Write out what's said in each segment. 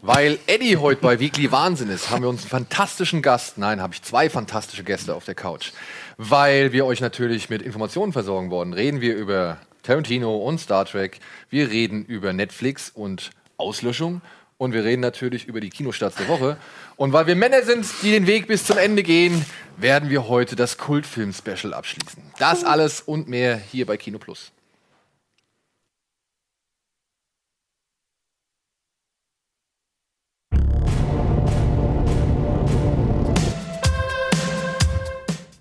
Weil Eddie heute bei Weekly Wahnsinn ist, haben wir uns einen fantastischen Gast, nein, habe ich zwei fantastische Gäste auf der Couch. Weil wir euch natürlich mit Informationen versorgen wollen, reden wir über Tarantino und Star Trek, wir reden über Netflix und Auslöschung und wir reden natürlich über die Kinostarts der Woche. Und weil wir Männer sind, die den Weg bis zum Ende gehen, werden wir heute das Kultfilm-Special abschließen. Das alles und mehr hier bei Kino Plus.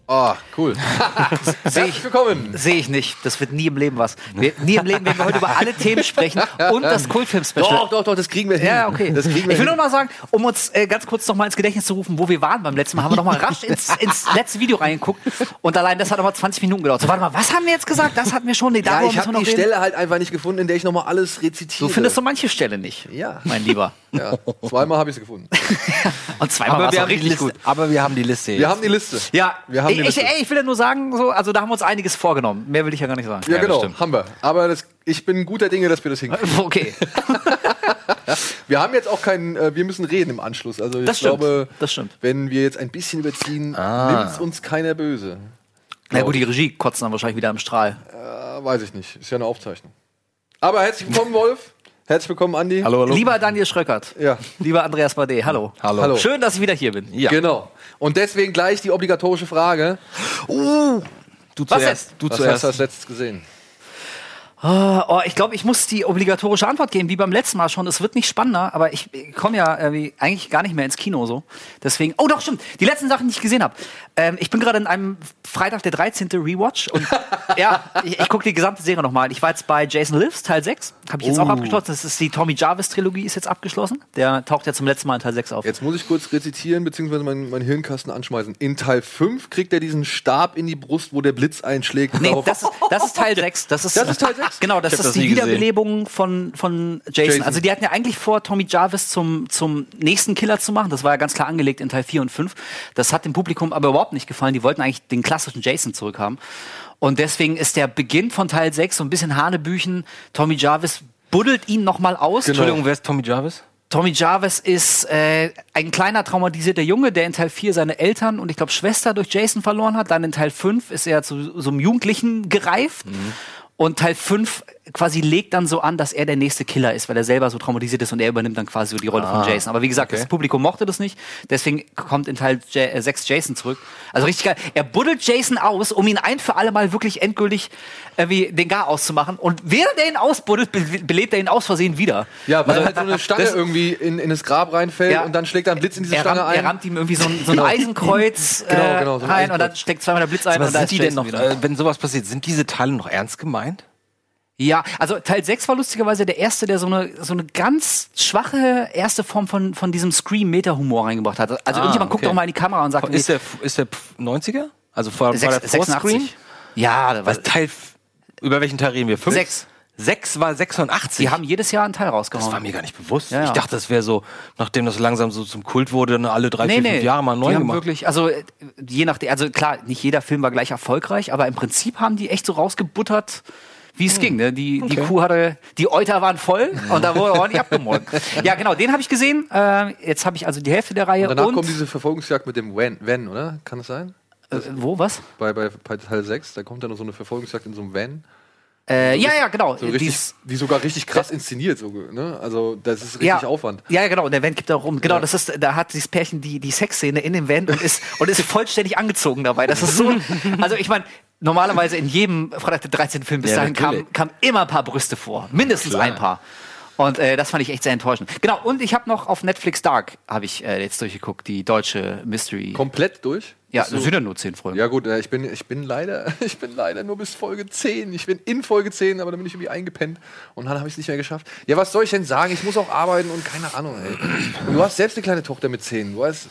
Oh, cool. Herzlich willkommen. Sehe ich nicht. Das wird nie im Leben was. Wir, nie im Leben werden wir heute über alle Themen sprechen und das Kultfilm-Special. Doch, doch, doch, das kriegen wir hin. Ja, okay. Das kriegen wir ich will hin. nur mal sagen, um uns äh, ganz kurz noch mal ins Gedächtnis zu rufen, wo wir waren beim letzten Mal, haben wir noch mal rasch ins, ins letzte Video reingeguckt und allein das hat noch mal 20 Minuten gedauert. So, warte mal, was haben wir jetzt gesagt? Das hatten wir schon. Nee, Ja, ich habe die noch reden. Stelle halt einfach nicht gefunden, in der ich nochmal alles rezitiere. Du findest so manche Stelle nicht, Ja. mein Lieber. Ja, zweimal habe ich es gefunden. Und zweimal war es richtig Liste, gut. aber wir haben die Liste jetzt. Wir haben die Liste. Ja, Wir haben die ich, ich, Liste. ey, ich will ja nur sagen, so, also da haben wir uns einiges vorgenommen. Mehr will ich ja gar nicht sagen. Ja, das genau, stimmt. haben wir. Aber das, ich bin guter Dinge, dass wir das hinkriegen. Okay, Wir haben jetzt auch keinen, äh, wir müssen reden im Anschluss. Also ich Das stimmt, glaube, das stimmt. wenn wir jetzt ein bisschen überziehen, Ah. nimmt's uns keiner böse. na gut, die Regie kotzt dann wahrscheinlich wieder im Strahl. Äh, weiß ich nicht. Ist ja eine Aufzeichnung. Aber herzlich willkommen, Wolf. Herzlich willkommen, Andi. Hallo, hallo. Lieber Daniel Schröckert, Ja. lieber Andreas Bade, hallo. Hallo. Hallo. Schön, dass ich wieder hier bin. Ja. Genau. Und deswegen gleich die obligatorische Frage. Du Was zuerst. Du Was zuerst. hast du als letztes gesehen? Oh, oh, ich glaube, ich muss die obligatorische Antwort geben, wie beim letzten Mal schon. Es wird nicht spannender, aber ich komme ja irgendwie eigentlich gar nicht mehr ins Kino so. Deswegen. Oh, doch, stimmt. Die letzten Sachen, die ich gesehen habe. Ähm, ich bin gerade in einem Freitag der 13. Rewatch und ja, ich, ich gucke die gesamte Serie nochmal. Ich war jetzt bei Jason Lives, Teil 6. Habe ich jetzt auch Oh. abgeschlossen. Das ist die Tommy Jarvis-Trilogie, ist jetzt abgeschlossen. Der taucht ja zum letzten Mal in Teil 6 auf. Jetzt muss ich kurz rezitieren, beziehungsweise meinen mein Hirnkasten anschmeißen. In Teil 5 kriegt er diesen Stab in die Brust, wo der Blitz einschlägt. Nee, das ist, das ist Teil 6. Das ist, Das ist Teil 6? Genau, das ist das die gesehen. Wiederbelebung von, von Jason. Jason. Also die hatten ja eigentlich vor, Tommy Jarvis zum, zum nächsten Killer zu machen. Das war ja ganz klar angelegt in Teil 4 und 5. Das hat dem Publikum aber überhaupt nicht gefallen. Die wollten eigentlich den klassischen Jason zurückhaben. Und deswegen ist der Beginn von Teil 6 so ein bisschen Hanebüchen. Tommy Jarvis buddelt ihn nochmal aus. Genau. Entschuldigung, wer ist Tommy Jarvis? Tommy Jarvis ist äh, ein kleiner traumatisierter Junge, der in Teil 4 seine Eltern und ich glaube Schwester durch Jason verloren hat. Dann in Teil 5 ist er zu so einem Jugendlichen gereift. Und Teil 5 quasi legt dann so an, dass er der nächste Killer ist, weil er selber so traumatisiert ist und er übernimmt dann quasi so die Rolle Ah, von Jason. Aber wie gesagt, okay. das Publikum mochte das nicht. Deswegen kommt in Teil J äh, 6 Jason zurück. Also richtig geil. Er buddelt Jason aus, um ihn ein für alle Mal wirklich endgültig äh, wie den Gar auszumachen. Und während er ihn ausbuddelt, be belebt er ihn aus Versehen wieder. Ja, weil Also, halt so eine Stange das- irgendwie in, in das Grab reinfällt Ja. und dann schlägt er einen Blitz in diese Stange rammt, ein. er rammt ihm irgendwie so ein, so ein Genau. Eisenkreuz äh, Genau, genau, so ein rein und dann Eisenkreuz. steckt zweimal der Blitz ein Aber und da sind ist die denn noch, wieder. äh, wenn sowas passiert, sind diese Teile noch ernst gemeint? Ja, also Teil 6 war lustigerweise der erste, der so eine, so eine ganz schwache erste Form von, von diesem Scream-Meta-Humor reingebracht hat. Also Ah, irgendjemand guckt okay. auch mal in die Kamera und sagt, Ist der, ist der 90er? Also vor, war sechs- der Vorscreen? 86. Ja, da war, Was Teil, über welchen Teil reden wir? Fünf? Sechs. Sechs war 86. die haben jedes Jahr einen Teil das war rausgehauen. mir gar nicht bewusst. Ja, ja. Ich dachte, das wäre so, nachdem das langsam so zum Kult wurde, dann alle drei, vier, fünf Jahre mal neu gemacht. wirklich, also je nachdem, also klar, nicht jeder Film war gleich erfolgreich, aber im Prinzip haben die echt so rausgebuttert, wie es ging. Ne? Die, die Kuh hatte, die Euter waren voll und da wurde ordentlich abgemolken. Ja, genau, den habe ich gesehen. Äh, jetzt habe ich also die Hälfte der Reihe. und danach und, kommt diese Verfolgungsjagd mit dem Van, Van oder? Kann das sein? äh, wo, was? Bei, bei, bei Teil 6, da kommt dann noch so eine Verfolgungsjagd in so einem Van. Äh, ja, ja, genau. So richtig, Dies- die sogar richtig krass inszeniert. So, ne? Also das ist richtig ja, Aufwand. Ja, ja, genau. Und der Van gibt da rum. Genau, Ja. das ist, da hat dieses Pärchen die, die Sexszene in dem Van und ist, und ist vollständig angezogen dabei. Das ist so, also ich meine, normalerweise in jedem Freitag der 13. Film bis Ja, dahin kam, kam immer ein paar Brüste vor. Mindestens Klar. ein paar. Und äh, das fand ich echt sehr enttäuschend. Genau, und ich habe noch auf Netflix Dark, habe ich äh, jetzt durchgeguckt, die deutsche Mystery. Komplett durch? ja, das sind ja nur zehn Folgen. Ja gut, äh, ich bin, ich bin leider, ich bin leider nur bis Folge 10. Ich bin in Folge 10, aber dann bin ich irgendwie eingepennt und dann habe ich es nicht mehr geschafft. Ja, was soll ich denn sagen? Ich muss auch arbeiten und keine Ahnung, ey. Und du hast selbst eine kleine Tochter mit 10. Du ist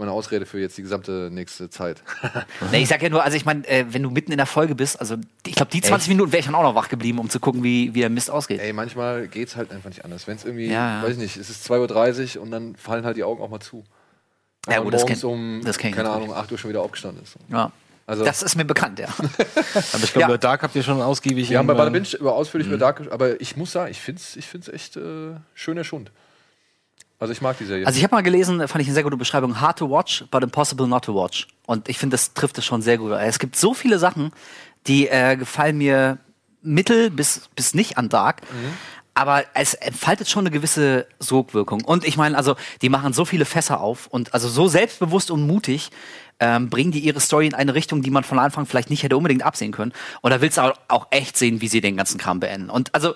meine Ausrede für jetzt die gesamte nächste Zeit. Nee, ich sag ja nur, also ich meine, äh, wenn du mitten in der Folge bist, also ich glaube, die 20 Minuten wäre ich dann auch noch wach geblieben, um zu gucken, wie, wie der Mist ausgeht. Ey, manchmal geht's halt einfach nicht anders. Wenn es irgendwie, Ja, ja. weiß ich nicht, es ist 2.30 Uhr und dann fallen halt die Augen auch mal zu. Ja, gut, das morgens kenn- um, das kenn keine. Ahnung, 8 Uhr schon wieder aufgestanden ist. Ja. Also, Das ist mir bekannt, ja. Aber ich glaube, Ja. bei Dark habt ihr schon ausgiebig. wir haben bei im, Bada Binge über ausführlich über Dark, aber ich muss sagen, ich finde es ich find's echt äh, schöner Schund. Also ich mag die Serie. Also ich habe mal gelesen, fand ich eine sehr gute Beschreibung, hard to watch, but impossible not to watch. Und ich finde, das trifft es schon sehr gut. Es gibt so viele Sachen, die äh, gefallen mir mittel bis, bis nicht an Dark. Aber es entfaltet schon eine gewisse Sogwirkung. Und ich meine, also, die machen so viele Fässer auf und also so selbstbewusst und mutig ähm, bringen die ihre Story in eine Richtung, die man von Anfang vielleicht nicht hätte unbedingt absehen können. Und da willst du auch, auch echt sehen, wie sie den ganzen Kram beenden. Und also,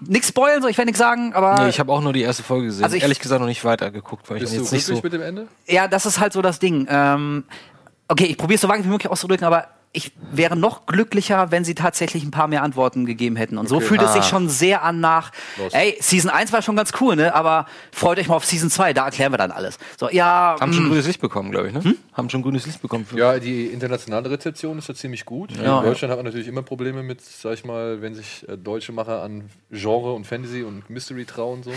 nix spoilen, so ich werde nichts sagen, aber Nee, ich habe auch nur die erste Folge gesehen. Also ich- Ehrlich gesagt noch nicht weitergeguckt, weil ich Bist du jetzt nicht glücklich so. mit dem Ende? Ja, das ist halt so das Ding. Ähm, okay, ich probiere es so vage wie möglich auszudrücken, aber ich wäre noch glücklicher, wenn sie tatsächlich ein paar mehr Antworten gegeben hätten. Und so Okay. fühlt es sich Ah. schon sehr an nach, Los. ey, Season 1 war schon ganz cool, ne? Aber freut euch mal auf Season 2, da erklären wir dann alles. So, ja, Haben schon mh, grünes Licht bekommen, glaube ich, ne? Haben schon grünes Licht bekommen. Für Ja, die internationale Rezeption ist ja ziemlich gut. Ja. In Deutschland hat man natürlich immer Probleme mit, sag ich mal, wenn sich äh, deutsche Macher an Genre und Fantasy und Mystery trauen. So.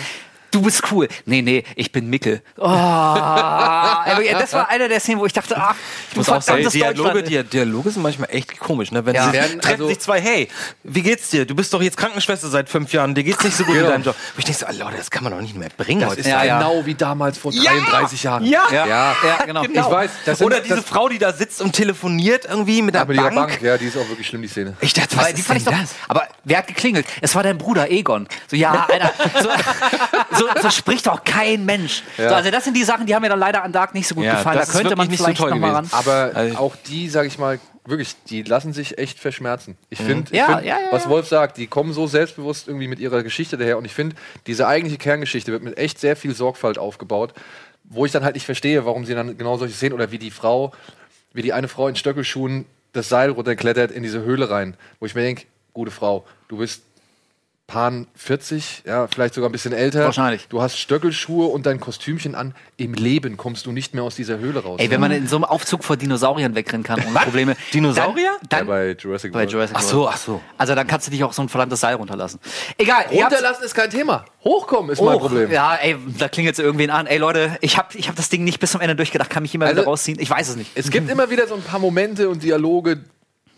Du bist cool. Nee, nee, ich bin Mickel. Oh, ja, das war eine der Szenen, wo ich dachte, ach, Ich muss auch sagen, Dialoge, die, Dialoge sind manchmal echt komisch, ne? Wenn Ja. sie Werden treffen also- sich zwei, hey, wie geht's dir? Du bist doch jetzt Krankenschwester seit fünf Jahren, dir geht's nicht so gut Genau. in deinem Job. Wo ich denke so, ah, Leute, das kann man doch nicht mehr bringen Das heute. ist Ja, ja. genau wie damals vor 33 Jahren. Ja. Ja, Ja. ja, genau. Ich weiß, das sind- Oder diese das- Frau, die da sitzt und telefoniert irgendwie mit der Aber die Bank. Bank, ja, die ist auch wirklich schlimm, die Szene. Ich dachte, was die ist fand ich doch, das? aber wer hat geklingelt? Es war dein Bruder Egon. So, ja, Alter, so, so, so spricht doch kein Mensch. Ja. So, also das sind die Sachen, die haben mir dann leider an Dark nicht so gut Ja, gefallen. Da könnte man nicht so vielleicht toll noch mal ran. Aber Also- auch die, sag ich mal, wirklich, die lassen sich echt verschmerzen. Ich finde, Ja, find, ja, ja, was. Wolf sagt, die kommen so selbstbewusst irgendwie mit ihrer Geschichte daher. Und ich finde, diese eigentliche Kerngeschichte wird mit echt sehr viel Sorgfalt aufgebaut, wo ich dann halt nicht verstehe, warum sie dann genau solche Szenen oder wie die Frau, wie die eine Frau in Stöckelschuhen das Seil runterklettert in diese Höhle rein, wo ich mir denke, gute Frau, du bist Pan 40, ja, vielleicht sogar ein bisschen älter. Wahrscheinlich. Du hast Stöckelschuhe und dein Kostümchen an. Im Leben kommst du nicht mehr aus dieser Höhle raus. Ey, wenn man in so einem Aufzug vor Dinosauriern wegrennen kann ohne Probleme. Dinosaurier? Dann, dann, ja, bei Jurassic bei World. Jurassic Ach World. so, ach so. Also dann kannst du dich auch so ein verdammtes Seil runterlassen. Egal. Runterlassen ist kein Thema. Hochkommen ist mein Oh, Problem. Ja, ey, da klingelt irgendwen an. Ey, Leute, ich hab, ich hab das Ding nicht bis zum Ende durchgedacht. Kann mich jemand Also- wieder rausziehen? Ich weiß es nicht. Es gibt immer wieder so ein paar Momente und Dialoge,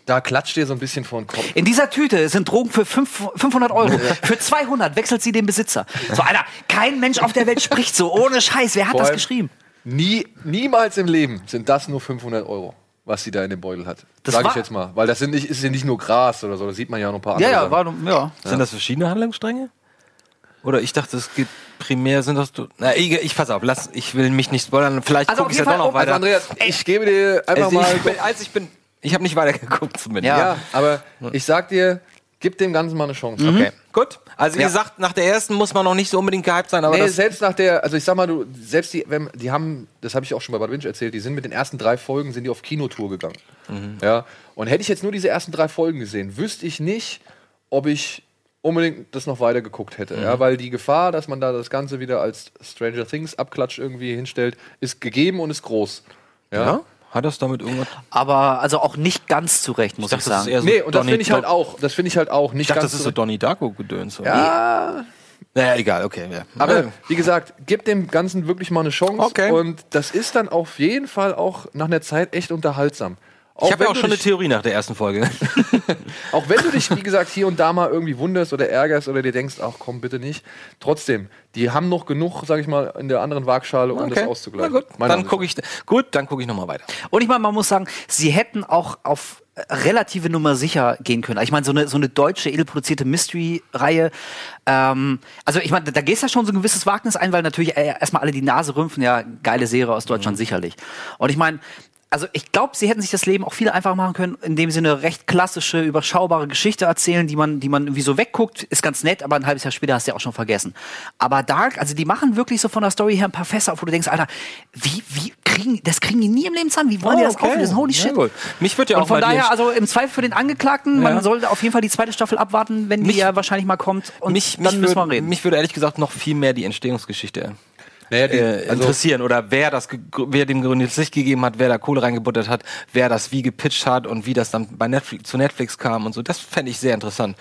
da klatscht dir so ein bisschen vor den Kopf. In dieser Tüte sind Drogen für fünf- 500 Euro. Für 200 wechselt sie den Besitzer. So, Alter, kein Mensch auf der Welt spricht so. Ohne Scheiß. Wer hat Vor das geschrieben? Nie, niemals im Leben sind das nur 500 Euro, was sie da in dem Beutel hat. Das Sag ich jetzt mal. Weil das sind nicht, ist ja nicht nur Gras oder so, da sieht man ja noch ein paar Ja, andere ja, Sachen. war, ja. Sind das verschiedene Handlungsstränge? Oder ich dachte, es gibt primär sind das du. Na, ich, ich pass auf, lass, ich will mich nicht spoilern. Vielleicht Also gucke ich ja doch noch Fall- Also weiter. Andreas, ich gebe dir einfach also mal... ich bin, als ich bin, ich habe nicht weitergeguckt zumindest. Ja. ja, aber ich sag dir, gib dem Ganzen mal eine Chance. Okay, gut. Also wie Ja. gesagt, nach der ersten muss man noch nicht so unbedingt gehypt sein, aber Nee, selbst nach der, also ich sag mal, du, selbst die, wenn, die haben, das habe ich auch schon bei Bad Winch erzählt, die sind mit den ersten drei Folgen sind die auf Kinotour gegangen. Ja. Und hätte ich jetzt nur diese ersten drei Folgen gesehen, wüsste ich nicht, ob ich unbedingt das noch weiter geguckt hätte. Ja, weil die Gefahr, dass man da das Ganze wieder als Stranger Things Abklatsch irgendwie hinstellt, ist gegeben und ist groß. Ja. ja? Hat das damit irgendwas? Aber also auch nicht ganz zurecht, muss ich, dachte, das ist sagen. so Nee, und das Donnie finde ich halt auch, das finde ich halt auch nicht Ich dachte, ganz das ist so Donnie Darko gedöns. oder? Ja, Naja, egal, okay. Ja. Aber wie gesagt, gib dem Ganzen wirklich mal eine Chance. Okay. Und das ist dann auf jeden Fall auch nach einer Zeit echt unterhaltsam. Auch ich habe ja auch schon eine Theorie nach der ersten Folge. Auch wenn du dich, wie gesagt, hier und da mal irgendwie wunderst oder ärgerst oder dir denkst, ach komm, bitte nicht. Trotzdem, die haben noch genug, sag ich mal, in der anderen Waagschale, um das auszugleichen. Na gut, dann gucke ich, gut, dann gucke ich noch mal weiter. Und ich meine, man muss sagen, sie hätten auch auf äh, relative Nummer sicher gehen können. Ich meine, so eine, so eine deutsche, edelproduzierte Mystery-Reihe. Ähm, also ich meine, da gehst du ja schon so ein gewisses Wagnis ein, weil natürlich äh, erstmal alle die Nase rümpfen. Ja, geile Serie aus Deutschland sicherlich. Und ich meine, also ich glaube, sie hätten sich das Leben auch viel einfacher machen können, indem sie eine recht klassische, überschaubare Geschichte erzählen, die man, die man irgendwie so wegguckt, ist ganz nett, aber ein halbes Jahr später hast du ja auch schon vergessen. Aber Dark, also die machen wirklich so von der Story her ein paar Fässer auf, wo du denkst, Alter, wie, wie kriegen, das kriegen die nie im Leben zusammen, wie wollen die das auflösen? Holy shit. gut. Mich würde ja Und auch von mal die daher, also im Zweifel für den Angeklagten, Ja. man sollte auf jeden Fall die zweite Staffel abwarten, wenn die Mich- ja wahrscheinlich mal kommt. Und mich, dann mich, müssen wir reden. mich würde ehrlich gesagt noch viel mehr die Entstehungsgeschichte Naja, die, äh, also, interessieren oder wer das, wer dem grünes Licht gegeben hat, wer da Kohle reingebuttert hat, wer das wie gepitcht hat und wie das dann bei Netflix, zu Netflix kam und so. Das fände ich sehr interessant.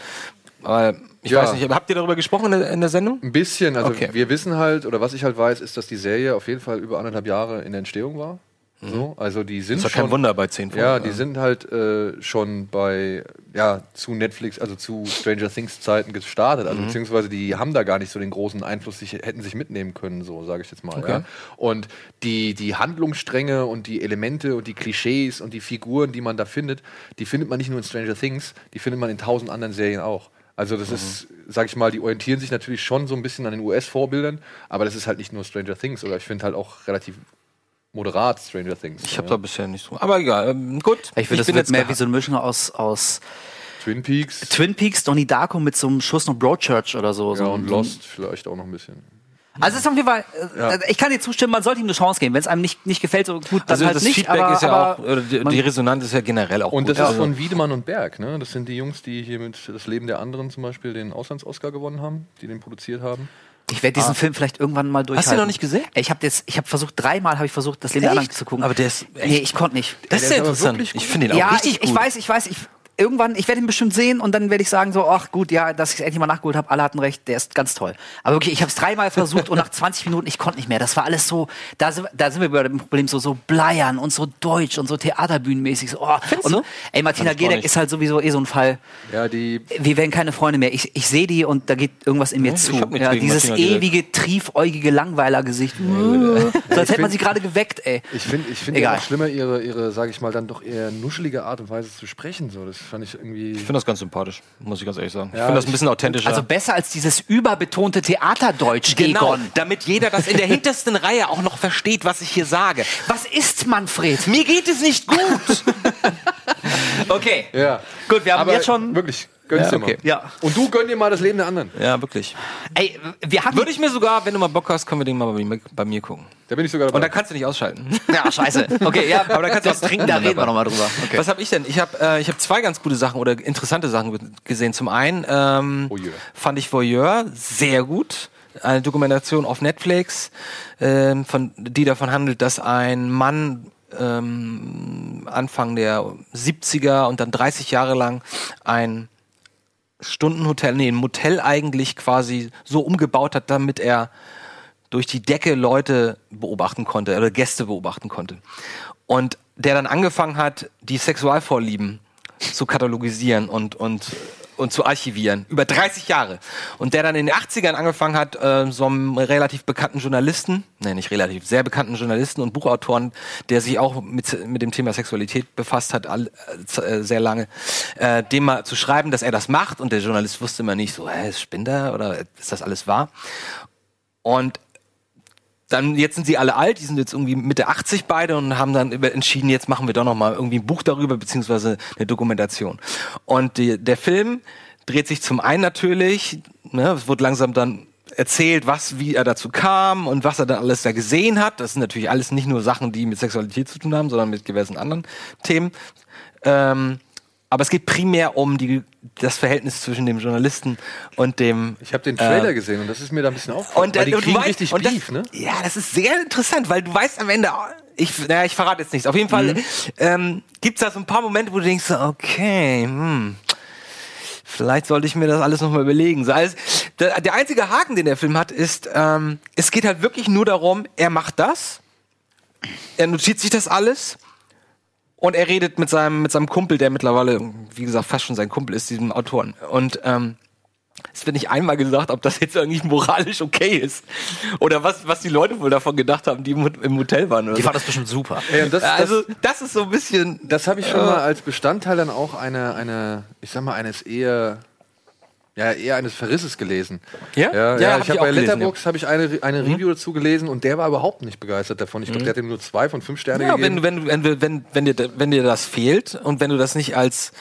Aber ich Ja. weiß nicht, habt ihr darüber gesprochen in der, in der Sendung? ein bisschen, also Okay. wir wissen halt, oder was ich halt weiß, ist, dass die Serie auf jeden Fall über anderthalb Jahre in der Entstehung war. So, also die sind Ist doch schon, kein Wunder bei 10 Ja, Folgen. die sind halt äh, schon bei, ja, zu Netflix, also zu Stranger Things Zeiten gestartet. Mhm. Also beziehungsweise die haben da gar nicht so den großen Einfluss, sich, hätten sich mitnehmen können, so sage ich jetzt mal. Okay. Ja. Und die, die Handlungsstränge und die Elemente und die Klischees und die Figuren, die man da findet, die findet man nicht nur in Stranger Things, die findet man in tausend anderen Serien auch. Also Mhm. das ist, sag ich mal, die orientieren sich natürlich schon so ein bisschen an den US-Vorbildern, aber das ist halt nicht nur Stranger Things oder ich finde halt auch relativ moderat Stranger Things. Ich habe ja. da bisher nicht so. Aber egal, ähm, gut. Ich finde, das bin wird mehr wie so eine Mischung aus, aus Twin Peaks Twin Peaks, Donnie Darko mit so einem Schuss noch Broadchurch oder so. ja, so und Lost vielleicht auch noch ein bisschen. Also es ist auf jeden Fall, äh, Ja. ich kann dir zustimmen, man sollte ihm eine Chance geben. Wenn es einem nicht, nicht gefällt, so gut, dann Also halt das nicht. Feedback aber, ist ja aber auch, die, Resonanz ist ja generell auch Und gut. das ist Also- von Wiedemann und Berg, ne? Das sind die Jungs, die hier mit Das Leben der anderen zum Beispiel den Auslands-Oscar gewonnen haben, die den produziert haben. Ich werde diesen Film vielleicht irgendwann mal durchhalten. Ah. Hast du ihn noch nicht gesehen? Ich habe jetzt, ich habe versucht, dreimal habe ich versucht, das Leben der anderen zu gucken. Aber der ist echt- Nee, ich konnte nicht. das ist ja interessant. Ich finde ihn auch ja, richtig ich, gut. ich weiß, ich weiß, ich irgendwann, ich werde ihn bestimmt sehen und dann werde ich sagen so, ach gut, ja, dass ich es endlich mal nachgeholt habe, alle hatten recht, der ist ganz toll. Aber wirklich, ich habe es dreimal versucht und nach 20 Minuten, ich konnte nicht mehr. Das war alles so, da sind, da sind wir bei dem Problem so, so bleiern und so deutsch und so theaterbühnenmäßig. So, oh. und, du? Ey, Martina Gedeck ist halt sowieso eh so ein Fall. Ja, die Wir werden keine Freunde mehr. Ich, ich sehe die und da geht irgendwas in mir ich zu. Ja, dieses Martina Gedeck. ewige, triefäugige Langweilergesicht. so als hätte man sie gerade geweckt, ey. Ich finde ich find ja Egal. auch schlimmer, ihre, ihre sage ich mal, dann doch eher nuschelige Art und Weise zu sprechen. So. Das fand ich irgendwie. Ich finde das ganz sympathisch, muss ich ganz ehrlich sagen. ich Ja, finde das ein ich- bisschen authentischer. Also besser als dieses überbetonte Theaterdeutsch, genau, Egon. damit jeder das in der hintersten Reihe auch noch versteht, was ich hier sage. Was ist Manfred? Mir geht es nicht gut. Okay. ja. Gut, wir haben Aber jetzt schon. Wirklich, gönn's Ja, dir okay. mal. Ja. Und du gönn dir mal das Leben der anderen. ja, wirklich. Ey, wir hatten. Würde ich mir sogar, wenn du mal Bock hast, können wir den mal bei mir, bei mir gucken. Da bin ich sogar dabei. Und dann kannst du nicht ausschalten. Ja, scheiße. Okay, ja, Aber da kannst du was trinken Da reden wir nochmal drüber. Okay. Was habe ich denn? Ich habe äh, ich hab zwei ganz gute Sachen oder interessante Sachen gesehen. Zum einen ähm, Voyeur. fand ich Voyeur sehr gut. Eine Dokumentation auf Netflix, ähm, von, die davon handelt, dass ein Mann ähm, Anfang der 70er und dann 30 Jahre lang ein Stundenhotel, nee, ein Motel eigentlich quasi so umgebaut hat, damit er durch die Decke Leute beobachten konnte oder Gäste beobachten konnte. Und der dann angefangen hat, die Sexualvorlieben zu katalogisieren und, und, und zu archivieren. Über 30 Jahre. Und der dann in den 80ern angefangen hat, äh, so einem relativ bekannten Journalisten, nee, nicht relativ, sehr bekannten Journalisten und Buchautoren, der sich auch mit, mit dem Thema Sexualität befasst hat, all, äh, äh, sehr lange, äh, dem mal zu schreiben, dass er das macht. Und der Journalist wusste immer nicht so, hä, spinnt er oder ist das alles wahr? Und dann jetzt sind sie alle alt, die sind jetzt irgendwie Mitte 80 beide und haben dann entschieden, jetzt machen wir doch noch mal irgendwie ein Buch darüber beziehungsweise eine Dokumentation. Und die, der Film dreht sich zum einen natürlich, ne, es wird langsam dann erzählt, was wie er dazu kam und was er dann alles da gesehen hat. Das sind natürlich alles nicht nur Sachen, die mit Sexualität zu tun haben, sondern mit diversen anderen Themen. Ähm, aber es geht primär um die, das Verhältnis zwischen dem Journalisten und dem ich habe den Trailer äh, gesehen und das ist mir da ein bisschen aufgefallen. und, äh, die und du kriegen weißt- richtig und das, Beef, ne? Ja, das ist sehr interessant, weil du weißt am Ende, ich, naja, ich verrate jetzt nichts. Auf jeden Fall Mhm. ähm, gibt es da so ein paar Momente, wo du denkst, okay, hm, vielleicht sollte ich mir das alles nochmal überlegen. So, also, der, der einzige Haken, den der Film hat, ist, ähm, es geht halt wirklich nur darum, er macht das, er notiert sich das alles und er redet mit seinem, mit seinem Kumpel, der mittlerweile, wie gesagt, fast schon sein Kumpel ist, diesem Autoren. Und ähm, es wird nicht einmal gesagt, ob das jetzt irgendwie moralisch okay ist. Oder was, was die Leute wohl davon gedacht haben, die im im Hotel waren. Oder Die so. fand das bestimmt super. Und das, also, das ist so ein bisschen. Das habe ich schon mal als Bestandteil dann auch einer, eine, ich sag mal, eines eher, ja, eher eines Verrisses gelesen. Ja? Ja, Ja, ja, hab ich habe bei gelesen, Letterboxd habe ich eine, eine Review dazu gelesen und der war überhaupt nicht begeistert davon. Ich glaube, der hat ihm nur zwei von fünf Sterne Ja, gegeben. wenn, wenn, wenn, wenn, wenn, dir, wenn dir das fehlt und wenn du das nicht als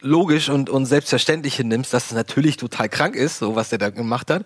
logisch und, und selbstverständlich hinnimmst, dass es natürlich total krank ist, so was der da gemacht hat,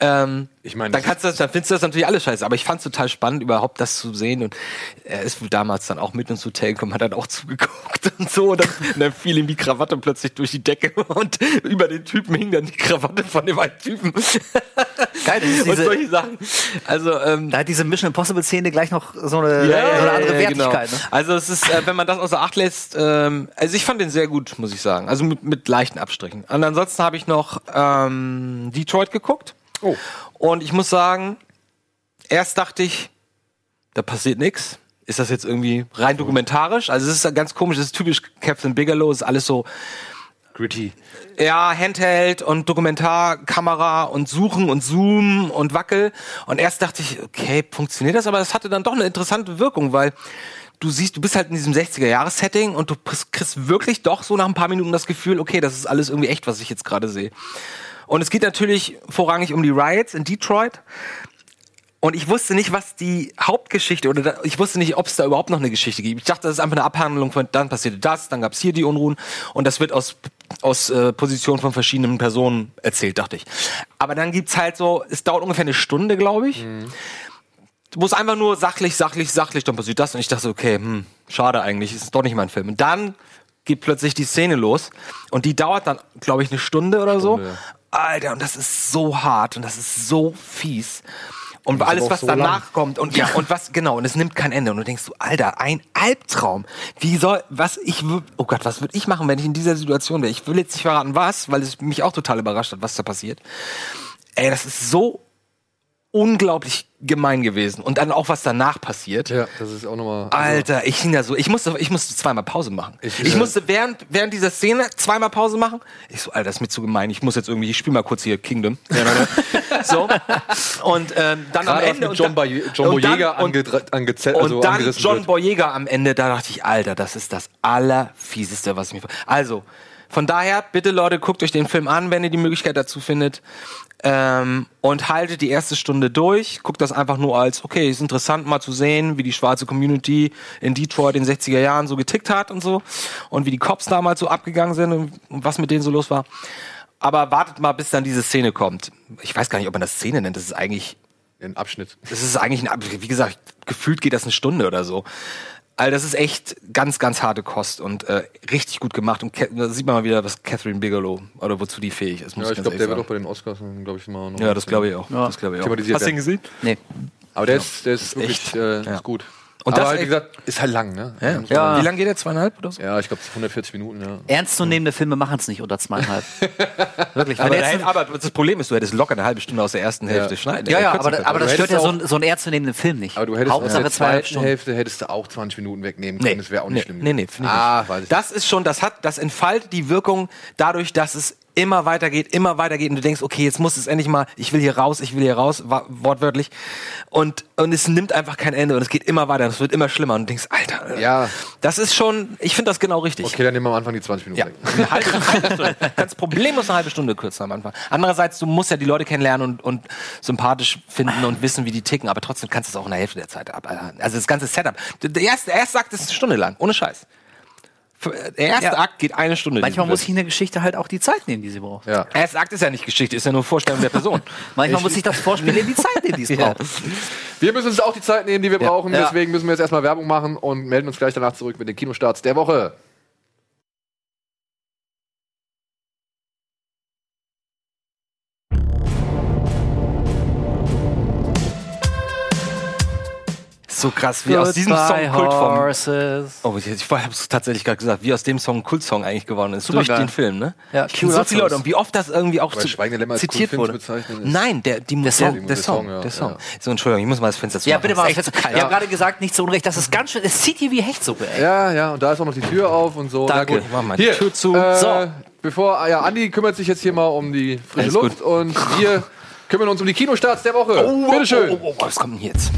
ähm, Ich meine, dann kannst du das, dann findest du das natürlich alles scheiße. Aber ich fand es total spannend, überhaupt das zu sehen. Und er ist wohl damals dann auch mit ins Hotel gekommen, hat dann auch zugeguckt und so. Und dann, und dann fiel ihm die Krawatte plötzlich durch die Decke und über den Typen hing dann die Krawatte von dem einen Typen. Geil, das ist und diese- solche Sachen. Also, ähm, Da hat diese Mission Impossible Szene gleich noch so eine, ja, so eine andere genau. Wertigkeit. Ne? Also es ist, äh, wenn man das außer Acht lässt, ähm, also ich fand den sehr gut, muss ich sagen. Also mit, mit leichten Abstrichen. Und ansonsten habe ich noch ähm, Detroit geguckt. Oh. Und ich muss sagen, erst dachte ich, da passiert nichts. ist das jetzt irgendwie rein dokumentarisch? Also es ist ganz komisch, es ist typisch Captain Bigelow, es ist alles so Gritty. ja, Handheld und Dokumentarkamera und Suchen und Zoom und Wackel. Und erst dachte ich, okay, funktioniert das? Aber das hatte dann doch eine interessante Wirkung, weil du siehst, du bist halt in diesem 60er-Jahres-Setting und du kriegst wirklich doch so nach ein paar Minuten das Gefühl, okay, das ist alles irgendwie echt, was ich jetzt gerade sehe. Und es geht natürlich vorrangig um die Riots in Detroit. Und ich wusste nicht, was die Hauptgeschichte oder da, ich wusste nicht, ob es da überhaupt noch eine Geschichte gibt. Ich dachte, das ist einfach eine Abhandlung von dann passierte das, dann gab es hier die Unruhen und das wird aus aus äh, Positionen von verschiedenen Personen erzählt, dachte ich. Aber dann gibt's halt so, es dauert ungefähr eine Stunde, glaube ich. Wo es einfach nur sachlich, sachlich, sachlich, dann passiert das und ich dachte, okay, hm, schade eigentlich, ist doch nicht mein Film. Und dann geht plötzlich die Szene los und die dauert dann, glaube ich, eine Stunde oder so. Stunde, ja. Alter, und das ist so hart und das ist so fies. Und ist alles, was so danach lang. kommt und ja, und was, genau, und es nimmt kein Ende. Und du denkst so, Alter, ein Albtraum. Wie soll, was ich, oh Gott, was würde ich machen, wenn ich in dieser Situation wäre? Ich will jetzt nicht verraten, was, weil es mich auch total überrascht hat, was da passiert. Ey, das ist so unglaublich gemein gewesen. Und dann auch, was danach passiert. Ja, das ist auch nochmal. also, Alter, ich hing da so, ich musste, ich musste zweimal Pause machen. Ich, Ich, äh, musste während, während dieser Szene zweimal Pause machen. Ich so, Alter, das ist mir zu gemein. Ich muss jetzt irgendwie, ich spiele mal kurz hier Kingdom. so. Und ähm, dann am Gerade was Ende. mit und John, dann- Boy John und Boyega und- angedre- angeze- und also dann John wird. Boyega am Ende, da dachte ich, Alter, das ist das allerfieseste, was ich mir. Also, von daher, bitte Leute, guckt euch den Film an, wenn ihr die Möglichkeit dazu findet. Ähm, und haltet die erste Stunde durch. Guckt das einfach nur als, okay, ist interessant mal zu sehen, wie die schwarze Community in Detroit in den 60er Jahren so getickt hat und so. Und wie die Cops damals so abgegangen sind und, und was mit denen so los war. Aber wartet mal, bis dann diese Szene kommt. Ich weiß gar nicht, ob man das Szene nennt. Das ist eigentlich Ein Abschnitt. das ist eigentlich, ein, wie gesagt, gefühlt geht das eine Stunde oder so. Also das ist echt ganz, ganz harte Kost und äh, richtig gut gemacht. Und da sieht man mal wieder, was Catherine Bigelow oder wozu die fähig ist. Muss Ja, ich ganz glaube, der wird auch bei den Oscars, glaube ich, mal noch. Ja, das glaube ich auch. Das glaube ich auch. Thematisiert Hast du ihn gesehen? Nee. Aber der ist, der ist wirklich echt. äh, Ja. ist gut. Und Aber das halt, wie gesagt, ist halt lang, ne? Ja. Ja. Wie lange geht der? Zweieinhalb oder so? Ja, ich glaube 140 Minuten, ja. Ernstzunehmende Filme machen es nicht unter zweieinhalb. Wirklich. Aber, jetzt- aber das Problem ist, du hättest locker eine halbe Stunde aus der ersten Hälfte schneiden. ja, äh, ja, kürzen aber, aber Du das stört ja hättest so, ein- so einen ernstzunehmenden Film nicht. Aber du hättest aus Hauptsache der zweiten Stunden. Hälfte hättest du auch 20 Minuten wegnehmen können. Das wäre auch nicht nee, schlimm. Nee, nee, finde ich ah, nicht. weiß ich Das ist schon, das hat, das entfaltet die Wirkung dadurch, dass es immer weitergeht, immer weitergeht und du denkst, okay, jetzt muss es endlich mal, ich will hier raus, ich will hier raus, wortwörtlich. Und, und es nimmt einfach kein Ende und es geht immer weiter und es wird immer schlimmer und du denkst, Alter, Ja. das ist schon, ich finde das genau richtig. Okay, dann nehmen wir am Anfang die 20 Minuten Ja, eine halbe, eine halbe Stunde. Ganz problemlos eine halbe Stunde kürzer am Anfang. Andererseits, du musst ja die Leute kennenlernen und, und sympathisch finden und wissen, wie die ticken, aber trotzdem kannst du es auch in der Hälfte der Zeit ab. Also das ganze Setup. Der erste Akt ist eine Stunde lang, ohne Scheiß. Der erste Ja. Akt geht eine Stunde. Manchmal muss Film. sich eine Geschichte halt auch die Zeit nehmen, die sie braucht. Ja. Der erste Akt ist ja nicht Geschichte, ist ja nur Vorstellung der Person. Manchmal muss sich das Vorspiel in die Zeit nehmen, die es Ja. braucht. Wir müssen uns auch die Zeit nehmen, die wir brauchen. Ja. Deswegen müssen wir jetzt erstmal Werbung machen und melden uns gleich danach zurück mit den Kinostarts der Woche. So krass, wie aus diesem Song. Horses. Oh, ich, ich habe es tatsächlich gerade gesagt, wie aus dem Song Kultsong eigentlich geworden ist. durch Supergeil. den Film, ne? Ja, Ich so viele Leute und wie oft das irgendwie auch zu, zitiert wurde. Nein, der, die, der, Song. der, Der Song, Song, ja, der Song. ja. So, Entschuldigung, ich muss mal das Fenster zu Ja, bitte mal. Das kalt. Wir haben gerade gesagt, nicht zu Unrecht, das ist ganz schön, es zieht hier wie Hechtsuppe, ey. Ja, ja, und da ist auch noch die Tür auf und so. Danke. Na gut. Mach mal die Hier, Tür zu. Äh, So. Bevor, ah, ja, Andi kümmert sich jetzt hier mal um die frische Alles Luft gut. und wir kümmern uns um die Kinostarts der Woche. Oh, Bitteschön. Oh, oh, oh, was kommt denn hier jetzt?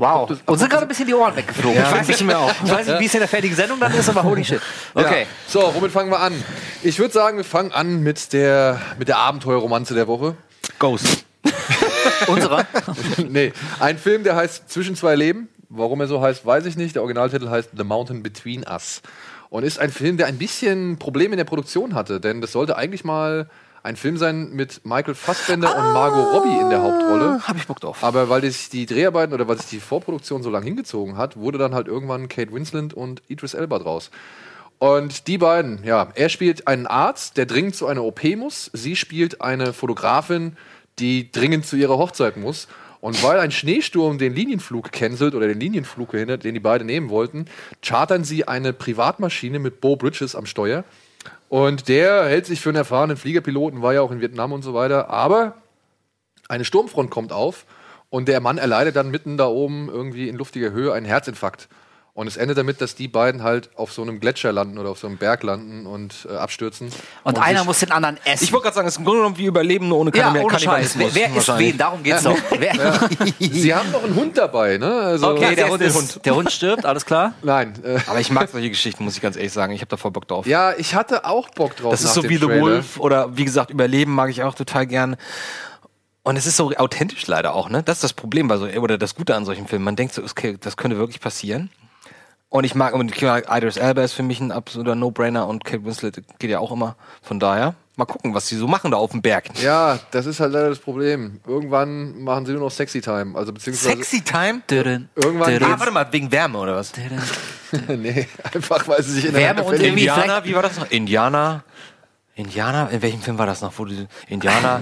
Wow. Uns sind gerade ein bisschen die Ohren weggeflogen. Ja, ich, weiß nicht, mir auch. ich weiß nicht, wie es in der fertigen Sendung dann ist, aber holy shit. Okay. Ja. So, womit fangen wir an? Ich würde sagen, wir fangen an mit der, mit der Abenteuerromanze der Woche. Ghost. Unserer? nee, ein Film, der heißt Zwischen zwei Leben. Warum er so heißt, weiß ich nicht. Der Originaltitel heißt The Mountain Between Us. Und ist ein Film, der ein bisschen Probleme in der Produktion hatte, denn das sollte eigentlich mal ein Film sein mit Michael Fassbender und Margot Robbie in der Hauptrolle. Hab ich Bock drauf. Aber weil sich die Dreharbeiten oder weil sich die Vorproduktion so lange hingezogen hat, wurde dann halt irgendwann Kate Winslet und Idris Elba draus. Und die beiden, ja, er spielt einen Arzt, der dringend zu einer OP muss. Sie spielt eine Fotografin, die dringend zu ihrer Hochzeit muss. Und weil ein Schneesturm den Linienflug cancelt oder den Linienflug verhindert, den die beiden nehmen wollten, chartern sie eine Privatmaschine mit Bo Bridges am Steuer. Und der hält sich für einen erfahrenen Fliegerpiloten, war ja auch in Vietnam und so weiter. Aber eine Sturmfront kommt auf und der Mann erleidet dann mitten da oben irgendwie in luftiger Höhe einen Herzinfarkt. Und es endet damit, dass die beiden halt auf so einem Gletscher landen oder auf so einem Berg landen und äh, abstürzen. Und, einer sich- muss den anderen essen. Ich wollte gerade sagen, es ist im Grunde genommen wie Überleben nur ohne ja, Kannibal- ohne Scheiß. Kannibalismus. Wer, wer isst wahrscheinlich. wen? Darum geht's doch. Wer, Sie haben noch einen Hund dabei, ne? Also, okay, der Hund, ist der ist, Hund. der Hund stirbt, alles klar. Nein. Äh, Aber ich mag solche Geschichten, muss ich ganz ehrlich sagen. Ich habe da voll Bock drauf. ja, ich hatte auch Bock drauf. das ist nach so dem wie The Trailer. Wolf oder wie gesagt, Überleben mag ich auch total gern. Und es ist so authentisch leider auch, ne? Das ist das Problem bei so, oder das Gute an solchen Filmen. Man denkt so, okay, das könnte wirklich passieren. Und ich mag, und Idris Elba ist für mich ein absoluter No-Brainer und Kate Winslet geht ja auch immer. Von daher, mal gucken, was sie so machen da auf dem Berg. Ja, das ist halt leider das Problem. Irgendwann machen sie nur noch Sexy Time. Also beziehungsweise. Sexy Time? Dürren, Irgendwann dürren, Ah, warte mal, wegen Wärme oder was? nee, einfach weil sie sich in Wärme und irgendwie Indianer, vielleicht- wie war das noch? Indianer. Indianer, in welchem Film war das noch? Wo die Indianer.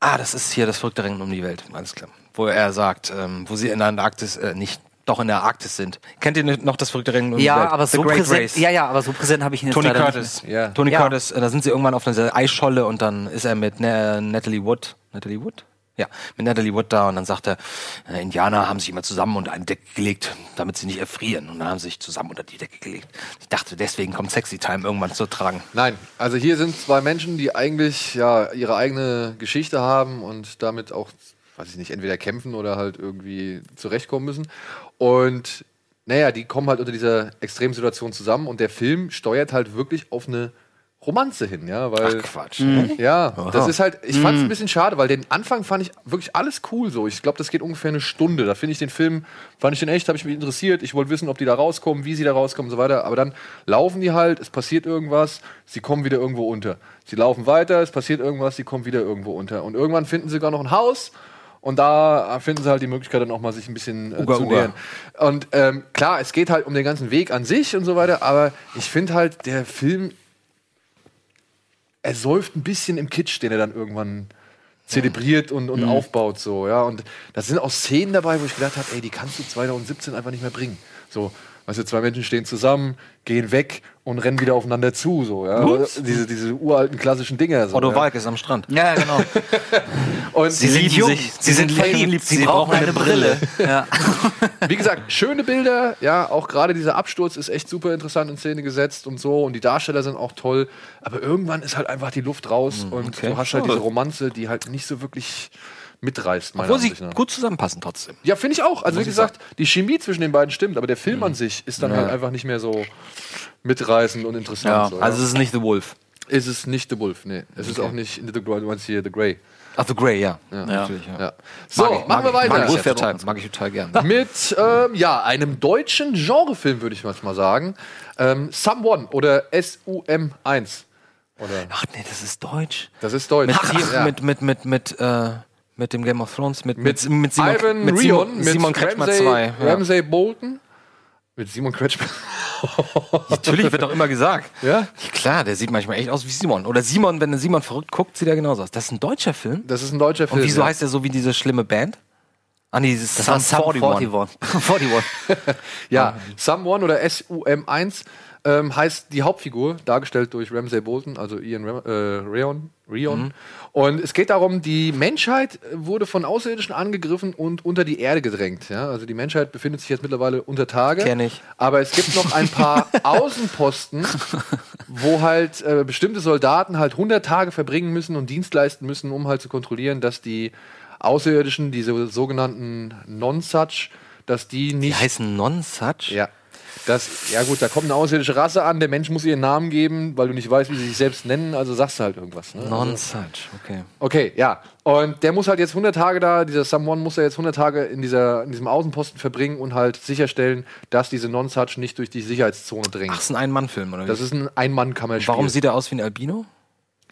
Ah, das ist hier das verrückte Rennen um die Welt, alles klar. Wo er sagt, ähm, wo sie in der Antarktis, äh, nicht, doch in der Arktis sind. Kennt ihr noch das verrückte Rennen? Ja, aber The so Great präsent. Race. Ja, ja, aber so präsent habe ich ihn jetzt Tony Curtis. nicht Ja. Tony Ja. Curtis, äh, da sind sie irgendwann auf einer Eisscholle und dann ist er mit Na Natalie Wood. Natalie Wood? Ja, mit Natalie Wood da und dann sagt er, äh, Indianer haben sich immer zusammen unter eine Decke gelegt, damit sie nicht erfrieren. Und dann haben sie sich zusammen unter die Decke gelegt. Ich dachte, deswegen kommt Sexy Time irgendwann zu tragen. Nein, also hier sind zwei Menschen, die eigentlich ja ihre eigene Geschichte haben und damit auch, weiß ich nicht, entweder kämpfen oder halt irgendwie zurechtkommen müssen. Und naja, die kommen halt unter dieser Extremsituation zusammen und der Film steuert halt wirklich auf eine Romanze hin, ja, weil Quatsch. ja, das ist halt, ich Mhm. fand es ein bisschen schade, weil den Anfang fand ich wirklich alles cool so. Ich glaube, das geht ungefähr eine Stunde. Da finde ich den Film, fand ich den echt, habe ich mich interessiert. Ich wollte wissen, ob die da rauskommen, wie sie da rauskommen und so weiter. Aber dann laufen die halt, es passiert irgendwas, sie kommen wieder irgendwo unter. Sie laufen weiter, es passiert irgendwas, sie kommen wieder irgendwo unter. Und irgendwann finden sie sogar noch ein Haus. Und da finden sie halt die Möglichkeit, dann auch mal sich ein bisschen äh, Uga, zu Uga. nähern. Und ähm, klar, es geht halt um den ganzen Weg an sich und so weiter, aber ich finde halt, der Film er säuft ein bisschen im Kitsch, den er dann irgendwann zelebriert und, Mhm. und aufbaut so, ja. Und da sind auch Szenen dabei, wo ich gedacht habe, ey, die kannst du 2017 einfach nicht mehr bringen. So, weißt du, zwei Menschen stehen zusammen, gehen weg und rennen wieder aufeinander zu, so, ja. Diese, diese uralten klassischen Dinger. So, Otto ja. Walk ist am Strand. Ja, genau. Und Sie sind lieben jung, sich. sie sind verliebt, sie brauchen eine Brille. Ja. Wie gesagt, schöne Bilder, ja, auch gerade dieser Absturz ist echt super interessant in Szene gesetzt und so und die Darsteller sind auch toll, aber irgendwann ist halt einfach die Luft raus und okay. du hast halt diese Romanze, die halt nicht so wirklich mitreißt, meiner Obwohl sie Ansicht nach. gut zusammenpassen trotzdem. Ja, finde ich auch. Also wie ich gesagt, die Chemie zwischen den beiden stimmt, aber der Film Mhm. an sich ist dann halt einfach nicht mehr so mitreißend und interessant. Ja, so, also ja. es ist nicht The Wolf. ist es nicht The Wolf, nee. Es ist Okay. auch nicht in The Grey, du meinst hier The Grey. Ach, The Grey, ja. Ja. Natürlich, ja. Ja. So, ich, machen wir weiter. Mag ich, ja total, mag ich total gern. Mit ähm, ja, einem deutschen Genrefilm, würde ich mal sagen. Ähm, Someone oder SUM1. Oder Ach nee, das ist deutsch. das ist deutsch. Mit, hier, Ja. mit, mit, mit, mit, äh, mit dem Game of Thrones, mit, mit, mit, mit Simon, Ivan mit Rion, Simon, mit Simon Kretschmer Ramsay, 2. Ja. Ramsay Bolton. Mit Simon Kretschmer. Natürlich wird doch immer gesagt. Ja? Klar, der sieht manchmal echt aus wie Simon. Oder Simon, wenn der Simon verrückt guckt, sieht er genauso aus. Das ist ein deutscher Film. Das ist ein deutscher Film. Und wieso ja. heißt der so wie diese schlimme Band? Ah nee, dieses Das war Sum Sum 41. 41. Ja, Someone oder SUM1 ähm, heißt die Hauptfigur, dargestellt durch Ramsay Bolton, also Ian Ram äh, Rion. Rion. Und es geht darum, die Menschheit wurde von Außerirdischen angegriffen und unter die Erde gedrängt. Ja? Also die Menschheit befindet sich jetzt mittlerweile unter Tage. Kenn ich. Aber es gibt noch ein paar Außenposten, wo halt äh, bestimmte Soldaten halt 100 Tage verbringen müssen und Dienst leisten müssen, um halt zu kontrollieren, dass die Außerirdischen, diese sogenannten Non-Such, dass die Die nicht heißen Non-Such? ja. Das, ja gut, da kommt eine außerirdische Rasse an, der Mensch muss ihren Namen geben, weil du nicht weißt, wie sie sich selbst nennen, also sagst du halt irgendwas. Ne? Non-Such, okay. Okay, ja. Und der muss halt jetzt 100 Tage da, dieser Someone muss er jetzt 100 Tage in, dieser, in diesem Außenposten verbringen und halt sicherstellen, dass diese Non-Such nicht durch die Sicherheitszone dringen. Ach, das ist ein Ein-Mann-Film, oder wie? Das ist ein Ein-Mann-Kammerspiel. Warum sieht er aus wie ein Albino?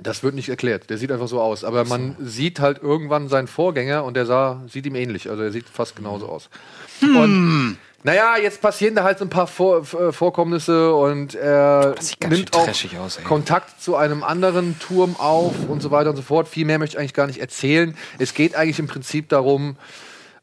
Das wird nicht erklärt. Der sieht einfach so aus. Aber man sieht halt irgendwann seinen Vorgänger und der sah, sieht ihm ähnlich. Also er sieht fast genauso aus. Und naja, jetzt passieren da halt so ein paar Vor äh, Vorkommnisse und er nimmt auch aus. Kontakt zu einem anderen Turm auf und so weiter und so fort. Viel mehr möchte ich eigentlich gar nicht erzählen. Es geht eigentlich im Prinzip darum,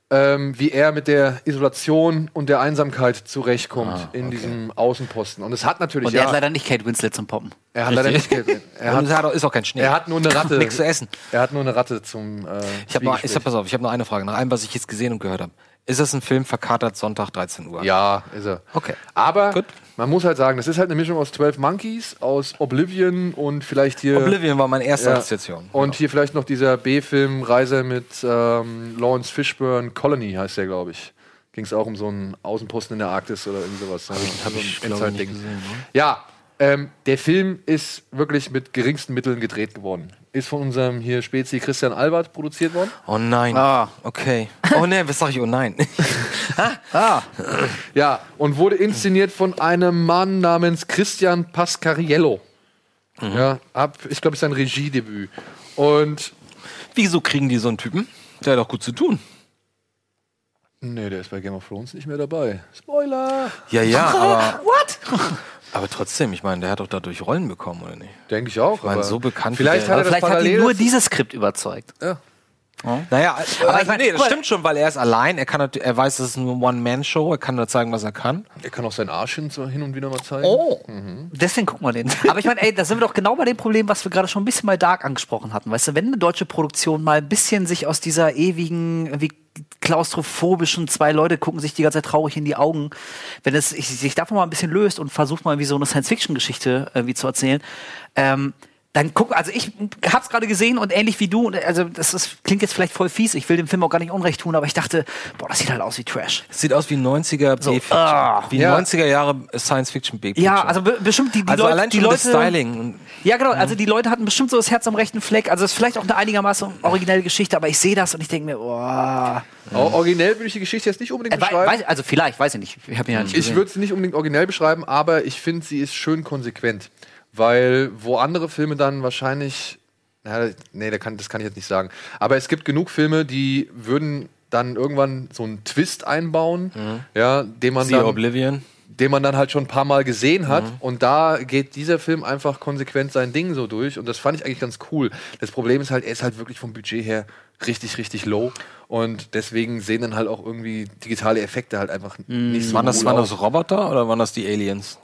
ähm, wie er mit der Isolation und der Einsamkeit zurechtkommt in diesem Außenposten. Und es hat natürlich Und er ja, hat leider nicht Kate Winslet zum Poppen. er hat leider nicht Geld. Er Und es hat, hat, ist auch kein Schnee. er hat nur eine Ratte. Nichts zu essen. Er hat nur eine Ratte zum. Äh, Ich habe noch, ich hab, pass auf, ich habe noch eine Frage. Nach allem, was ich jetzt gesehen und gehört habe. Ist das ein Film verkatert Sonntag 13 Uhr? Ja, ist er. Okay. Aber Gut. man muss halt sagen, das ist halt eine Mischung aus 12 Monkeys, aus Oblivion und vielleicht hier. Oblivion war meine erste Ja. Assoziation. Und hier vielleicht noch dieser B-Film Reise mit ähm, Lawrence Fishburne, Colony heißt der, glaube ich. Ging es auch um so einen Außenposten in der Arktis oder irgendwie sowas. Hab ich, hab ich, ein nicht Endzeit-Ding. gesehen, ne? Ja, ähm, der Film ist wirklich mit geringsten Mitteln gedreht geworden. Ist von unserem hier Spezi Christian Albert produziert worden. Oh nein. Ah. Okay. Oh nein, was sag ich? Oh nein. Ah, Ja, und wurde inszeniert von einem Mann namens Christian Pascariello. Ja, ab, ich glaube, sein Regiedebüt. Und Wieso kriegen die so einen Typen? Der hat doch gut zu tun. nee, der ist bei Game of Thrones nicht mehr dabei. Spoiler! Ja, ja, aber, what? aber trotzdem, ich meine, der hat doch dadurch Rollen bekommen, oder nicht? Denke ich auch. meine, aber so bekannt wie Vielleicht hat er das vielleicht hat ihn nur dieses Skript überzeugt. ja. Naja, aber ich ich mein, nee, das stimmt schon, weil er ist allein. Er, kann, er weiß, es ist eine One-Man-Show. Er kann da zeigen, was er kann. Er kann auch seinen Arsch hin, so hin und wieder mal zeigen. Oh. Deswegen gucken wir den. Aber ich meine, ey, da sind wir doch genau bei dem Problem, was wir gerade schon ein bisschen mal Dark angesprochen hatten. Weißt du, wenn eine deutsche Produktion mal ein bisschen sich aus dieser ewigen, irgendwie klaustrophobischen, zwei Leute gucken sich die ganze Zeit traurig in die Augen, wenn es sich davon mal ein bisschen löst und versucht mal wie so eine Science-Fiction-Geschichte irgendwie zu erzählen, ähm, dann guck, also ich hab's gerade gesehen und ähnlich wie du, also das ist, klingt jetzt vielleicht voll fies, ich will dem Film auch gar nicht Unrecht tun, aber ich dachte, boah, das sieht halt aus wie Trash. Es sieht aus wie 90er B-Fiction. ah. wie Ja. 90er Jahre Science-Fiction B-Fiction. Ja, also be bestimmt die, die also Leute, allein die schon Leute, das Styling. Ja, genau. Also die Leute hatten bestimmt so das Herz am rechten Fleck. Also es ist vielleicht auch eine einigermaßen originelle Geschichte, aber ich sehe das und ich denke mir, boah. Au- Originell würde ich die Geschichte jetzt nicht unbedingt Äh, beschreiben. weiß, also vielleicht, weiß ich nicht. Ich ihn ja nicht ich würde es nicht unbedingt originell beschreiben, aber ich finde, sie ist schön konsequent. Weil wo andere Filme dann wahrscheinlich. Na, nee, kann, das kann ich jetzt nicht sagen. Aber es gibt genug Filme, die würden dann irgendwann so einen Twist einbauen, ja, den man dann, Oblivion. den man dann halt schon ein paar Mal gesehen hat. Und da geht dieser Film einfach konsequent sein Ding so durch. Und das fand ich eigentlich ganz cool. Das Problem ist halt, er ist halt wirklich vom Budget her richtig, richtig low. Und deswegen sehen dann halt auch irgendwie digitale Effekte halt einfach nicht so Waren das, cool waren aus. das Roboter oder waren das die Aliens?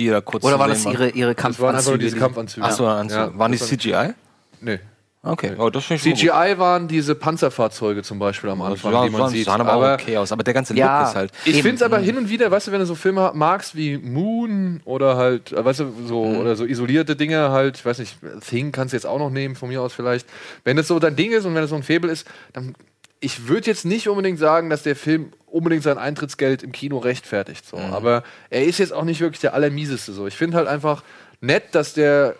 Die da kurz Oder sehen das ihre, ihre Das waren einfach nur diese die- Kampfanzüge. Achso, Ja, waren die das CGI? Nee. Okay, oh, das finde ich schon gut. CGI waren diese Panzerfahrzeuge zum Beispiel am Anfang, die man sieht. sahen aber, Aber auch okay aus. Aber der ganze Ja. Look ist halt. ich Eben. finde es aber hin und wieder, weißt du, wenn du so Filme magst wie Moon oder halt, äh, weißt du, so, Mhm. oder so isolierte Dinge halt, ich weiß nicht, Thing kannst du jetzt auch noch nehmen, von mir aus vielleicht. Wenn das so dein Ding ist und wenn es so ein Faible ist, dann, ich würde jetzt nicht unbedingt sagen, dass der Film unbedingt sein Eintrittsgeld im Kino rechtfertigt. So. Mhm. Aber er ist jetzt auch nicht wirklich der Allermieseste. So. Ich finde halt einfach nett, dass der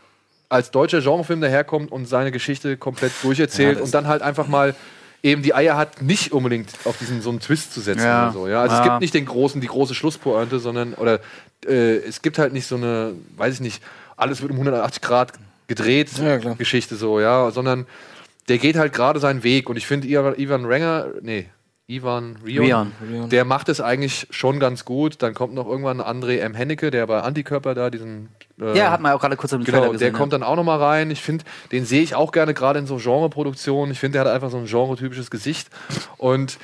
als deutscher Genrefilm daherkommt und seine Geschichte komplett durcherzählt Ja, und dann halt einfach mal eben die Eier hat, nicht unbedingt auf diesen so einen Twist zu setzen Ja. oder so. Ja? Also es Ja. gibt nicht den großen, die große Schlusspointe, sondern oder äh, es gibt halt nicht so eine, weiß ich nicht, alles wird um 180 Grad gedreht. Geschichte so, ja, sondern der geht halt gerade seinen Weg und ich finde Ivan, Renger, nee, Ivan Rion, Rion. Rion. der macht es eigentlich schon ganz gut. Dann kommt noch irgendwann André M. Hennecke, der bei Antikörper da diesen äh, Ja, hat man ja auch gerade kurz im Genau, Trailer gesehen. der kommt dann auch noch mal rein. Ich finde, den sehe ich auch gerne gerade in so Genreproduktionen. Ich finde, der hat einfach so ein genretypisches Gesicht. Und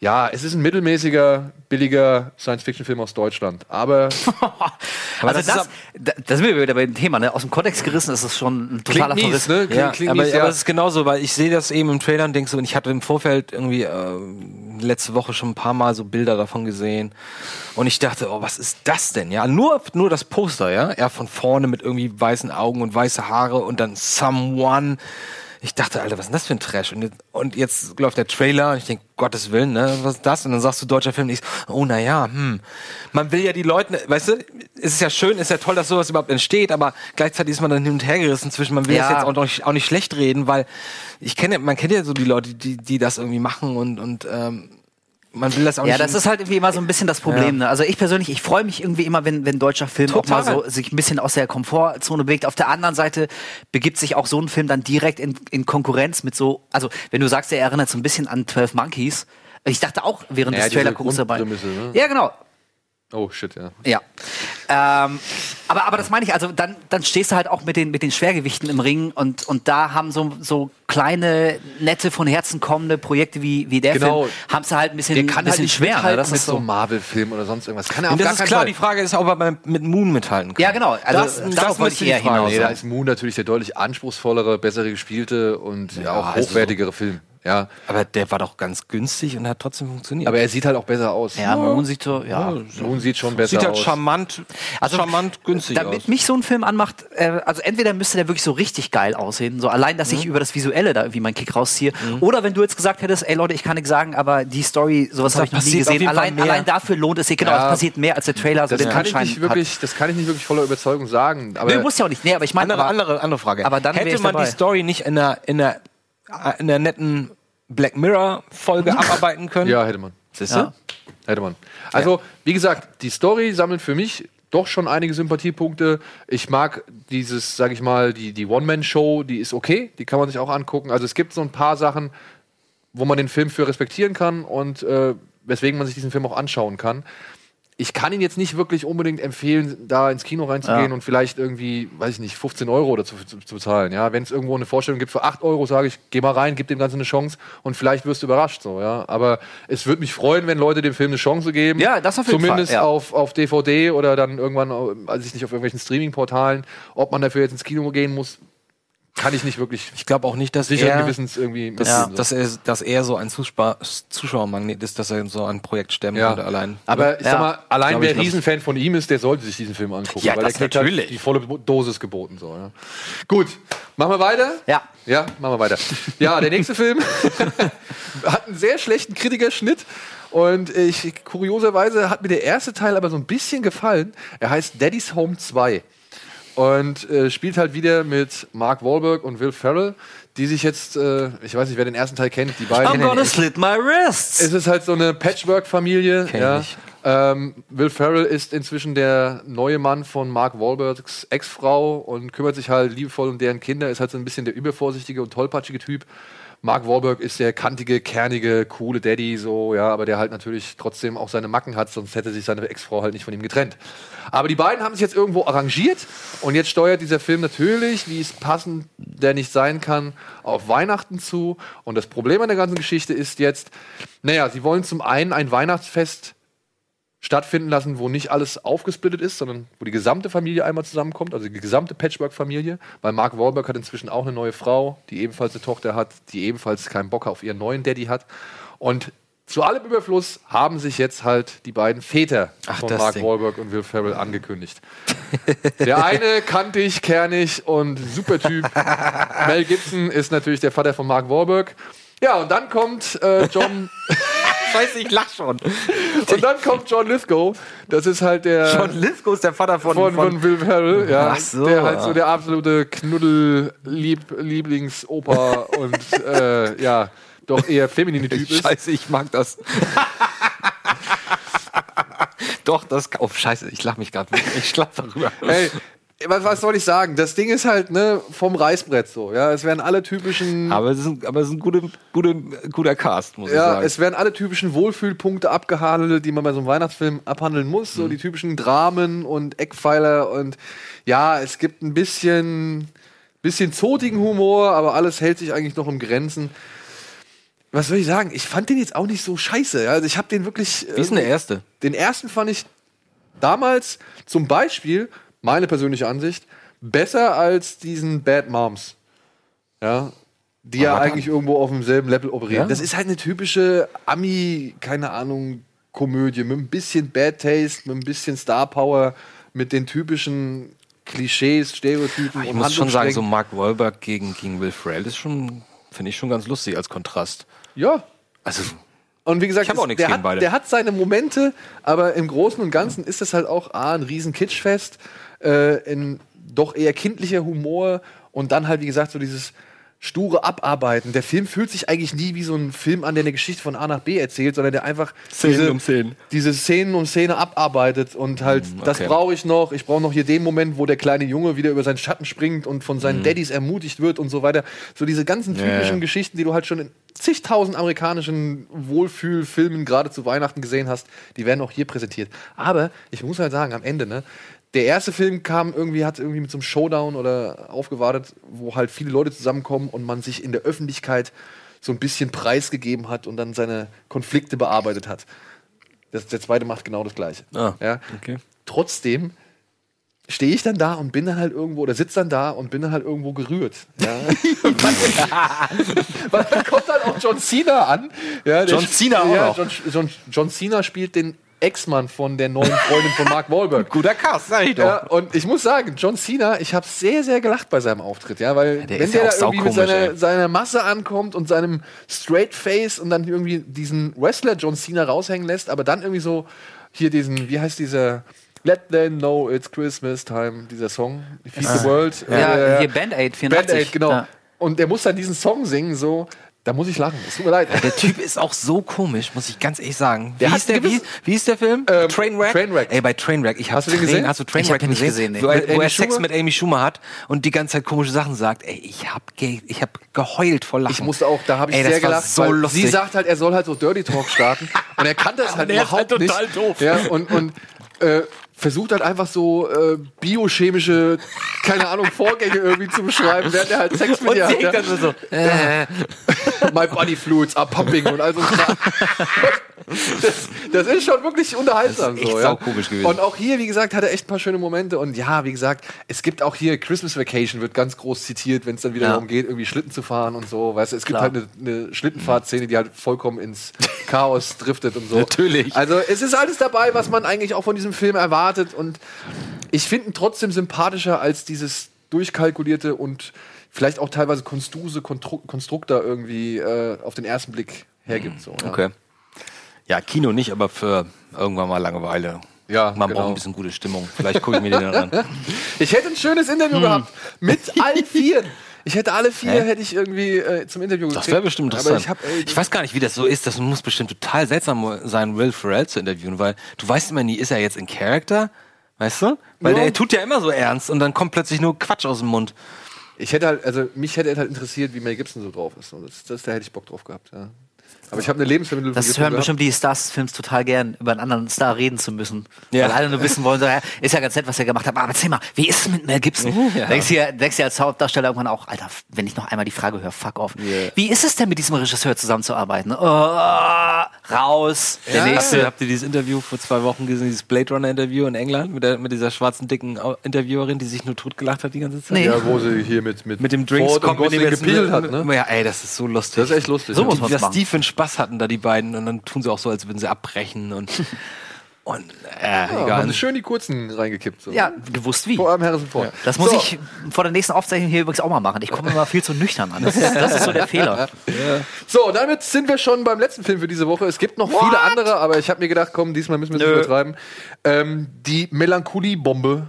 ja, es ist ein mittelmäßiger, billiger Science-Fiction-Film aus Deutschland. Aber also das das, sind wir wieder bei dem Thema, ne? Aus dem Kontext gerissen ist es schon ein totaler klingt mies, Verriss. ne? Ja, klingt aber, mies, aber ja. es ist genauso, weil ich sehe das eben im Trailer und denke so, und ich hatte im Vorfeld irgendwie äh, letzte Woche schon ein paar Mal so Bilder davon gesehen und ich dachte, oh, was ist das denn? Ja, nur, nur das Poster, ja, er von vorne mit irgendwie weißen Augen und weiße Haare und dann Someone ich dachte, Alter, was ist denn das für ein Trash? Und jetzt, und jetzt läuft der Trailer und ich denke, Gottes Willen, ne, was ist das? Und dann sagst du deutscher Film, und ich, oh na ja, hm. Man will ja die Leute, weißt du, es ist ja schön, es ist ja toll, dass sowas überhaupt entsteht, aber gleichzeitig ist man dann hin und her gerissen zwischen, man will Ja. das jetzt auch nicht, auch nicht schlecht reden, weil ich kenne, man kennt ja so die Leute, die, die das irgendwie machen und, und ähm, man will das auch Ja, nicht. das ist halt irgendwie immer so ein bisschen das Problem. Ne? Also ich persönlich, ich freue mich irgendwie immer, wenn, wenn ein deutscher Film auch Total. mal so sich ein bisschen aus der Komfortzone bewegt. Auf der anderen Seite begibt sich auch so ein Film dann direkt in, in Konkurrenz mit so, also wenn du sagst, er erinnert so ein bisschen an 12 Monkeys. Ich dachte auch während Ja, des diese Trailer dabei. Ne? Ja, genau. Oh shit, ja. Ja. Ähm, aber, aber das meine ich, also dann, dann stehst du halt auch mit den, mit den Schwergewichten im Ring und, und da haben so, so kleine, nette, von Herzen kommende Projekte wie, wie der Genau. Film, haben sie halt ein bisschen, Der kann ein bisschen halt nicht schwer. Ne? Das mit ist so Marvel-Film oder sonst irgendwas. Kann er auf und das gar ist klar, Fall. die Frage ist, ob er mit Moon mithalten kann. Ja, genau. Also, das, darauf das wollte ich eher hinaus. Nee, da ist Moon natürlich der deutlich anspruchsvollere, bessere gespielte und ja, auch also hochwertigere Film. Ja. Aber der war doch ganz günstig und hat trotzdem funktioniert. Aber er sieht halt auch besser aus. Ja, Moon sieht so, ja. Moon sieht schon besser Sieht halt aus. charmant, Also, charmant günstig Damit aus. mich so ein Film anmacht, äh, also entweder müsste der wirklich so richtig geil aussehen, so allein, dass ich Mhm. über das Visuelle da irgendwie meinen Kick rausziehe. Oder wenn du jetzt gesagt hättest, ey Leute, ich kann nichts sagen, aber die Story, sowas habe ich noch nie gesehen. Allein, allein dafür lohnt es sich. Genau, Ja. es passiert mehr als der Trailer so Das den kann, ich nicht wirklich, das kann ich nicht wirklich voller Überzeugung sagen. Aber hat. Nee, muss ja auch nicht. Nee, aber ich meine, Andere, andere, andere Frage. aber dann Hätte ich man dabei. die Story nicht in einer, in einer, in einer netten Black Mirror Folge abarbeiten können? ja, hätte man. Siehst Ja. Hätte man. Also, wie gesagt, die Story sammelt für mich doch schon einige Sympathiepunkte. Ich mag dieses, sag ich mal, die, die One-Man-Show, die ist okay, die kann man sich auch angucken. Also es gibt so ein paar Sachen, wo man den Film für respektieren kann und äh, weswegen man sich diesen Film auch anschauen kann. Ich kann ihn jetzt nicht wirklich unbedingt empfehlen, da ins Kino reinzugehen Ja. und vielleicht irgendwie, weiß ich nicht, 15 Euro dazu zu, zu bezahlen. Ja, wenn es irgendwo eine Vorstellung gibt für 8 Euro, sage ich, geh mal rein, gib dem Ganzen eine Chance und vielleicht wirst du überrascht. So, ja. Aber es würde mich freuen, wenn Leute dem Film eine Chance geben. Ja, das auf jeden Zumindest Fall, ja. auf, auf DVD oder dann irgendwann, weiß ich nicht, auf irgendwelchen Streaming-Portalen. Ob man dafür jetzt ins Kino gehen muss, kann ich nicht wirklich Ich glaube auch nicht, dass er, Gewissens irgendwie dass, so. dass, er, dass er so ein Zuschauer, Zuschauermagnet ist, dass er so ein Projekt stemmen Ja. könnte allein. Aber ich Ja. sag mal, allein wer. Riesenfan von ihm ist, der sollte sich diesen Film angucken. Ja, weil das der natürlich. Halt die volle Dosis geboten. So, ja. Gut, machen wir weiter? Ja. Ja, machen wir weiter. Ja, der nächste Film hat einen sehr schlechten Kritikerschnitt. Und ich, kurioserweise hat mir der erste Teil aber so ein bisschen gefallen. Er heißt Daddy's Home 2. Und äh, spielt halt wieder mit Mark Wahlberg und Will Ferrell, die sich jetzt, äh, ich weiß nicht, wer den ersten Teil kennt, die beiden. I'm gonna slit my wrists. Es ist halt so eine Patchwork-Familie. Kenn Ja. Ähm, Will Ferrell ist inzwischen der neue Mann von Mark Wahlbergs Ex-Frau und kümmert sich halt liebevoll um deren Kinder, ist halt so ein bisschen der übervorsichtige und tollpatschige Typ. Mark Wahlberg ist der kantige, kernige, coole Daddy, so, ja, aber der halt natürlich trotzdem auch seine Macken hat, sonst hätte sich seine Ex-Frau halt nicht von ihm getrennt. Aber die beiden haben sich jetzt irgendwo arrangiert und jetzt steuert dieser Film natürlich, wie es passend der nicht sein kann, auf Weihnachten zu. Und das Problem an der ganzen Geschichte ist jetzt, naja, sie wollen zum einen ein Weihnachtsfest stattfinden lassen, wo nicht alles aufgesplittet ist, sondern wo die gesamte Familie einmal zusammenkommt, also die gesamte Patchwork-Familie. Weil Mark Wahlberg hat inzwischen auch eine neue Frau, die ebenfalls eine Tochter hat, die ebenfalls keinen Bock auf ihren neuen Daddy hat. Und zu allem Überfluss haben sich jetzt halt die beiden Väter Ach, von Mark Ding. Wahlberg und Will Ferrell angekündigt. Der eine kantig, kernig und super Typ. Mel Gibson ist natürlich der Vater von Mark Wahlberg. Ja, und dann kommt äh, John Scheiße, ich lach schon. und dann kommt John Lithgow. Das ist halt der John Lithgow ist der Vater von, von, von Will Ferrell, ja. Ach so, der halt so der absolute Knuddel-Lieblingsopa und äh, ja, doch eher feminine Typ ist. Scheiße, ich mag das. Doch, das. Oh, scheiße, ich lach mich gerade. Ich schlaf darüber. Ey, was, was soll ich sagen? Das Ding ist halt ne, vom Reißbrett so. Ja, es werden alle typischen. Aber es ist ein, aber es ist ein gute, gute, guter Cast, muss ich Ja, sagen. es werden alle typischen Wohlfühlpunkte abgehandelt, die man bei so einem Weihnachtsfilm abhandeln muss. Mhm. So die typischen Dramen und Eckpfeiler und ja, es gibt ein bisschen, bisschen zotigen Humor, aber alles hält sich eigentlich noch im Grenzen. Was soll ich sagen? Ich fand den jetzt auch nicht so scheiße. ja. Also ich habe den wirklich. Wie ist denn der erste? Den ersten fand ich damals zum Beispiel, meine persönliche Ansicht, besser als diesen Bad Moms. Ja. Die ja eigentlich irgendwo auf demselben Level operieren. Ja? Das ist halt eine typische Ami, keine Ahnung, Komödie mit ein bisschen Bad Taste, mit ein bisschen Star Power, mit den typischen Klischees, Stereotypen Ich und muss schon sagen, so. Mark Wahlberg gegen, gegen Will Ferrell ist schon, finde ich schon ganz lustig als Kontrast. Ja. Also, Und wie gesagt, Ich auch nichts der, gegen hat, beide. der hat seine Momente, aber im Großen und Ganzen ist es halt auch A, ein riesen Kitschfest, äh, ein doch eher kindlicher Humor und dann halt, wie gesagt, so dieses sture Abarbeiten. Der Film fühlt sich eigentlich nie wie so ein Film an, der eine Geschichte von A nach B erzählt, sondern der einfach Szenen diese, um Szenen. diese Szenen um Szene abarbeitet und halt, das okay. brauche ich noch. Ich brauche noch hier den Moment, wo der kleine Junge wieder über seinen Schatten springt und von seinen Daddys ermutigt wird und so weiter. So diese ganzen typischen ja. Geschichten, die du halt schon in zigtausend amerikanischen Wohlfühlfilmen gerade zu Weihnachten gesehen hast, die werden auch hier präsentiert. Aber ich muss halt sagen, am Ende, ne, der erste Film kam irgendwie, hat irgendwie mit so einem Showdown oder aufgewartet, wo halt viele Leute zusammenkommen und man sich in der Öffentlichkeit so ein bisschen preisgegeben hat und dann seine Konflikte bearbeitet hat. Das, der zweite macht genau das Gleiche. Ah, ja. okay. Trotzdem stehe ich dann da und bin dann halt irgendwo, oder sitze dann da und bin dann halt irgendwo gerührt. Ja. Weil dann kommt halt auch John Cena an. Ja, John Cena auch ja. John, John, John Cena spielt den Ex-Mann von der neuen Freundin von Mark Wahlberg. guter Cast, sag ich Ja, und ich muss sagen, John Cena, ich habe sehr, sehr gelacht bei seinem Auftritt, ja, weil der wenn der ja da irgendwie mit seiner, seiner Masse ankommt und seinem Straight Face und dann irgendwie diesen Wrestler John Cena raushängen lässt, aber dann irgendwie so hier diesen, wie heißt dieser Let them know it's Christmas time, dieser Song, Feed the World. Ja, äh, hier Band-Aid 84. Band-Aid, genau. Und der muss dann diesen Song singen, so, da muss ich lachen. Es tut mir leid. Der Typ ist auch so komisch, muss ich ganz ehrlich sagen. Wie, hat der, wie, wie hieß der Film? Ähm, Trainwreck? Trainwreck. Ey, bei Trainwreck. Ich Hast du den Train- gesehen? Hast du Ich Trainwreck nicht gesehen? Wo, er, wo er Sex mit Amy Schumer hat und die ganze Zeit komische Sachen sagt. Ey, ich hab, ge ich hab geheult vor Lachen. Ich musste auch, da habe ich Ey, das sehr gelacht. so lustig. Sie sagt halt, er soll halt so Dirty Talk starten. und er kann das halt er ist überhaupt halt nicht. total doof. Ja, und, und äh, versucht halt einfach so äh, biochemische, keine Ahnung, Vorgänge irgendwie zu beschreiben, während er halt Sex mit und ihr hat. Ja. dann so. Äh, My body fluids are pumping und all so ein Kram. das, das ist schon wirklich unterhaltsam. Das ist echt so, ja. saukomisch gewesen. Und auch hier, wie gesagt, hat er echt ein paar schöne Momente. Und ja, wie gesagt, es gibt auch hier Christmas Vacation, wird ganz groß zitiert, wenn es dann wieder Ja. darum geht, irgendwie Schlitten zu fahren und so. Weißt du, es gibt Klar. halt eine, eine Schlittenfahrtszene, die halt vollkommen ins Chaos driftet und so. Natürlich. Also es ist alles dabei, was man eigentlich auch von diesem Film erwartet. Und ich finde ihn trotzdem sympathischer als dieses durchkalkulierte und vielleicht auch teilweise konstruse Kontru Konstrukter irgendwie äh, auf den ersten Blick hergibt. So, ja. okay. Ja, Kino nicht, aber für irgendwann mal Langeweile. Ja, Man genau. braucht ein bisschen gute Stimmung. Vielleicht gucke ich mir den dann an. Ich hätte ein schönes Interview Hm. gehabt mit allen vier. Ich hätte alle vier Hä? hätte ich irgendwie äh, zum Interview Das wäre bestimmt Aber interessant. ich, hab, ey, ich weiß gar nicht, wie das so ist. Das muss bestimmt total seltsam sein, Will Ferrell zu interviewen, weil du weißt immer nie, ist er jetzt in Character? Weißt du? Weil Ja. der tut ja immer so ernst und dann kommt plötzlich nur Quatsch aus dem Mund. ich hätte halt, also mich hätte halt interessiert, wie Mel Gibson so drauf ist. Und das, das, da hätte ich Bock drauf gehabt. Ja. Aber ich habe eine Lebensvermittlung Das hören bestimmt die Stars des Films total gern, über einen anderen Star reden zu müssen. Ja. Weil alle nur wissen wollen, so, ja, ist ja ganz nett, was er gemacht hat, aber erzähl mal, wie ist es mit Mel Gibson? Ja. Denkst du denkst du ja als Hauptdarsteller irgendwann auch, Alter, wenn ich noch einmal die Frage höre, fuck off. Yeah. Wie ist es denn mit diesem Regisseur zusammenzuarbeiten? Oh, raus, der Ja. Habt nächste. ihr, habt ihr dieses Interview vor zwei Wochen gesehen, dieses Blade Runner Interview in England mit, der, mit dieser schwarzen, dicken Interviewerin, die sich nur totgelacht hat die ganze Zeit? Nee. Ja, wo sie hier mit, mit, Mit dem Drinks Ford und kommt, mit dem Gosling jetzt- gepielt hat. Ne? Ja, ey, das ist so lustig. Das ist echt lustig. So ja. muss man's was machen. die für einen Spaß hatten da, die beiden, und dann tun sie auch so, als würden sie abbrechen und, und äh, Ja, egal. haben schön die kurzen reingekippt. So. Ja, gewusst wie. Vor allem Harrison Ford. Das muss So. ich vor der nächsten Aufzeichnung hier übrigens auch mal machen. Ich komme immer viel zu nüchtern an. Das ist, das ist so der Fehler. So, damit sind wir schon beim letzten Film für diese Woche. Es gibt noch viele andere, aber ich habe mir gedacht, komm, diesmal müssen wir es übertreiben. Ähm, die Melancholie-Bombe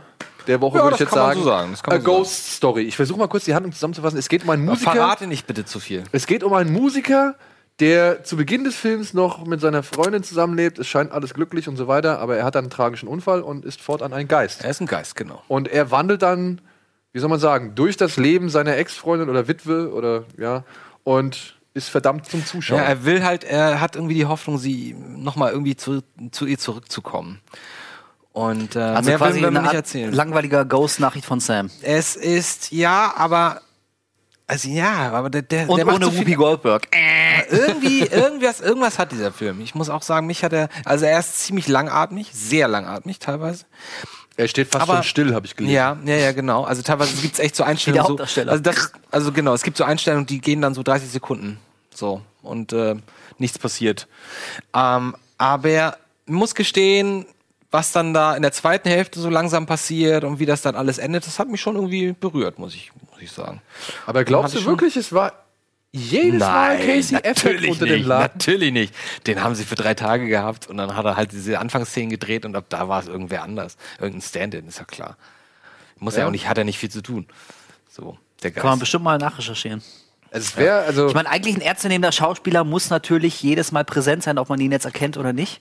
der Woche, Ja, würde ich das jetzt kann man sagen. so sagen, A so Ghost Story. Ich versuche mal kurz die Handlung zusammenzufassen. Es geht um einen Musiker. Verrate nicht bitte zu viel. Es geht um einen Musiker, der zu Beginn des Films noch mit seiner Freundin zusammenlebt. Es scheint alles glücklich und so weiter, aber er hat dann einen tragischen Unfall und ist fortan ein Geist. Er ist ein Geist, genau. Und er wandelt dann, wie soll man sagen, durch das Leben seiner Ex-Freundin oder Witwe oder ja und ist verdammt zum Zuschauen. Ja, er will halt, er hat irgendwie die Hoffnung, sie nochmal irgendwie zu, zu ihr zurückzukommen. Und äh, Also mehr quasi will, man nicht erzählen. langweiliger Ghost-Nachricht von Sam. Es ist, ja, aber, also ja, aber der, der, Und der macht ohne so Whoopi Goldberg. irgendwie, irgendwas, irgendwas hat dieser Film. Ich muss auch sagen, mich hat er, also er ist ziemlich langatmig, sehr langatmig teilweise. er steht fast Aber- schon still, habe ich gelesen. Ja, ja, ja, genau. Also teilweise gibt's echt so Einstellungen. So, Hauptdarsteller. also, das, also genau, es gibt so Einstellungen, die gehen dann so 30 Sekunden. So. Und äh, nichts passiert. Ähm, aber muss gestehen, was dann da in der zweiten Hälfte so langsam passiert und wie das dann alles endet, das hat mich schon irgendwie berührt, muss ich, muss ich sagen. Aber glaubst du wirklich, es war jedes Mal Casey Affleck unter nicht, dem Laden? natürlich nicht. Den haben sie für drei Tage gehabt und dann hat er halt diese Anfangsszenen gedreht und ab da war es irgendwer anders. Irgendein Stand-in, ist ja klar. Muss ja. Ja. auch nicht, hat er nicht viel zu tun. So, der Geist. Kann man bestimmt mal nachrecherchieren. Es wäre, also. Ich meine, eigentlich ein ernstzunehmender Schauspieler muss natürlich jedes Mal präsent sein, ob man ihn jetzt erkennt oder nicht.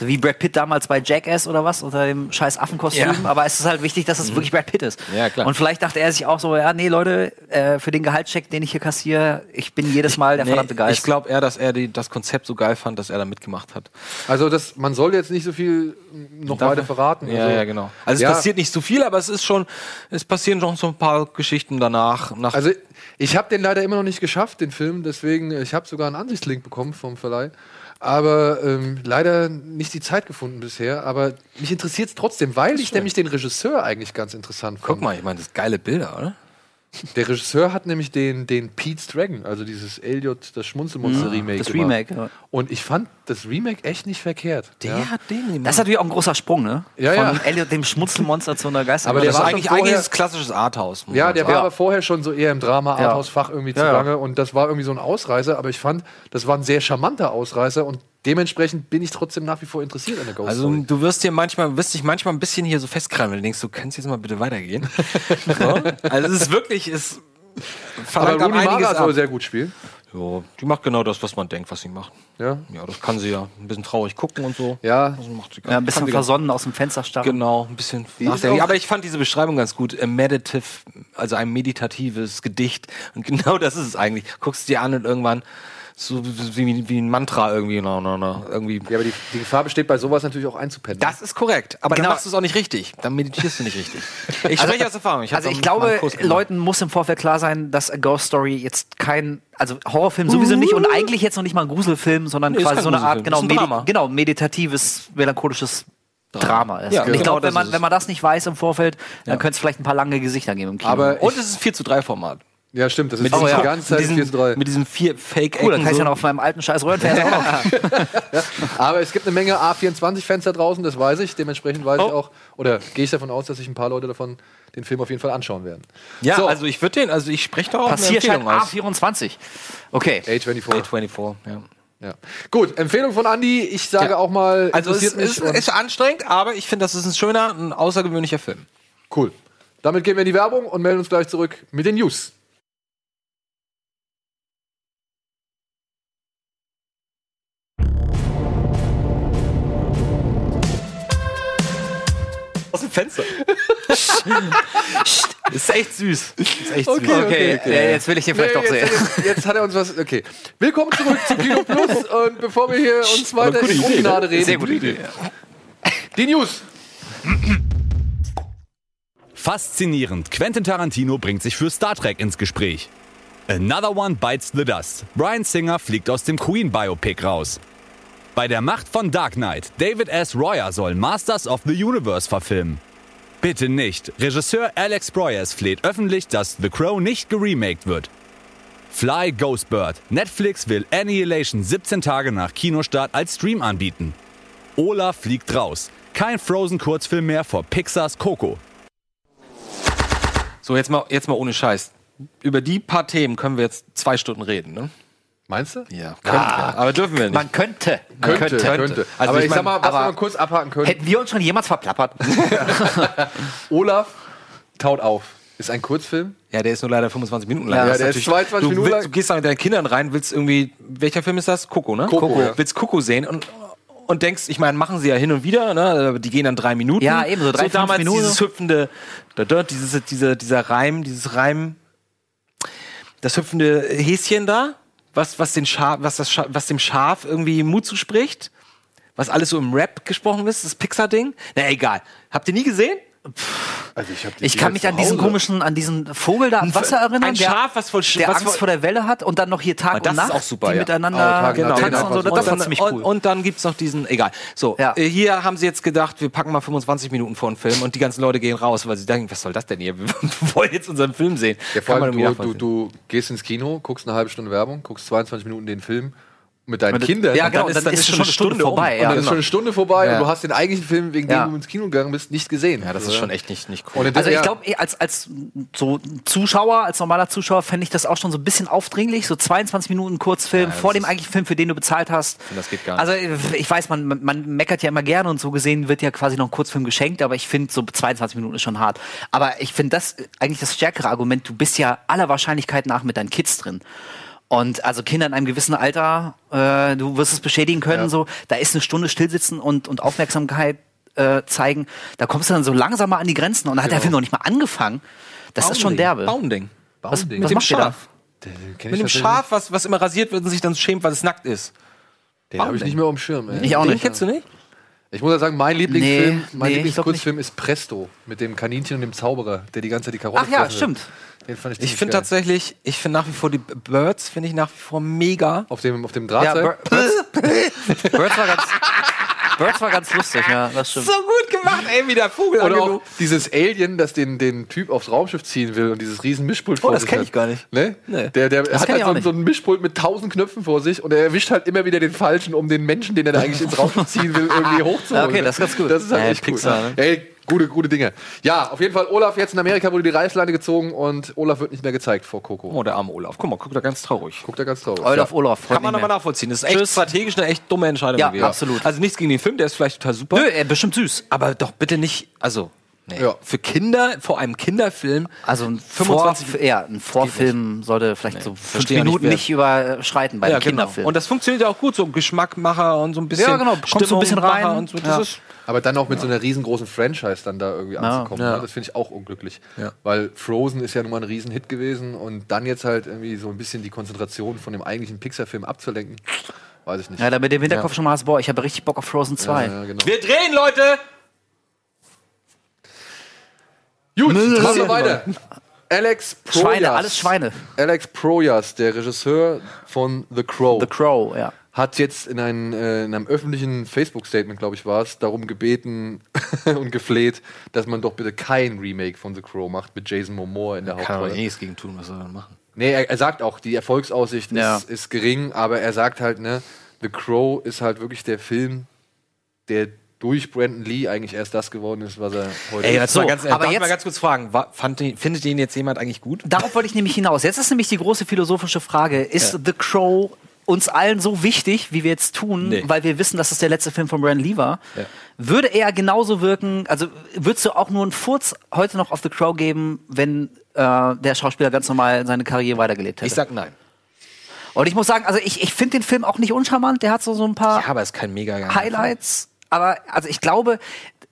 So wie Brad Pitt damals bei Jackass oder was, unter dem scheiß Affenkostüm. Ja. Aber es ist halt wichtig, dass es wirklich Brad Pitt ist. Ja, klar. Und vielleicht dachte er sich auch so, ja, nee, Leute, äh, für den Gehaltscheck, den ich hier kassiere, ich bin jedes Mal der Nee, verdammte Geist. ich glaube eher, dass er die, das Konzept so geil fand, dass er da mitgemacht hat. Also das, man soll jetzt nicht so viel noch Darf weiter er? verraten. Ja, also, ja, genau. Also Ja. es passiert nicht so viel, aber es ist schon, es passieren schon so ein paar Geschichten danach. Nach Also ich habe den leider immer noch nicht geschafft, den Film. Deswegen, ich habe sogar einen Ansichtslink bekommen vom Verleih. Aber ähm, leider nicht die Zeit gefunden bisher. Aber mich interessiert es trotzdem, weil ich nämlich den Regisseur eigentlich ganz interessant fand. Guck mal, ich meine, das sind geile Bilder, oder? Der Regisseur hat nämlich den, den Pete's Dragon, also dieses Elliot, das Schmunzelmonster-Remake. das gemacht. Remake, ja. Und ich fand das Remake echt nicht verkehrt. ja. hat den Das ist natürlich auch ein großer Sprung, ne? Ja, Von ja. Elliot, dem Schmutzelmonster zu einer Geister. Aber das der ist war eigentlich, vorher- eigentlich klassisches Arthouse. Ja, der sagen. war aber vorher schon so eher im Drama, Ja. Arthouse-Fach irgendwie Ja, ja. zugange und das war irgendwie so ein Ausreißer, aber ich fand, das war ein sehr charmanter Ausreißer und dementsprechend bin ich trotzdem nach wie vor interessiert an der Ghost Also Story. du wirst dir manchmal, wirst dich manchmal ein bisschen hier so festkrallen, wenn du denkst, du kannst jetzt mal bitte weitergehen. so. Also es ist wirklich, es Aber verlangt am Rooney Mara soll sehr gut spielen. Ja, die macht genau das, was man denkt, was sie macht. Ja. Ja, das kann sie ja. Ein bisschen traurig gucken und so. Ja. Das macht sie ja, ein bisschen versonnen aus dem Fenster starren. Genau, ein bisschen auch- Aber ich fand diese Beschreibung ganz gut. A meditative, also ein meditatives Gedicht. Und genau das ist es eigentlich. Guckst dir an und irgendwann so wie, wie ein Mantra irgendwie. No, no, no, irgendwie. Ja, aber die, die Gefahr besteht bei sowas natürlich auch einzupennen. Das ist korrekt. Aber Genau. dann machst du es auch nicht richtig. Dann meditierst du nicht richtig. Ich spreche aus Erfahrung. Ich Also ich glaube. Leuten muss im Vorfeld klar sein, dass A Ghost Story jetzt kein, also Horrorfilm sowieso nicht und eigentlich jetzt noch nicht mal ein Gruselfilm, sondern Nee, quasi so eine Art, genau, Medi Drama. genau, meditatives, melancholisches Drama ist. Ja, und ich genau glaube, wenn man, wenn man das nicht weiß im Vorfeld, dann Ja. könnte es vielleicht ein paar lange Gesichter geben im Kino. Aber Und es ist 4 zu 3 Format. Ja, stimmt, das ist Mit die diesem- ganze Zeit mit 4 diesem, zu 3. mit diesem vier fake cool, dann kann ich ja noch auf meinem alten scheiß Röhrenfernseher auch noch. Aber es gibt eine Menge A24-Fenster draußen, das weiß ich. Dementsprechend weiß ich Oh. auch, oder gehe ich davon aus, dass sich ein paar Leute davon den Film auf jeden Fall anschauen werden. Ja, So. also ich würde den, also ich spreche da auch Passierschein eine Empfehlung aus. A24. Okay. A24. A24, ja. Ja. Gut, Empfehlung von Andy. Ich sage Ja. auch mal, Also es ist, ist anstrengend, aber ich finde, das ist ein schöner, ein außergewöhnlicher Film. Cool. Damit gehen wir in die Werbung und melden uns gleich zurück mit den News. Dem Fenster. ist echt süß. Ist echt Okay, süß. okay, okay. Ja, jetzt will ich den vielleicht doch Nee, sehen. jetzt, jetzt, hat er uns was. Okay. Willkommen zurück zu Kino Plus. Und bevor wir hier uns weiter in Idee, Ungnade reden, Sehr gute Idee. die News. Faszinierend. Quentin Tarantino bringt sich für Star Trek ins Gespräch. Another One Bites the Dust. Brian Singer fliegt aus dem Queen Biopic raus. Bei der Macht von Dark Knight. David S. Royer soll Masters of the Universe verfilmen. Bitte nicht. Regisseur Alex Proyas fleht öffentlich, dass The Crow nicht geremaked wird. Fly Ghostbird. Netflix will Annihilation 17 Tage nach Kinostart als Stream anbieten. Olaf fliegt raus. Kein Frozen-Kurzfilm mehr vor Pixars Coco. So, jetzt mal, jetzt mal ohne Scheiß. Über die paar Themen können wir jetzt zwei Stunden reden, ne? Meinst du? Ja, können wir. Aber dürfen wir nicht. Man könnte. Man Könnte, könnte. Also aber ich ich, sag mein, mal, was mal kurz abhaken können. Hätten wir uns schon jemals verplappert? Olaf taut auf. Ist ein Kurzfilm. ja, der ist nur leider 25 Minuten lang. Ja, Das der ist natürlich- 22 du, Minuten willst, lang. Du gehst da mit deinen Kindern rein, willst irgendwie, welcher Film ist das? Coco, ne? Coco, ja. Willst Coco sehen und, und denkst, ich meine, machen sie ja hin und wieder, ne? Aber Die gehen dann drei Minuten. Ja, eben, so drei, fünf damals Minuten. dieses hüpfende, da, dort, dieses, dieser, dieser Reim, dieses Reim, das hüpfende Häschen da, was, was, den Schaf, was, das Scha was dem Schaf irgendwie Mut zuspricht, was alles so im Rap gesprochen ist, das Pixar-Ding. Na, egal. Habt ihr nie gesehen? Also ich, Ich kann mich an diesen komischen, an diesen Vogel da am Wasser erinnern, ein der, Schaf, was voll- der was Angst voll- vor der Welle hat und dann noch hier Tag das und ist Nacht, auch super, die ja. miteinander Oh, und Nacht, tanzen genau. und so. Das, und, dann, ziemlich und, cool. und dann gibt's noch diesen, egal. So, Ja. äh, hier haben sie jetzt gedacht, wir packen mal 25 Minuten vor den Film und die ganzen Leute gehen raus, weil sie denken, was soll das denn hier? Wir wollen jetzt unseren Film sehen. Ja, vor allem, du, du, du gehst ins Kino, guckst eine halbe Stunde Werbung, guckst 22 Minuten den Film, mit deinen Und- Kindern. Ja, und genau, dann dann ist schon eine Stunde vorbei. und Ja, dann ist genau. schon eine Stunde vorbei Ja. und du hast den eigentlichen Film, wegen Ja. dem du ins Kino gegangen bist, nicht gesehen. Ja, das ist schon echt nicht, nicht cool. Und Also ich glaube, als, als so Zuschauer, als normaler Zuschauer, fände ich das auch schon so ein bisschen aufdringlich. So 22 Minuten Kurzfilm vor dem eigentlichen Film, für den du bezahlt hast. das geht gar nicht. Also ich weiß, man, man- man meckert ja immer gerne und so gesehen wird ja quasi noch ein Kurzfilm geschenkt, aber ich finde so 22 Minuten ist schon hart. Aber ich finde das eigentlich das stärkere Argument. Du bist ja aller Wahrscheinlichkeit nach mit deinen Kids drin. Und also Kinder in einem gewissen Alter, äh, du wirst es beschädigen können, so, da ist eine Stunde stillsitzen und, und Aufmerksamkeit äh, zeigen, da kommst du dann so langsam mal an die Grenzen und da hat der Film noch nicht mal angefangen. Das ist schon derbe. Baumding. Was, was dem macht da? Schaf. Den ich Mit dem Schaf, was, was immer rasiert wird und sich dann schämt, weil es nackt ist. Den habe ich nicht mehr auf dem Schirm. Ey. Ich auch Den nicht. kennst du nicht? Ich muss ja sagen, mein Lieblingsfilm, Nee, mein nee, Lieblingskurzfilm ist Presto mit dem Kaninchen und dem Zauberer, der die ganze Zeit die Karotte Ach ja, fressen stimmt. Den fand ich Ich finde tatsächlich, ich finde nach wie vor die Birds, finde ich nach wie vor mega. auf dem auf dem Ja, Drahtseil. Bir- Birds, Birds, war ganz, Birds war ganz lustig, ja, das stimmt. So gut gemacht, ey, wie der Vogel Oder auch angelogen. dieses Alien, das den, den Typ aufs Raumschiff ziehen will und dieses riesen Mischpult vor Oh, das sich kenn hat. ich gar nicht. Ne? Nee. Der, der hat halt ich auch so, so ein Mischpult mit tausend Knöpfen vor sich und er erwischt halt immer wieder den Falschen, um den Menschen, den er da eigentlich ins Raumschiff ziehen will, irgendwie hochzuholen. Ja, okay, das ist ganz gut. Das ist halt Ja, echt Pixar, cool. ne? Ey, gute, gute Dinge. Ja, auf jeden Fall, Olaf jetzt in Amerika wurde die Reißleine gezogen und Olaf wird nicht mehr gezeigt vor Coco. Oh, der arme Olaf. Guck mal, guckt da ganz traurig. Guckt er ganz traurig. Olaf Olaf. Kann man aber nachvollziehen. Das ist echt strategisch eine echt dumme Entscheidung Ja, gewesen. absolut. Also nichts gegen den Film, der ist vielleicht total super. Nö, er bestimmt süß. Aber doch bitte nicht, also, nee. Ja. Für Kinder, vor einem Kinderfilm. Also ein 25 Vor, ja, ein Vorfilm sollte vielleicht so fünf verstehe ja Minuten nicht, nicht, überschreiten bei einem Kinderfilm. Und das funktioniert ja auch gut, so Geschmackmacher und so ein bisschen. Ja, genau, kommst so ein bisschen rein. Und so. Das Ja. ist, Aber dann auch mit so einer riesengroßen Franchise dann da irgendwie anzukommen. Ja. Ne? Das finde ich auch unglücklich. Ja. Weil Frozen ist ja nun mal ein Riesenhit gewesen und dann jetzt halt irgendwie so ein bisschen die Konzentration von dem eigentlichen Pixar-Film abzulenken, weiß ich nicht. ja, da mit dem Hinterkopf schon mal hast, boah, ich habe richtig Bock auf Frozen 2. Ja, genau. wir drehen, Leute! Gut, machen wir weiter. Alex Proyas. Schweine, alles Schweine. Alex Proyas, der Regisseur von The Crow, The Crow, ja. hat jetzt in, ein, äh, in einem öffentlichen Facebook-Statement, glaube ich, war es, darum gebeten und gefleht, dass man doch bitte kein Remake von The Crow macht mit Jason Momoa in der Kann man Hauptrolle. eh nichts gegen tun, was soll man machen? Nee, er, er sagt auch, die Erfolgsaussicht Ja. ist, ist gering, aber er sagt halt, ne, The Crow ist halt wirklich der Film, der durch Brandon Lee eigentlich erst das geworden ist, was er heute Ey, ist. jetzt So, mal ganz, aber darf ich jetzt- mal ganz kurz fragen, wa- fand, findet den jetzt jemand eigentlich gut? Darauf wollte ich nämlich hinaus. Jetzt ist nämlich die große philosophische Frage: Ist The Crow uns allen so wichtig, wie wir jetzt tun, Nee. weil wir wissen, dass es der letzte Film von Brandon Lee war? Ja. Würde er genauso wirken? Also würdest du auch nur einen Furz heute noch auf The Crow geben, wenn äh, der Schauspieler ganz normal seine Karriere weitergelebt hätte? Ich sag nein. Und ich muss sagen, also ich, ich finde den Film auch nicht uncharmant. Der hat so, so ein paar Ja, aber ist kein mega Highlights. Aber also ich glaube,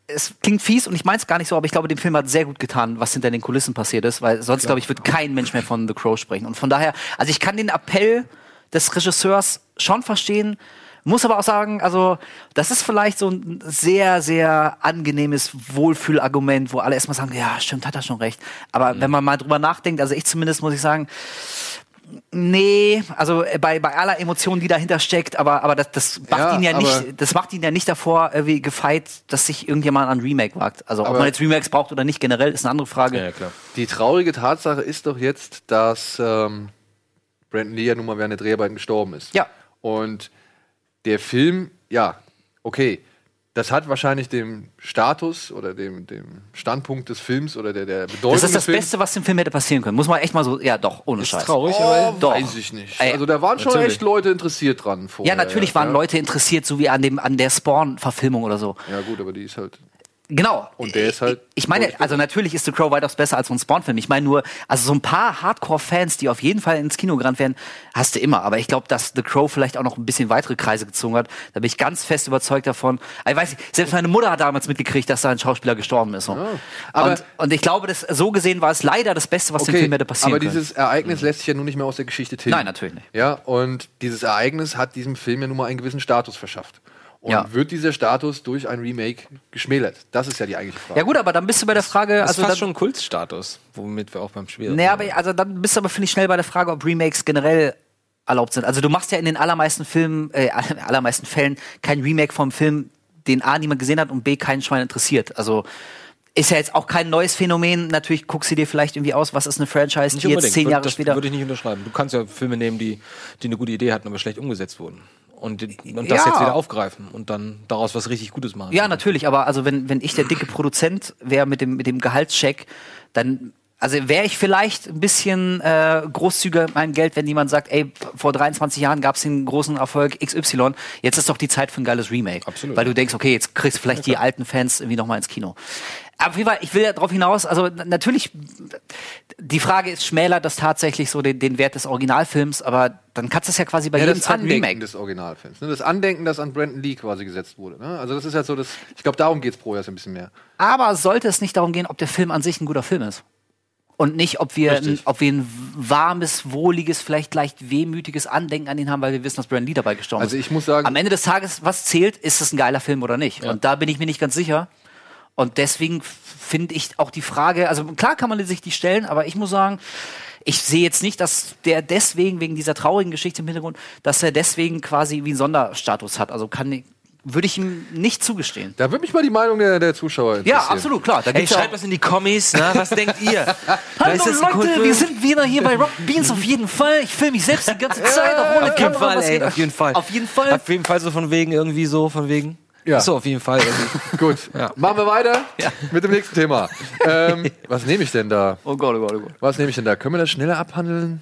es klingt fies und ich meine es gar nicht so, aber ich glaube, dem Film hat sehr gut getan, was hinter den Kulissen passiert ist, weil sonst, glaube ich, wird kein Mensch mehr von The Crow sprechen. Und von daher, also ich kann den Appell des Regisseurs schon verstehen, muss aber auch sagen, also das ist vielleicht so ein sehr, sehr angenehmes Wohlfühlargument, wo alle erstmal sagen, ja, stimmt, hat er schon recht. Aber wenn man mal drüber nachdenkt, also ich zumindest muss ich sagen, Nee, also äh, bei, bei aller Emotion, die dahinter steckt, aber, aber das, das macht Ja, ihn ja nicht, das macht ihn ja nicht davor irgendwie gefeit, dass sich irgendjemand an Remake wagt. Also ob man jetzt Remakes braucht oder nicht, generell ist eine andere Frage. Ja, klar. Die traurige Tatsache ist doch jetzt, dass ähm, Brandon Lee ja nun mal während der Dreharbeiten gestorben ist. Ja. Und der Film, ja, okay, das hat wahrscheinlich dem Status oder dem, dem Standpunkt des Films oder der, der Bedeutung Das ist das des Films Beste, was dem Film hätte passieren können. Muss man echt mal so, ja doch, ohne Scheiß. traurig, Oh, aber Doch. weiß ich nicht. Ey, also da waren schon natürlich. echt Leute interessiert dran vorher. Ja, natürlich waren ja. Leute interessiert, so wie an dem an der Spawn-Verfilmung oder so. Ja gut, aber die ist halt. Genau. Und der ist halt- Ich meine, also natürlich ist The Crow weitaus besser als so ein Spawn-Film. Ich meine nur, also so ein paar Hardcore-Fans, die auf jeden Fall ins Kino gerannt werden, hast du immer. Aber ich glaube, dass The Crow vielleicht auch noch ein bisschen weitere Kreise gezogen hat. Da bin ich ganz fest überzeugt davon. Ich weiß nicht, selbst meine Mutter hat damals mitgekriegt, dass da ein Schauspieler gestorben ist. So. aber- und, und ich glaube, dass, so gesehen war es leider das Beste, was dem Film hätte passieren aber können. dieses Ereignis lässt sich ja nun nicht mehr aus der Geschichte tilgen. Nein, natürlich nicht. Ja, und dieses Ereignis hat diesem Film ja nun mal einen gewissen Status verschafft. Und Ja. wird dieser Status durch ein Remake geschmälert? Das ist ja die eigentliche Frage. ja gut, aber dann bist du bei der Frage, Das also ist fast dann, schon ein Kultstatus, womit wir auch beim Spiel Nee, aber also dann bist du aber, finde ich, schnell bei der Frage, ob Remakes generell erlaubt sind. Also du machst ja in den allermeisten Filmen, äh, allermeisten Fällen kein Remake vom Film, den A niemand gesehen hat und B keinen Schwein interessiert. Also ist ja jetzt auch kein neues Phänomen. Natürlich guckst du dir vielleicht irgendwie aus, was ist eine Franchise, Nicht die jetzt zehn Jahre das später. würde ich nicht unterschreiben. Du kannst ja Filme nehmen, die, die eine gute Idee hatten, aber schlecht umgesetzt wurden. Und, und das Ja. jetzt wieder aufgreifen und dann daraus was richtig Gutes machen. Ja, natürlich, aber also wenn, wenn ich der dicke Produzent wäre mit dem, mit dem Gehaltscheck, dann also wäre ich vielleicht ein bisschen äh, großzügiger mit meinem Geld, wenn jemand sagt, ey, vor 23 Jahren gab es den großen Erfolg XY, jetzt ist doch die Zeit für ein geiles Remake. Absolut. Weil du denkst, okay, jetzt kriegst du vielleicht die alten Fans irgendwie nochmal ins Kino. Aber auf jeden Fall, ich will ja darauf hinaus, also natürlich, die Frage ist, schmälert das tatsächlich so den, den Wert des Originalfilms, aber dann kannst du es ja quasi bei Ja, jedem das zweiten Andenken Remake. des Originalfilms. Ne? Das Andenken, das an Brandon Lee quasi gesetzt wurde. Ne? Also das ist halt so, das, ich glaube, darum geht es pro Jahr so ein bisschen mehr. Aber sollte es nicht darum gehen, ob der Film an sich ein guter Film ist? Und nicht, ob wir, ein, ob wir ein warmes, wohliges, vielleicht leicht wehmütiges Andenken an ihn haben, weil wir wissen, dass Brandon Lee dabei gestorben Also ist. ich muss sagen- Am Ende des Tages, was zählt, ist es ein geiler Film oder nicht? Und da bin ich mir nicht ganz sicher. Und deswegen finde ich auch die Frage, also klar kann man sich die stellen, aber ich muss sagen, ich sehe jetzt nicht, dass der deswegen, wegen dieser traurigen Geschichte im Hintergrund, dass er deswegen quasi wie einen Sonderstatus hat. Also kann ich, würde ich ihm nicht zugestehen. Da würde mich mal die Meinung der, der Zuschauer interessieren. Ja, absolut, klar. Da ja schreibt was in die Kommis, ne? Was denkt ihr? Hallo Leute, wir sind wieder hier bei Rock Beans auf jeden Fall. Ich filme mich selbst die ganze Zeit. auch ohne Auf jeden Kamera, Fall, ey, auf jeden Fall. Auf jeden Fall. Auf jeden Fall so von wegen, irgendwie so, von wegen. Ja. So, auf jeden Fall. irgendwie. Gut, Ja. machen wir weiter mit dem nächsten Thema. ähm, was nehme ich denn da? Oh Gott, oh Gott, oh Gott. Was nehme ich denn da? Können wir das schneller abhandeln?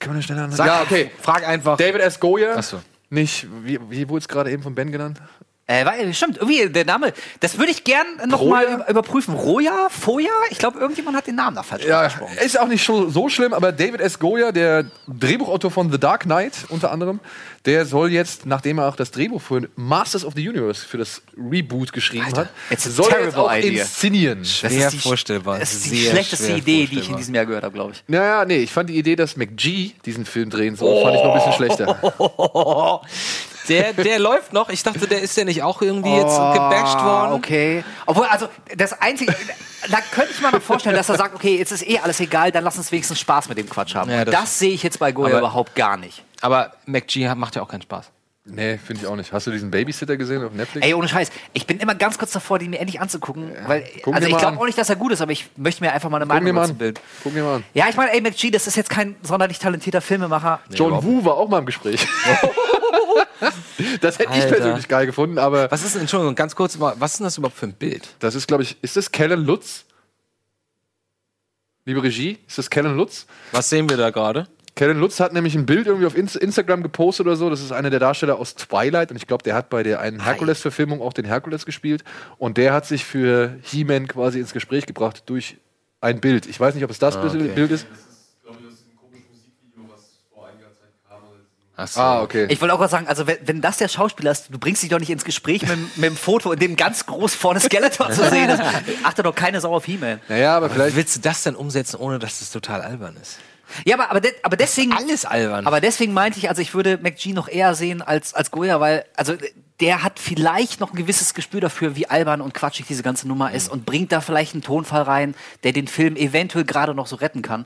Können wir das schneller abhandeln? Sag- ja, okay. Frag einfach. David S. Goya. Ach so. Nicht, wie, wie wurde es gerade eben von Ben genannt? Äh, weil, stimmt, irgendwie der Name, das würde ich gern nochmal überprüfen. Roja? Foja? Ich glaube, irgendjemand hat den Namen da falsch Ja, ausgesprochen. ist auch nicht so, so schlimm, aber David S. Goya, der Drehbuchautor von The Dark Knight unter anderem, der soll jetzt, nachdem er auch das Drehbuch für Masters of the Universe für das Reboot geschrieben hat, it's a soll er jetzt terrible auch idea. inszenieren. Das Schwer ist die, vorstellbar. Das ist die Sehr schlechteste Idee, die ich in diesem Jahr gehört habe, glaube ich. Naja, nee, ich fand die Idee, dass McG diesen Film drehen soll, fand ich noch ein bisschen schlechter. Der, der läuft noch. Ich dachte, der ist ja nicht auch irgendwie jetzt gebasht worden. Okay. Obwohl, also, das Einzige, da könnte ich mir noch vorstellen, dass er sagt, okay, jetzt ist eh alles egal, dann lass uns wenigstens Spaß mit dem Quatsch haben. Ja, das- das, sehe ich jetzt bei Goya Aber- überhaupt gar nicht. Aber McG hat- macht ja auch keinen Spaß. Nee, finde ich auch nicht. Hast du diesen Babysitter gesehen auf Netflix? Ey, ohne Scheiß. Ich bin immer ganz kurz davor, den mir endlich anzugucken. Weil, Guck also ich mal glaube auch nicht, dass er gut ist, aber ich möchte mir einfach mal eine Guck Meinung mal dazu an. bilden. Guck dir mal an. Ja, ich meine, ey, McG, das ist jetzt kein sonderlich talentierter Filmemacher. John Woo war auch mal im Gespräch. das hätte ich persönlich geil gefunden, aber Was ist denn, Entschuldigung, ganz kurz mal, was ist denn das überhaupt für ein Bild? das ist, glaube ich, ist das Kellen Lutz? Liebe Regie, ist das Kellen Lutz? Was sehen wir da gerade? Kellen Lutz hat nämlich ein Bild irgendwie auf Inst Instagram gepostet oder so. Das ist einer der Darsteller aus Twilight und ich glaube, der hat bei der einen Herkules-Verfilmung auch den Herkules gespielt und der hat sich für He-Man quasi ins Gespräch gebracht durch ein Bild. Ich weiß nicht, ob es das Bild- Bild ist. Ach so. Ah, okay. Ich wollte auch gerade sagen, also wenn, wenn das der Schauspieler ist, du bringst dich doch nicht ins Gespräch mit, mit dem Foto, in dem ganz groß vorne Skeletor zu sehen ist. Achte doch keine Sau auf He-Man. naja, aber Wie vielleicht. willst du das denn umsetzen, ohne dass es total albern ist? Ja, aber, aber, de, aber deswegen. Alles albern. Aber deswegen meinte ich, also ich würde McG noch eher sehen als, als Goya, weil, also der hat vielleicht noch ein gewisses Gespür dafür, wie albern und quatschig diese ganze Nummer ist und bringt da vielleicht einen Tonfall rein, der den Film eventuell gerade noch so retten kann.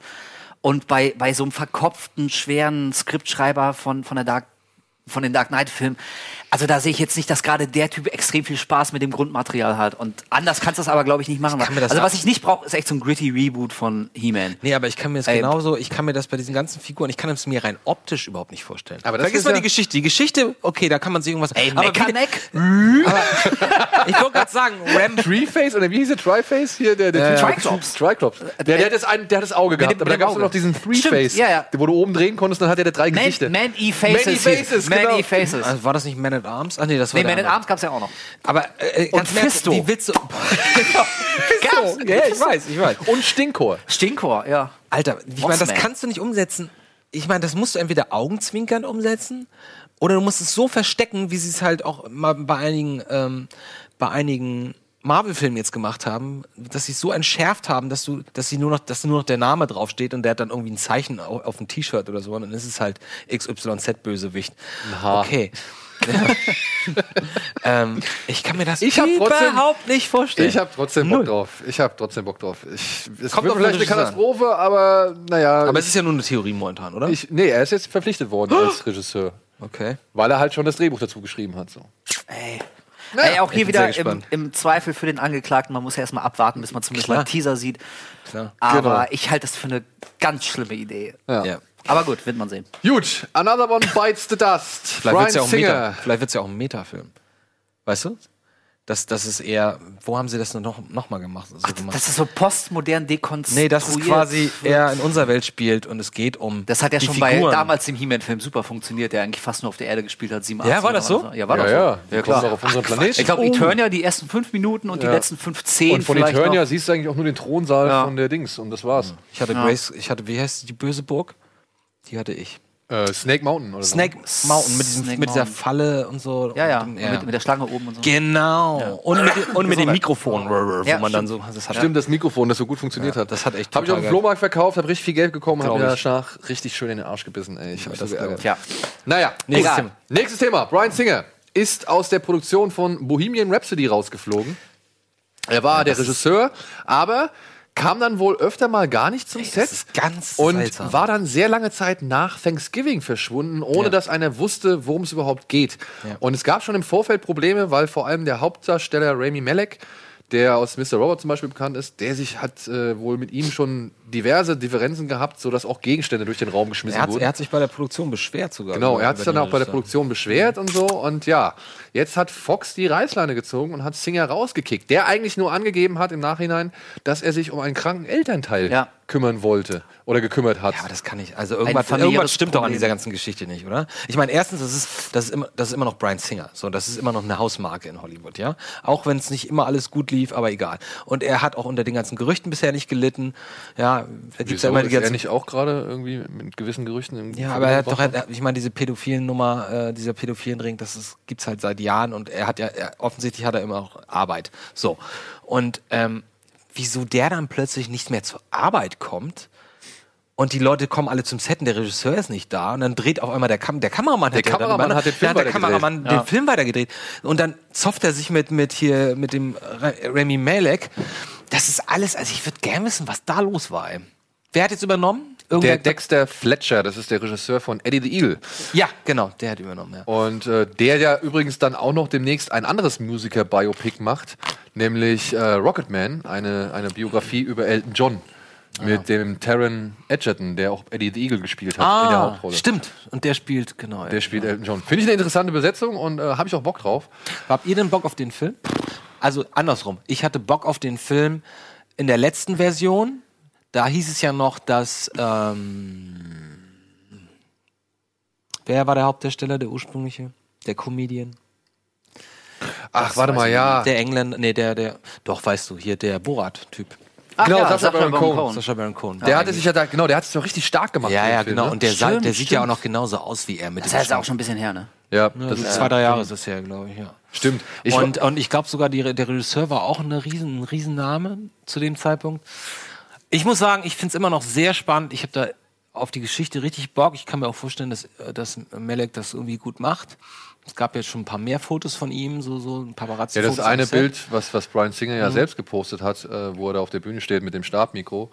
Und bei, bei so einem verkopften, schweren Skriptschreiber von, von der Dark von den Dark Knight Filmen. Also da sehe ich jetzt nicht, dass gerade der Typ extrem viel Spaß mit dem Grundmaterial hat. Und anders kannst du das aber, glaube ich, nicht machen. das also was ich nicht brauche, ist echt so ein gritty Reboot von He-Man. Nee, aber ich kann mir das Ey. genauso, ich kann mir das bei diesen ganzen Figuren, ich kann es mir rein optisch überhaupt nicht vorstellen. Aber das Vergiss ist mal ja- die Geschichte. Die Geschichte, okay, da kann man sich irgendwas. Ey, aber wie- Mechaneck? ich wollte gerade sagen, Ram Threeface oder wie hieß der? Triface hier? Der, der Äh, Triclops. Triclops. Der, der, hat das ein, der hat das Auge gehabt, dem- aber da gab es noch diesen Threeface, ja, ja. wo du oben drehen konntest, dann hat er drei Gesichter. Man E Faces. Man-E Faces, hieß- Man genau. Faces. also war das nicht Man at Arms? Ah nee, das war nee, Man at. Arms gab's ja auch noch. Aber äh, ganz Und Fisto. Wie willst du? Gab's? Ja, ich weiß, ich weiß. Und Stinkor. Stinkor, ja. Alter, ich meine, das kannst du nicht umsetzen. Ich meine, das musst du entweder augenzwinkern umsetzen oder du musst es so verstecken, wie sie es halt auch mal bei einigen, ähm, bei einigen Marvel-Filmen jetzt gemacht haben, dass sie es so entschärft haben, dass du, dass sie nur noch, dass nur noch der Name draufsteht und der hat dann irgendwie ein Zeichen auf, auf dem T-Shirt oder so und dann ist es halt XYZ-Bösewicht. Okay. ähm, ich kann mir das Ich überhaupt nicht vorstellen. Ich habe trotzdem Bock Null. drauf. Ich habe trotzdem Bock drauf. Ich, es Kommt wird auf vielleicht eine Regisseur an. Katastrophe, aber naja. Aber es ist ja nur eine Theorie momentan, oder? ich, nee, er ist jetzt verpflichtet worden als Regisseur. okay. Weil er halt schon das Drehbuch dazu geschrieben hat. So. Ey. Ey, auch hier wieder im, im Zweifel für den Angeklagten, man muss ja erstmal abwarten, bis man zumindest Klar. mal einen Teaser sieht. Klar. Aber Genau. ich halte das für eine ganz schlimme Idee. Ja. Ja. Aber gut, wird man sehen. Gut, Another One Bites the Dust. Vielleicht wird es ja auch ein Metafilm. Weißt du? Das, das ist eher, wo haben sie das noch, noch mal gemacht? So gemacht? Das ist so postmodern dekonstruiert. nee, das ist quasi eher in unserer Welt spielt und es geht um Das hat ja die schon bei Figuren. damals dem He-Man-Film super funktioniert, der eigentlich fast nur auf der Erde gespielt hat. 87 Ja, war das so? Ja, war Ja, doch ja. so. Ja, klar. auf unseren Planeten. Ich glaube, Eternia die ersten fünf Minuten und die Ja. letzten fünf, zehn Und von vielleicht Eternia noch. siehst du eigentlich auch nur den Thronsaal Ja. von der Dings und das war's. Ich hatte Grace, ich hatte, wie heißt die böse Burg? Die hatte ich. Äh, Snake Mountain oder Snake Mountain mit, diesem, Snake mit dieser Mountain. Falle und so. Ja, ja, Und, Mit, mit der Schlange oben und so. Genau. Und mit, und mit dem Mikrofon, wo Ja, man dann so. Das so. hat Stimmt, das Mikrofon, das so gut funktioniert hat. das hat echt Habe ich auf dem. Flohmarkt verkauft, habe richtig viel Geld bekommen, habe mir danach richtig schön in den Arsch gebissen. Ey, ich habe das so geärgert. Tja. Naja, Nächstes. Thema. Nächstes Thema. Brian Singer ist aus der Produktion von Bohemian Rhapsody rausgeflogen. Er war der Regisseur, aber kam dann wohl öfter mal gar nicht zum Set. das ist ganz und seltsam. war dann sehr lange Zeit nach Thanksgiving verschwunden, ohne Ja. dass einer wusste, worum es überhaupt geht. Und es gab schon im Vorfeld Probleme, weil vor allem der Hauptdarsteller Rami Malek, der aus Mr. Robot zum Beispiel bekannt ist, der sich hat äh, wohl mit ihm schon diverse Differenzen gehabt, sodass auch Gegenstände durch den Raum geschmissen Er hat, wurden. er hat sich bei der Produktion beschwert sogar. Genau, er hat sich dann auch bei der. Produktion beschwert und so. Und ja, jetzt hat Fox die Reißleine gezogen und hat Singer rausgekickt, der eigentlich nur angegeben hat im Nachhinein, dass er sich um einen kranken Elternteil Ja. kümmern wollte oder gekümmert hat. Ja, aber das kann ich. Also irgendwas, stimmt doch an Problem. dieser ganzen Geschichte nicht, oder? Ich meine, erstens, das ist, das ist immer, das ist immer noch Brian Singer. So, das ist immer noch eine Hausmarke in Hollywood, ja. Auch wenn es nicht immer alles gut lief, aber egal. Und er hat auch unter den ganzen Gerüchten bisher nicht gelitten. Ja, da gibt's Wieso? ja immer die ganzen. nicht auch gerade irgendwie mit gewissen Gerüchten im Ja, aber er hat doch, er- ich meine, diese pädophilen Nummer, äh, dieser pädophilen Ring, das ist, gibt's halt seit Jahren und er hat ja, er, offensichtlich hat er immer auch Arbeit. So. Und ähm, wieso der dann plötzlich nicht mehr zur Arbeit kommt und die Leute kommen alle zum Set und der Regisseur ist nicht da und dann dreht auf einmal der, Kam der Kameramann Der ja Kameramann hat den Film hat der. Kameramann Ja. den Film weitergedreht und dann zofft er sich mit, mit hier, mit dem Remy Malek. Das ist alles, also ich würde gern wissen, was da los war, ey. Wer hat jetzt übernommen? Der Irgendwer- Dexter Fletcher, das ist der Regisseur von Eddie the Eagle. Ja, genau, der hat übernommen, ja. Und äh, der ja übrigens dann auch noch demnächst ein anderes Musiker-Biopic macht, nämlich äh, Rocketman, eine, eine Biografie über Elton John. Mit dem Taron Edgerton, der auch Eddie the Eagle gespielt hat in der Hauptrolle. Ah, stimmt. Und der spielt, genau. Der spielt Elton John. Finde ich eine interessante Besetzung und äh, habe ich auch Bock drauf. Habt ihr denn Bock auf den Film? Also andersrum. Ich hatte Bock auf den Film in der letzten Version. Da hieß es ja noch, dass. Ähm, wer war der Hauptdarsteller, der ursprüngliche? Der Comedian? Ach, warte mal, ja. Der Engländer, nee, der, der, doch, weißt du, hier der Borat-Typ. Ach Genau, ja, Sacha Baron Cohen. Cohen. Sacha Baron Cohen. Der hatte sich ja da, genau, der hat sich doch richtig stark gemacht. ja, ja, Film, genau. ne? Und der, sah, Stimmt, der sieht ja auch noch genauso aus wie er mit Das jetzt auch schon ein bisschen her, ne? Ja, Das das ist ist zwei, drei Jahre ist das her, glaube ich, ja. Stimmt. Ich und, und ich glaube sogar, die, der Regisseur war auch eine riesen, ein Riesenname zu dem Zeitpunkt. Ich muss sagen, ich finde es immer noch sehr spannend. Ich habe da auf die Geschichte richtig Bock. Ich kann mir auch vorstellen, dass, äh, dass Melek das irgendwie gut macht. Es gab jetzt schon ein paar mehr Fotos von ihm, so, so ein paparazzi Ja, das eine. Mhm. Bild, was, was Brian Singer ja selbst gepostet hat, äh, wo er da auf der Bühne steht mit dem Stabmikro,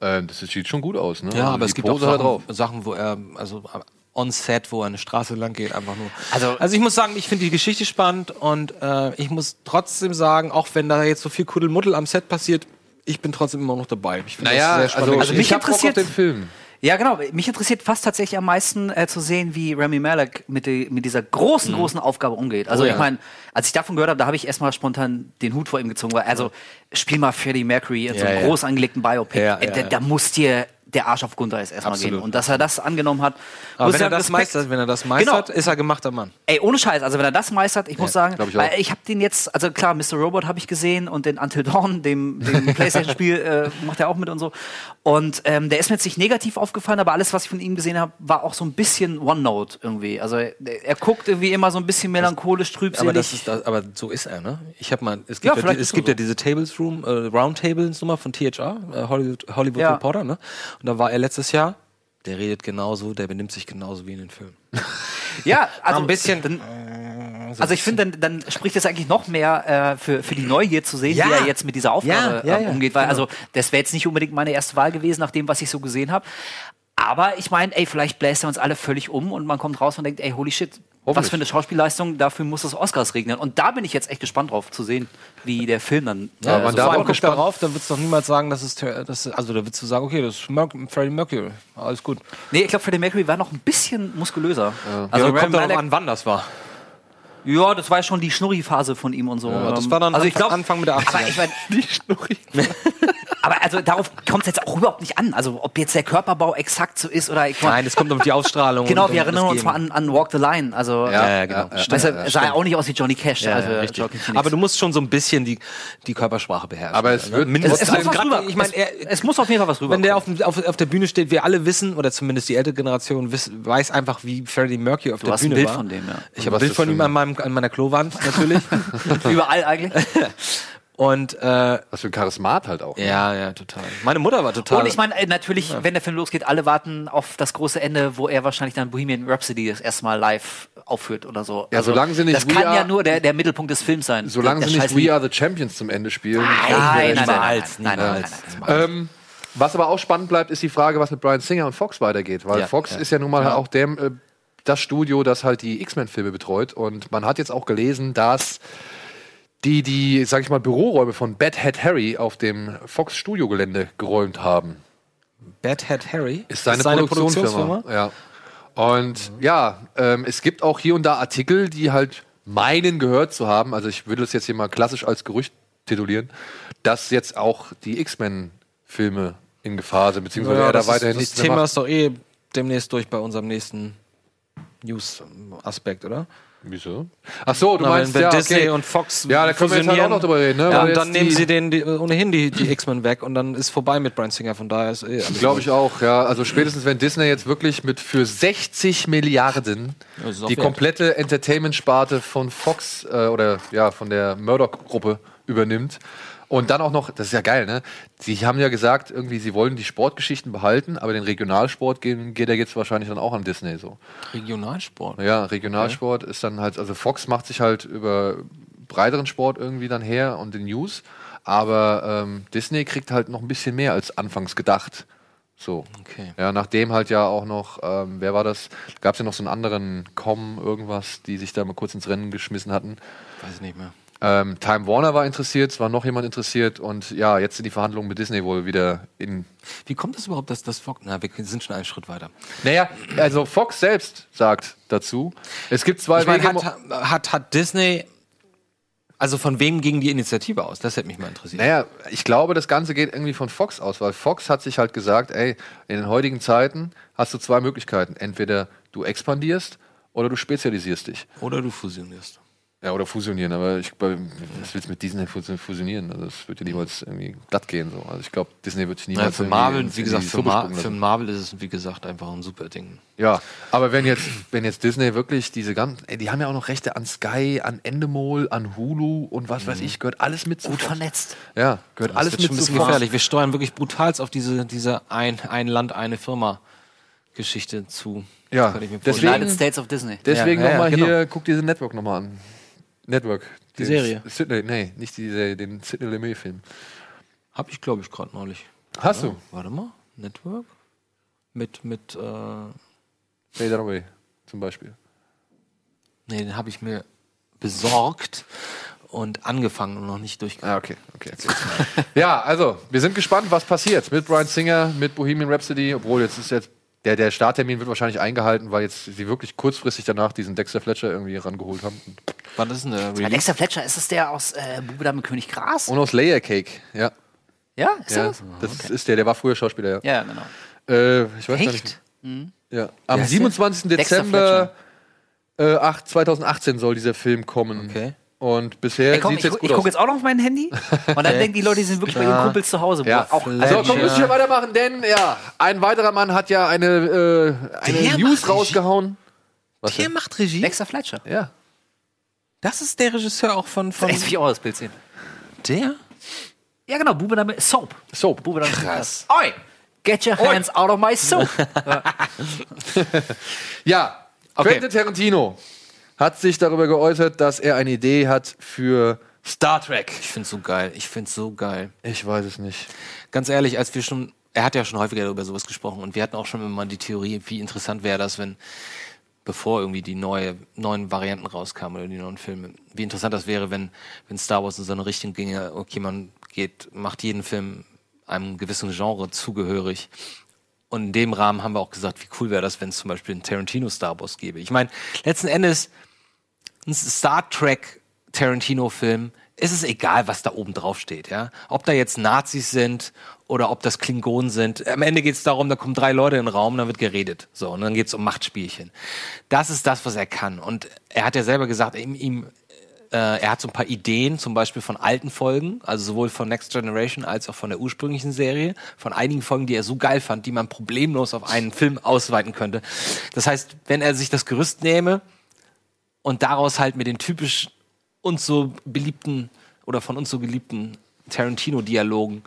äh, das sieht schon gut aus. Ne? Ja, Also aber es gibt auch Pose er Sachen, Sachen, wo er, also on set, wo er eine Straße lang geht, einfach nur. Also- also ich muss sagen, ich finde die Geschichte spannend und äh, ich muss trotzdem sagen, auch wenn da jetzt so viel Kuddelmuddel am Set passiert, ich bin trotzdem immer noch dabei. Ich finde Naja, eine also, spannende Also ich mich auf interessiert- den Film. Ja, genau. Mich interessiert fast tatsächlich am meisten äh, zu sehen, wie Rami Malek mit, die, mit dieser großen, großen Aufgabe umgeht. Also Oh ich ja. meine, als ich davon gehört habe, da habe ich erstmal spontan den Hut vor ihm gezogen. Weil, also spiel mal Freddie Mercury in so einem Ja, ja. groß angelegten Biopic. Ja, äh, ja, da, ja. da muss dir der Arsch auf Grundeis erstmal gehen. Absolut. Und dass er das angenommen hat, Aber wenn er das meistert, wenn er das meistert, Genau. ist er gemachter Mann. Ey, ohne Scheiß, also wenn er das meistert, ich muss sagen, ich weil ich habe den jetzt, also klar, Mr. Robot habe ich gesehen und den Until Dawn, dem, dem Playstation-Spiel, äh, macht er auch mit und so. Und ähm, der ist mir jetzt nicht negativ aufgefallen, aber alles, was ich von ihm gesehen habe, war auch so ein bisschen OneNote irgendwie. Also er, er guckt irgendwie immer so ein bisschen melancholisch, trübselig. Aber das ist das, aber so ist er, ne? Ich habe mal, es Ja, gibt ja, die, ist es gibt er ja diese Tables Room, äh, Roundtables Nummer von THR, äh, Hollywood, Hollywood Ja. Reporter, ne? Und da war er letztes Jahr. Der redet genauso, der benimmt sich genauso wie in den Filmen. ja, also ein bisschen- Dann, also ich finde, dann, dann spricht es eigentlich noch mehr äh, für, für die Neugier zu sehen, Ja. wie er jetzt mit dieser Aufgabe Ja, ja, ja, umgeht. Weil genau. also das wäre jetzt nicht unbedingt meine erste Wahl gewesen, nach dem, was ich so gesehen habe. Aber ich meine, ey, vielleicht bläst er uns alle völlig um und man kommt raus und denkt, ey, holy shit, was für eine Schauspielleistung, dafür muss es Oscars regnen. Und da bin ich jetzt echt gespannt drauf zu sehen, wie der Film dann. Ja, äh, man so darf auch guck gespannt- darauf, da würdest du doch niemals sagen, dass es, dass, also da würdest du sagen, okay, das ist Mer Freddie Mercury, alles gut. Nee, ich glaube, Freddie Mercury war noch ein bisschen muskulöser. Also Also ja, kommt darauf an, wann das war. Ja, das war ja schon die Schnurri-Phase von ihm und so. das Ähm, war dann also ich glaub, Anfang mit der 80er. Aber ich mein, die Schnurri. also darauf kommt es jetzt auch überhaupt nicht an. Also ob jetzt der Körperbau exakt so ist oder ich Nein, es kommt um die Ausstrahlung. Genau, und wir erinnern uns mal an, an Walk the Line. Also, Ja, Ja, ja, genau. ja, ja. er sah ja auch nicht aus wie Johnny Cash. Ja, also. Aber du musst schon so ein bisschen die, die Körpersprache beherrschen. Aber es ne? wird mindestens es, es muss rüber. Ich meine, er, es, muss auf jeden Fall was rüber. wenn der auf, auf, auf der Bühne steht, wir alle wissen, oder zumindest die ältere Generation wiss, weiß einfach, wie Freddie Mercury auf Du der hast ein Bühne Bild war. von dem, ja. Ich habe ein Bild von ihm ein- an, meinem, an meiner Klowand, natürlich. Überall eigentlich. Und äh, Was für ein Charismat halt auch. ne? ja, ja, total. Meine Mutter war total. Und ich meine, äh, natürlich, wenn der Film losgeht, alle warten auf das große Ende, wo er wahrscheinlich dann Bohemian Rhapsody das erste Mal live aufführt oder so. Ja, solange sie nicht Das We kann ja Are- nur der, der Mittelpunkt des Films sein. Solange der sie nicht scheiß We. Are the Champions zum Ende spielen. Nein, nein, nein, nein. Ähm, was aber auch spannend bleibt, ist die Frage, was mit Brian Singer und Fox weitergeht. Weil Ja, Fox ja. ist ja nun mal auch der, äh, das Studio, das halt die X-Men-Filme betreut. Und man hat jetzt auch gelesen, dass die, die, sag ich mal, Büroräume von Bad Hat Harry auf dem Fox-Studiogelände geräumt haben. Bad Hat Harry Ist seine, seine Produktionsfirma. Ja. Und ja, ähm, es gibt auch hier und da Artikel, die halt meinen gehört zu haben, also ich würde das jetzt hier mal klassisch als Gerücht titulieren, dass jetzt auch die X-Men-Filme in Gefahr sind, beziehungsweise Ja, er da das, weiterhin ist, das nichts mehr Thema macht. ist doch eh demnächst durch bei unserem nächsten News-Aspekt, oder? Wieso? Ach so, du Na, meinst wenn ja, Disney okay. und Fox Ja, da können wir jetzt halt auch noch drüber reden, ne? Ja, und dann nehmen sie den, die, ohnehin die, die X-Men weg und dann ist vorbei mit Brian Singer. Von daher ist eh Glaube ich auch, ja. Also spätestens wenn Disney jetzt wirklich mit für 60 Milliarden die wert. komplette Entertainment-Sparte von Fox äh, oder ja von der Murdoch-Gruppe übernimmt und dann auch noch, das ist ja geil, ne? Sie haben ja gesagt, irgendwie, sie wollen die Sportgeschichten behalten, aber den Regionalsport gehen, geht er jetzt wahrscheinlich dann auch an Disney so. Regionalsport. Ja, Regionalsport ist dann halt, also Fox macht sich halt über breiteren Sport irgendwie dann her und den News, aber ähm, Disney kriegt halt noch ein bisschen mehr als anfangs gedacht. So. Okay. Ja, nachdem halt ja auch noch, ähm, wer war das? Gab es ja noch so einen anderen Com, irgendwas, die sich da mal kurz ins Rennen geschmissen hatten. Weiß ich nicht mehr. Ähm, Time Warner war interessiert, es war noch jemand interessiert und ja, jetzt sind die Verhandlungen mit Disney wohl wieder in. Wie kommt es überhaupt, dass das Fox. Na, wir sind schon einen Schritt weiter. Naja, also Fox selbst sagt dazu, es gibt zwei Ich meine, Wege. hat, hat, hat Disney. Also von wem ging die Initiative aus? Das hätte mich mal interessiert. Naja, ich glaube, das Ganze geht irgendwie von Fox aus, weil Fox hat sich halt gesagt, ey, in den heutigen Zeiten hast du zwei Möglichkeiten. Entweder du expandierst oder du spezialisierst dich. Oder du fusionierst. Ja, oder fusionieren, aber ich, bei- was willst du mit Disney fus- fusionieren? Also das wird ja niemals irgendwie glatt gehen. So. Also ich glaube, Disney wird niemals für irgendwie Marvel, wie gesagt, für, Mar für. Marvel ist es, wie gesagt, einfach ein super Ding. Ja, aber wenn jetzt, wenn jetzt Disney wirklich diese ganzen, ey, die haben ja auch noch Rechte an Sky, an Endemol, an Hulu und was weiß ich, gehört alles mit zu Gut vernetzt. Ja, gehört Das alles wird mit schon ein zu bisschen gefährlich. Wir steuern wirklich brutalst auf diese, diese ein, ein Land, eine Firma Geschichte zu. Ja, deswegen-. United States of Disney. Deswegen Ja, ja, nochmal ja, genau. hier, guck diese Network nochmal an. Network. Die Serie. Sidney, nee, nicht die Serie, den Sidney Lumet-Film. Hab ich, glaube ich, gerade neulich. Hast du? Warte mal. Network? Mit, mit, äh, Fade Away zum Beispiel. nee, den habe ich mir besorgt und angefangen und noch nicht durchgeführt. Ah, okay, okay. ja, also, wir sind gespannt, was passiert mit Brian Singer, mit Bohemian Rhapsody, obwohl jetzt ist jetzt der, der Starttermin wird wahrscheinlich eingehalten, weil jetzt sie wirklich kurzfristig danach diesen Dexter Fletcher irgendwie rangeholt haben. Wann ist denn der Release? Alexa Fletcher, ist es der aus äh, Bube mit König Gras? Und aus Layer Cake, ja. ja, ist ja das? das ist der, der war früher Schauspieler, ja. Ja, genau. Äh, ich weiß gar Echt? nicht. Ja. Am heißt der? 27. Dexter Dezember äh, 8, 2018 soll dieser Film kommen. Okay. Und bisher Ey, komm, sieht ich, jetzt ich gut gucke aus. jetzt auch noch auf mein Handy und dann denken die Leute, die sind wirklich bei ihren Kumpels zu Hause. Ja, auch, so, Fletcher. komm, müssen wir weitermachen, denn ja, ein weiterer Mann hat ja eine, äh, eine News macht rausgehauen. Was Der denn? macht Regie? Dexter Fletcher. Ja. Das ist der Regisseur auch von, von Jetzt will ich auch das Bild sehen. der? Ja, genau, Bube da mit Soap. Soap. Bube da mit Krass. Oi! Get your hands out of my soap. Ja, Okay. Quentin Tarantino hat sich darüber geäußert, dass er eine Idee hat für Star Trek. Ich find's so geil. Ich find's so geil. Ich weiß es nicht. Ganz ehrlich, als wir schon er hat ja schon häufiger über sowas gesprochen und wir hatten auch schon immer mal die Theorie, wie interessant wäre das, wenn bevor irgendwie die neue, neuen Varianten rauskamen oder die neuen Filme, wie interessant das wäre, wenn, wenn Star Wars in so eine Richtung ginge, okay, man geht, macht jeden Film einem gewissen Genre zugehörig. Und in dem Rahmen haben wir auch gesagt, wie cool wäre das, wenn es zum Beispiel einen Tarantino Star Wars gäbe. Ich meine, letzten Endes, ein Star Trek Tarantino-Film, ist es egal, was da oben drauf steht, ja. Ob da jetzt Nazis sind oder ob das Klingonen sind. Am Ende geht es darum, da kommen drei Leute in den Raum, dann wird geredet. So, und dann geht es um Machtspielchen. Das ist das, was er kann. Und er hat ja selber gesagt, ihm, ihm äh, er hat so ein paar Ideen, zum Beispiel von alten Folgen, also sowohl von Next Generation als auch von der ursprünglichen Serie, von einigen Folgen, die er so geil fand, die man problemlos auf einen Film ausweiten könnte. Das heißt, wenn er sich das Gerüst nehme und daraus halt mit den typisch uns so beliebten oder von uns so geliebten Tarantino-Dialogen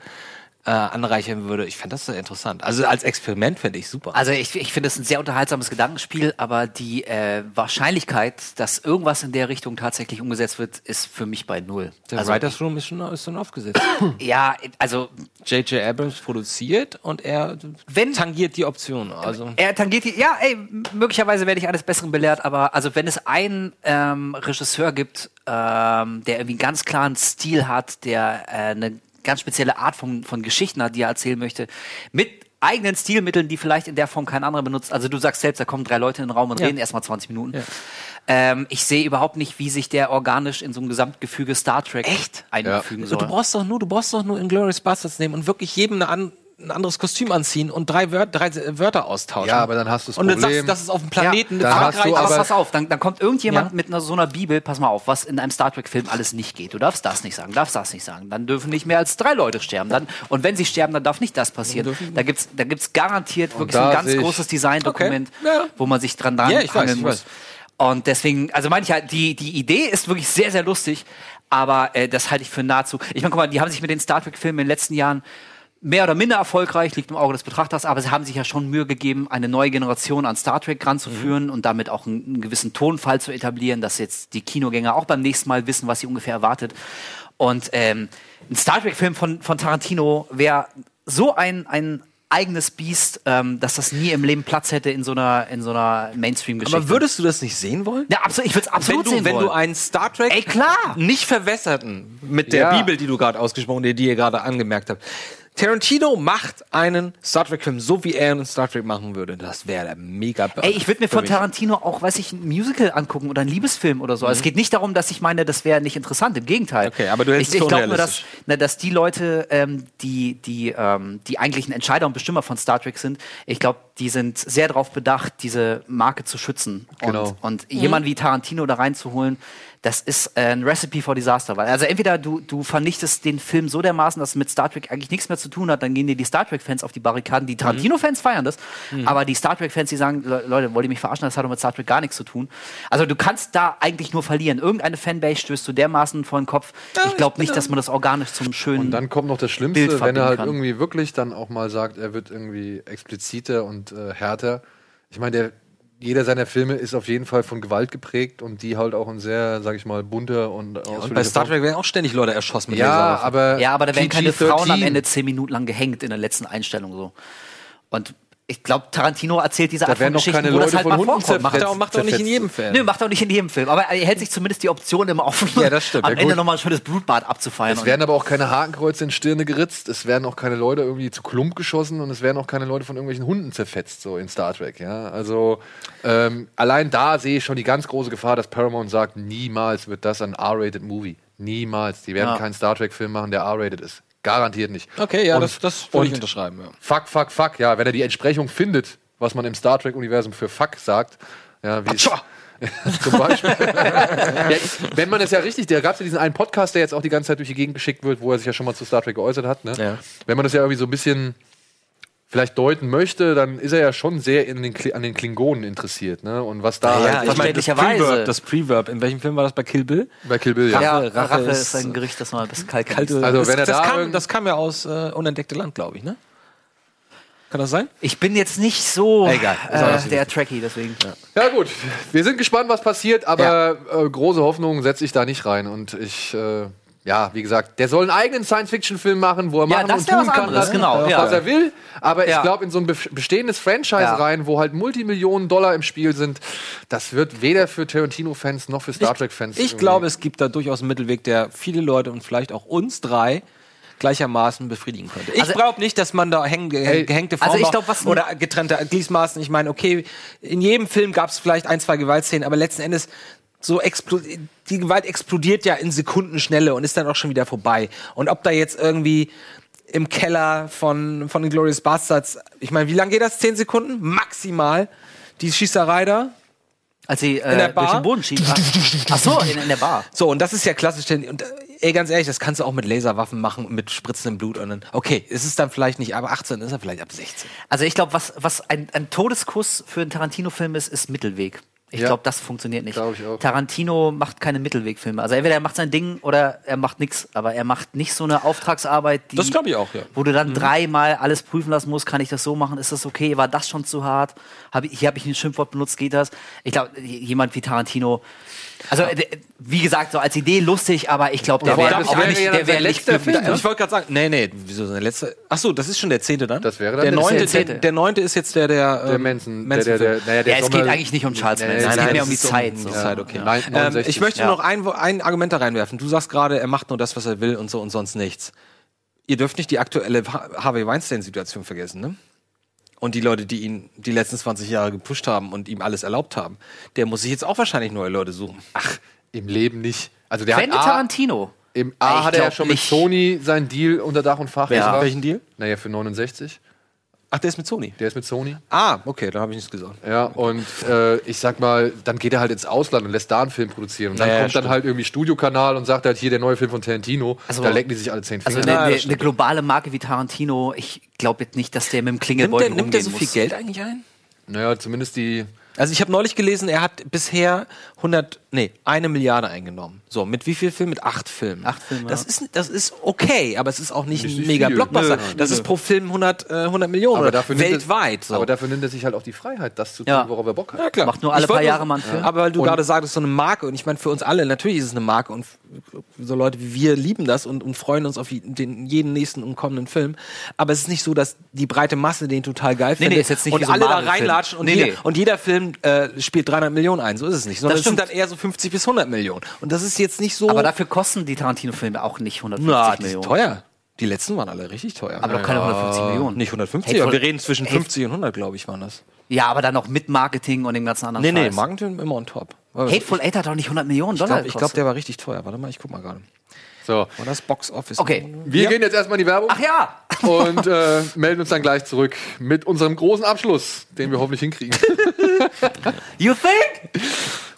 äh, anreichern würde. Ich fände das sehr interessant. Also als Experiment fände ich super. Also ich, ich finde es ein sehr unterhaltsames Gedankenspiel, aber die äh, Wahrscheinlichkeit, dass irgendwas in der Richtung tatsächlich umgesetzt wird, ist für mich bei null. Der also, Writers Room ist schon, ist schon aufgesetzt. ja, also J.J. Abrams produziert und er Wenn- tangiert die Option. Also Er tangiert die, ja, ey, möglicherweise werde ich eines Besseren belehrt, aber also wenn es einen ähm, Regisseur gibt, ähm, der irgendwie einen ganz klaren Stil hat, der äh, eine ganz spezielle Art von, von Geschichten hat, die er erzählen möchte, mit eigenen Stilmitteln, die vielleicht in der Form kein anderer benutzt. Also du sagst selbst, da kommen drei Leute in den Raum und Ja. reden erstmal 20 Minuten. Ähm, ich sehe überhaupt nicht, wie sich der organisch in so ein Gesamtgefüge Star Trek Echt? einfügen du soll. brauchst doch nur, du brauchst doch nur Inglourious Bastards nehmen und wirklich jedem eine an, ein anderes Kostüm anziehen und drei, Wör drei Wörter austauschen. Ja, aber dann hast du das Und dann sagst du, das ist auf dem Planeten Ja, dann hast du aber, aber- pass auf, dann, dann kommt irgendjemand Ja. mit einer, so einer Bibel, pass mal auf, was in einem Star Trek-Film alles nicht geht. Du darfst das nicht sagen, darfst das nicht sagen. Dann dürfen nicht mehr als drei Leute sterben. Dann, und wenn sie sterben, dann darf nicht das passieren. Da gibt's, da gibt's garantiert wirklich so da ein ganz großes Designdokument, Okay. Ja. wo man sich dran, dran weiß, hangeln muss. weiß. Und deswegen, also meine ich halt, die, die Idee ist wirklich sehr, sehr lustig, aber äh, das halte ich für nahezu. Ich meine, guck mal, die haben sich mit den Star Trek-Filmen in den letzten Jahren mehr oder minder erfolgreich, liegt im Auge des Betrachters, aber sie haben sich ja schon Mühe gegeben, eine neue Generation an Star Trek ranzuführen und damit auch einen, einen gewissen Tonfall zu etablieren, dass jetzt die Kinogänger auch beim nächsten Mal wissen, was sie ungefähr erwartet. Und ähm, ein Star Trek-Film von, von Tarantino wäre so ein, ein eigenes Biest, ähm, dass das nie im Leben Platz hätte in so einer, in so einer Mainstream-Geschichte. aber würdest du das nicht sehen wollen? ja, absolut, ich würde es Wenn absolut du, sehen wenn wollen. du einen Star Trek Ey, klar. nicht verwässerten mit der Ja. Bibel, die du gerade ausgesprochen, die, die ihr gerade angemerkt habt. Tarantino macht einen Star Trek Film so wie er einen Star Trek machen würde. Das wäre der mega Ey, ich würde mir von mich. Tarantino auch, weiß ich, ein Musical angucken oder einen Liebesfilm oder so. Also Es geht nicht darum, dass ich meine, das wäre nicht interessant. Im Gegenteil. Okay, aber du hältst ich, es ich für glaube nur, dass, na, dass die Leute, ähm, die die ähm, die eigentlichen Entscheider und Bestimmer von Star Trek sind, ich glaube, die sind sehr darauf bedacht, diese Marke zu schützen. Genau. Und, und jemand wie Tarantino da reinzuholen, das ist äh, ein Recipe for Disaster. Weil, also entweder du, du vernichtest den Film so dermaßen, dass es mit Star Trek eigentlich nichts mehr zu tun hat, dann gehen dir die Star Trek-Fans auf die Barrikaden. Die Tarantino-Fans feiern das, aber die Star Trek-Fans, die sagen, Le Leute, wollt ihr mich verarschen, das hat doch mit Star Trek gar nichts zu tun. Also du kannst da eigentlich nur verlieren. Irgendeine Fanbase stößt du dermaßen vor den Kopf. ich glaube nicht, dass man das organisch zum schönen... Und dann kommt noch das Bild Schlimmste, wenn er halt kann. irgendwie wirklich dann auch mal sagt, er wird irgendwie expliziter und äh, härter. Ich meine, der jeder seiner Filme ist auf jeden Fall von Gewalt geprägt und die halt auch ein sehr, sag ich mal, bunter und Und bei Star Trek werden auch ständig Leute erschossen mit Ja, aber Ja, aber da werden keine PG-13 Frauen am Ende zehn Minuten lang gehängt in der letzten Einstellung so. Und ich glaube, Tarantino erzählt diese Art von Geschichten, wo das halt von mal Hunden vorkommt. Macht er auch, macht er auch nicht in jedem Film. Nö, macht er auch nicht in jedem Film, aber er hält sich zumindest die Option immer offen, Ja, das stimmt. am Ja, Ende nochmal ein schönes Blutbad abzufeiern. Es werden aber auch keine Hakenkreuze in Stirne geritzt, es werden auch keine Leute irgendwie zu Klump geschossen und es werden auch keine Leute von irgendwelchen Hunden zerfetzt, so in Star Trek, ja. Also ähm, allein da sehe ich schon die ganz große Gefahr, dass Paramount sagt, niemals wird das ein R-rated Movie. Niemals. Die werden Ja. keinen Star Trek-Film machen, der R-rated ist. Garantiert nicht. Okay, ja, Und- das, das würde ich unterschreiben. Ja. Fuck, fuck, fuck, ja, wenn er die Entsprechung findet, was man im Star Trek-Universum für Fuck sagt, ja, wie zum Beispiel. ja, wenn man es ja richtig, da gab es ja diesen einen Podcast, der jetzt auch die ganze Zeit durch die Gegend geschickt wird, wo er sich ja schon mal zu Star Trek geäußert hat. Ne? Ja. Wenn man das ja irgendwie so ein bisschen vielleicht deuten möchte, dann ist er ja schon sehr in den, an den Klingonen interessiert. Ne? Und was da Ja, halt ich meine, das. Preverb, das Preverb, in welchem Film war das bei Kill Bill? bei Kill Bill, ja. ja, Rache- Rache, Rache ist ist, ein Gericht, das man bis kalt Kalte, Kalte. Also, das, wenn er das, da kam, das kam ja aus äh, Unentdeckte Land, glaube ich, ne? Kann das sein? Ich bin jetzt nicht so Egal, ist äh, der Trekkie, deswegen. Ja gut, wir sind gespannt, was passiert, aber äh, große Hoffnungen setze ich da nicht rein. Und ich äh, ja, wie gesagt, der soll einen eigenen Science-Fiction-Film machen, wo er Ja, machen das und tun was kann, anderes, was, genau, ja. was er will. Aber Ja. ich glaube, in so ein be- bestehendes Franchise Ja. rein, wo halt Multimillionen Dollar im Spiel sind, das wird weder für Tarantino-Fans noch für Star Trek-Fans. Ich irgendwie- glaube, es gibt da durchaus einen Mittelweg, der viele Leute und vielleicht auch uns drei gleichermaßen befriedigen könnte. Ich Also- glaube nicht, dass man da häng, Ey, gehängte also Frauen ich macht glaub, was ein- oder getrennte Gliesmaßen. Ich meine, okay, in jedem Film gab es vielleicht ein, zwei Gewaltszenen, aber letzten Endes so explo die Gewalt explodiert ja in Sekundenschnelle und ist dann auch schon wieder vorbei. Und ob da jetzt irgendwie im Keller von, von Glorious Bastards, ich meine, wie lange geht das? Zehn Sekunden? Maximal. Die Schießerei da. Als sie In der äh, durch Bar? den Boden schiebt. Ach so, in, in der Bar. So, und das ist ja klassisch. denn- Und äh, ey, ganz ehrlich, das kannst du auch mit Laserwaffen machen, mit spritzendem Blut. Und dann, okay, es ist dann vielleicht nicht ab 18, ist er vielleicht ab 16. Also ich glaube, was, was ein, ein Todeskuss für einen Tarantino-Film ist, ist Mittelweg. Ich Ja. glaube, das funktioniert nicht. Glaub ich auch. Tarantino macht keine Mittelwegfilme. Also entweder er macht sein Ding oder er macht nichts. Aber er macht nicht so eine Auftragsarbeit, die, Das glaub ich auch, ja. wo du dann dreimal alles prüfen lassen musst. Kann ich das so machen? Ist das okay? War das schon zu hart? Hab ich, hier habe ich ein Schimpfwort benutzt. Geht das? Ich glaube, jemand wie Tarantino. Also äh, wie gesagt, so als Idee lustig, aber ich glaube, der wäre wäre nicht, ja der sein nicht glücklich. Film? Ich wollte gerade sagen, nee, nee, wieso sein letzter? Ach so, das ist schon der zehnte dann? Das wäre dann der der neunte. zehnte. Der, der neunte ist jetzt der, der, Der ähm, Manson, der, der, der, naja, der Ja, es Sommer- geht eigentlich nicht um Charles Nee, Manson. nein, es geht nein, mehr um die um Zeit. die so. Zeit, okay. Nein, Ähm, 69. ich möchte Ja. noch ein, ein Argument da reinwerfen. Du sagst gerade, er macht nur das, was er will und so und sonst nichts. Ihr dürft nicht die aktuelle Ha- Harvey Weinstein-Situation vergessen, ne? Und die Leute, die ihn die letzten 20 Jahre gepusht haben und ihm alles erlaubt haben, der muss sich jetzt auch wahrscheinlich neue Leute suchen. Ach, im Leben nicht. Also der Quentin hat A, Tarantino. im A Ich hat er ja schon mit nicht. Sony seinen Deal unter Dach und Fach. Ja. Welchen Deal? Naja, für 69. Ach, der ist mit Sony. Der ist mit Sony. Ah, okay, da habe ich nichts gesagt. Ja, und äh, ich sag mal, dann geht er halt ins Ausland und lässt da einen Film produzieren. Und dann Ja, ja, kommt stimmt. dann halt irgendwie Studiokanal und sagt halt hier der neue Film von Tarantino. Also- da lecken die sich alle zehn Also Finger. eine, das eine, stimmt. eine globale Marke wie Tarantino, ich glaube jetzt nicht, dass der mit dem Nimmt Klingelbeutel der, nimmt der so viel muss. Geld eigentlich ein? naja, zumindest die. Also ich habe neulich gelesen, er hat bisher 100, nee, eine Milliarde eingenommen. So, mit wie viel Filmen? Mit acht Filmen. Acht Filme, Das ja. ist, das ist okay, aber es ist auch nicht Ist ein nicht mega viel. Blockbuster. Nö, das nö. ist pro Film 100, äh, 100 Millionen Aber dafür weltweit. Er, so. Aber dafür nimmt er sich halt auch die Freiheit, das zu tun, Ja. worauf er Bock hat. Ja, klar. Macht nur alle Ich paar Jahre mal einen Film. Aber weil du Und- gerade sagst, so eine Marke, und ich meine, für uns alle, natürlich ist es eine Marke und so Leute wie wir lieben das und, und freuen uns auf den, jeden nächsten und kommenden Film. Aber es ist nicht so, dass die breite Masse den total geil findet nee, ist jetzt nicht und so alle da reinlatschen und, Nee, jeder, nee. und jeder Film äh, spielt 300 Millionen ein. So ist es nicht. Sondern Das es sind stimmt. dann eher so 50 bis 100 Millionen. Und das ist jetzt nicht so... Aber dafür kosten die Tarantino-Filme auch nicht 150 na, die sind Millionen. teuer. Die letzten waren alle richtig teuer. Aber doch keine 150 Millionen. nicht 150, Hateful- aber wir reden zwischen Hateful- 50 und 100, glaube ich, waren das. Ja, aber dann noch mit Marketing und dem ganzen anderen Nee, nee, Scheiß. Marketing immer on top. Hateful Eight hat doch nicht 100 Millionen ich Dollar glaube, ich glaub, gekostet. der war richtig teuer. Warte mal, ich guck mal gerade. So. War das Box Office? Okay. Wir gehen jetzt erstmal in die Werbung Ach ja! und äh, melden uns dann gleich zurück mit unserem großen Abschluss, den wir hoffentlich hinkriegen. You think?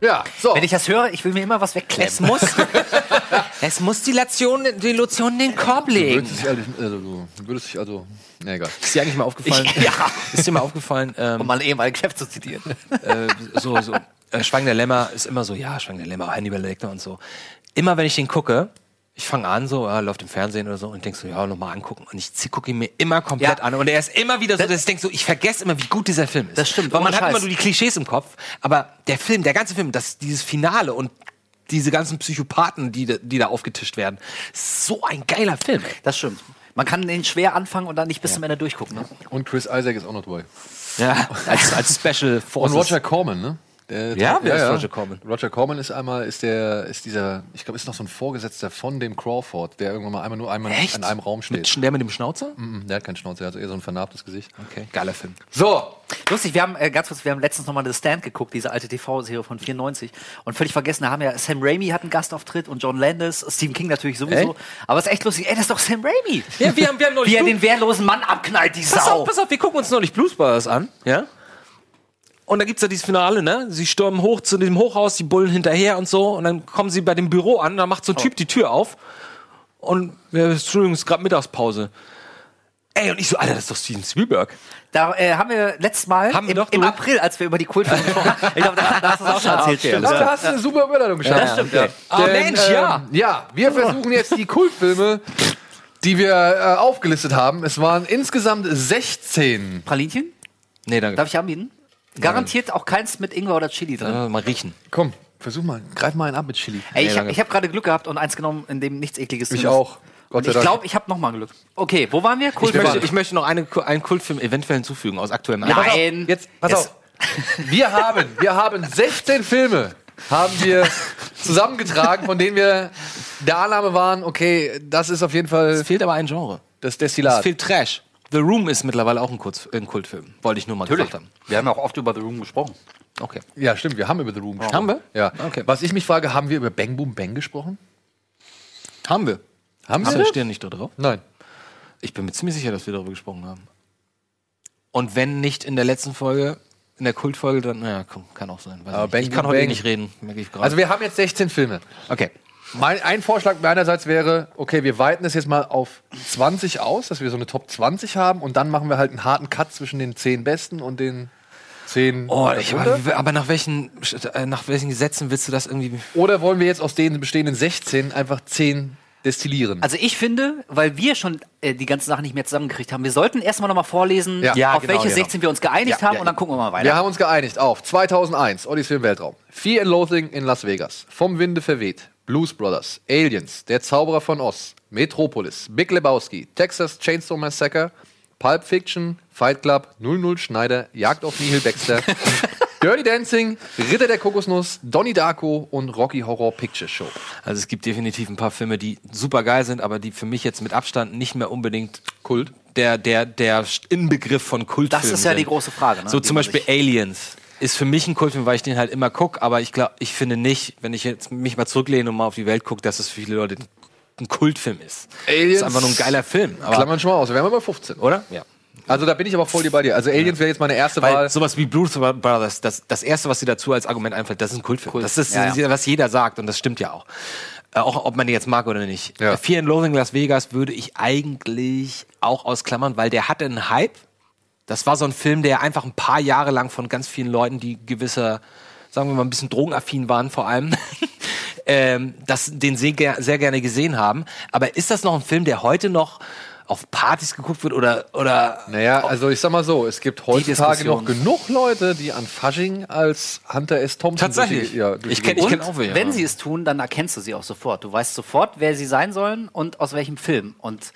ja, so. Wenn ich das höre, ich will mir immer was wegklemmen. Es muss, es muss die Lotion, die Lotion in den Korb Du legen. würdest dich, also, also, du würdest dich also. Na egal. Ist dir eigentlich mal aufgefallen? Ich- ja. Ist dir mal aufgefallen? Ähm, Um mal ehemaligen Chef zu zitieren. äh, so, so, äh, Schweigen der Lämmer ist immer so, ja, Schweigen der Lämmer, Hannibal Lecter und so. Immer wenn ich den gucke, ich fange an, so, ja, läuft im Fernsehen oder so und denk so, ja, nochmal angucken. Und ich zieh- gucke ihn mir immer komplett Ja. an. Und er ist immer wieder so, dass ich denk so, ich vergesse immer, wie gut dieser Film ist. Das stimmt, Weil man ohne hat Scheiß. immer nur die Klischees im Kopf. Aber der Film, der ganze Film, das, dieses Finale und diese ganzen Psychopathen, die, da- die da aufgetischt werden, ist so ein geiler Film. ey. Das stimmt. Man kann den schwer anfangen und dann nicht bis zum Ende durchgucken. Ne? Und Chris Isaac ist auch noch dabei. Ja, als, als Special Und Forces. Roger Corman, ne? Der, Ja, wer ist Roger Corman? Roger Corman ist einmal, ist der, ist dieser, ich glaube, ist noch so ein Vorgesetzter von dem Crawford, der irgendwann mal einmal nur einmal Echt? in einem Raum steht. Mit, der mit dem Schnauzer? Mhm, der hat keinen Schnauze, der hat eher so ein vernarbtes Gesicht. Okay, geiler Film. So, Lustig, wir haben äh, ganz kurz, wir haben letztens nochmal The Stand geguckt, diese alte TV-Serie von 94 und völlig vergessen, da haben ja Sam Raimi hat einen Gastauftritt und John Landis, Stephen King natürlich sowieso, Echt? aber es ist echt lustig, ey, das ist doch Sam Raimi. Ja, wir haben, wir haben neulich Wie er den wehrlosen Mann abknallt, die Pass Sau. auf, pass auf, wir gucken uns neulich Blues Brothers an, ja? Und da gibt's ja dieses Finale, ne? Sie stürmen hoch zu dem Hochhaus, die Bullen hinterher und so. Und dann kommen sie bei dem Büro an, da macht so ein Typ die Tür auf. Und, ja, Entschuldigung, es ist gerade Mittagspause. Ey, und ich so, Alter, das ist doch Steven Spielberg. Da äh, haben wir letztes Mal Haben im, doch im April, als wir über die Kultfilme gesprochen haben, ich glaube, da, da hast du es auch schon erzählt. okay, stimmt. alles da hast du eine super Überleitung geschafft. Ja, okay. Ah, Denn, Mensch, ja. ähm, Ja, wir versuchen jetzt die Kultfilme die wir äh, aufgelistet haben. Es waren insgesamt 16. Pralinchen? Nee, danke. Darf ich anbieten? Garantiert auch keins mit Ingwer oder Chili drin. Äh, mal riechen. Komm, versuch mal, greif mal einen ab mit Chili. Ey, ich, danke. ich habe gerade Glück gehabt und eins genommen, in dem nichts ekliges Ich drin ist. auch. Gott Und sei ich Dank. glaube, ich habe noch mal Glück. Okay, wo waren wir? Ich Kult möchte, ich möchte noch eine, einen Kultfilm eventuell hinzufügen aus aktuellem Anlass. Nein. Jetzt, pass Es- auf. Wir haben, wir haben 16 Filme, haben wir zusammengetragen, von denen wir der Annahme waren, okay, das ist auf jeden Fall Es fehlt aber ein Genre. das Es Destillat. fehlt Trash. The Room ist mittlerweile auch ein, Kurz, ein Kultfilm. Wollte ich nur mal Natürlich. gesagt haben. Wir haben ja auch oft über The Room gesprochen. Okay. Ja, stimmt, wir haben über The Room gesprochen. Haben wir? Ja. Okay. Was ich mich frage, haben wir über Bang Boom Bang gesprochen? Haben wir. Haben wir? wir stehen nicht da drauf. Nein. Ich bin mir ziemlich sicher, dass wir darüber gesprochen haben. Und wenn nicht in der letzten Folge, in der Kultfolge, dann, naja, komm, kann auch sein. Weiß Aber nicht. Bang ich kann Boom heute eh Bang- nicht reden, merke ich gerade. Also wir haben jetzt 16 Filme. okay. Mein, ein Vorschlag meinerseits wäre, okay, wir weiten es jetzt mal auf 20 aus, dass wir so eine Top 20 haben und dann machen wir halt einen harten Cut zwischen den 10 besten und den 10 Oh, ich, aber, aber nach welchen, äh, nach welchen Gesetzen willst du das irgendwie? Oder wollen wir jetzt aus den bestehenden 16 einfach 10 destillieren? Also ich finde, weil wir schon äh, die ganzen Sachen nicht mehr zusammengekriegt haben, wir sollten erstmal noch mal vorlesen, Ja. Ja, auf genau, welche genau. 16 wir uns geeinigt Ja, haben ja, und dann gucken wir mal weiter. wir haben uns geeinigt auf 2001, Odyssey im Weltraum, Fear and Loathing in Las Vegas, Vom Winde verweht, Blues Brothers, Aliens, Der Zauberer von Oz, Metropolis, Big Lebowski, Texas Chainsaw Massacre, Pulp Fiction, Fight Club, 00 Schneider, Jagd auf Nihil Baxter, Dirty Dancing, Ritter der Kokosnuss, Donnie Darko und Rocky Horror Picture Show. Also es gibt definitiv ein paar Filme, die super geil sind, aber die für mich jetzt mit Abstand nicht mehr unbedingt Kult, der, der, der Inbegriff von Kultfilmen Das ist ja die sind. große Frage. Ne? So die zum Beispiel Aliens ist für mich ein Kultfilm, weil ich den halt immer gucke, aber ich glaube, ich finde nicht, wenn ich jetzt mich mal zurücklehne und mal auf die Welt gucke, dass es für viele Leute ein Kultfilm ist. Aliens- ist einfach nur ein geiler Film. Aber, Klammern schon mal aus, wir wären bei 15. oder? Ja. Also da bin ich aber voll dir bei dir. Also Aliens wäre jetzt meine erste Weil Wahl. sowas wie Blues Brothers, das, das erste, was dir dazu als Argument einfällt, das ist ein Kultfilm. Das ist, Ja, ja. was jeder sagt und das stimmt ja auch. Äh, auch ob man den jetzt mag oder nicht. Ja. Äh, Fear and Loathing Las Vegas würde ich eigentlich auch ausklammern, weil der hatte einen Hype. Das war so ein Film, der einfach ein paar Jahre lang von ganz vielen Leuten, die gewisser, sagen wir mal, ein bisschen drogenaffin waren vor allem, ähm, das, den sehr, sehr gerne gesehen haben. Aber ist das noch ein Film, der heute noch auf Partys geguckt wird oder, oder Naja, also ich sag mal so, es gibt heutzutage noch genug Leute, die an Fasching als Hunter S. Thompson Tatsächlich? durch die- ja, durch Ich die kenn- auch welche, wenn sie es tun, dann erkennst du sie auch sofort. Du weißt sofort, wer sie sein sollen und aus welchem Film. Und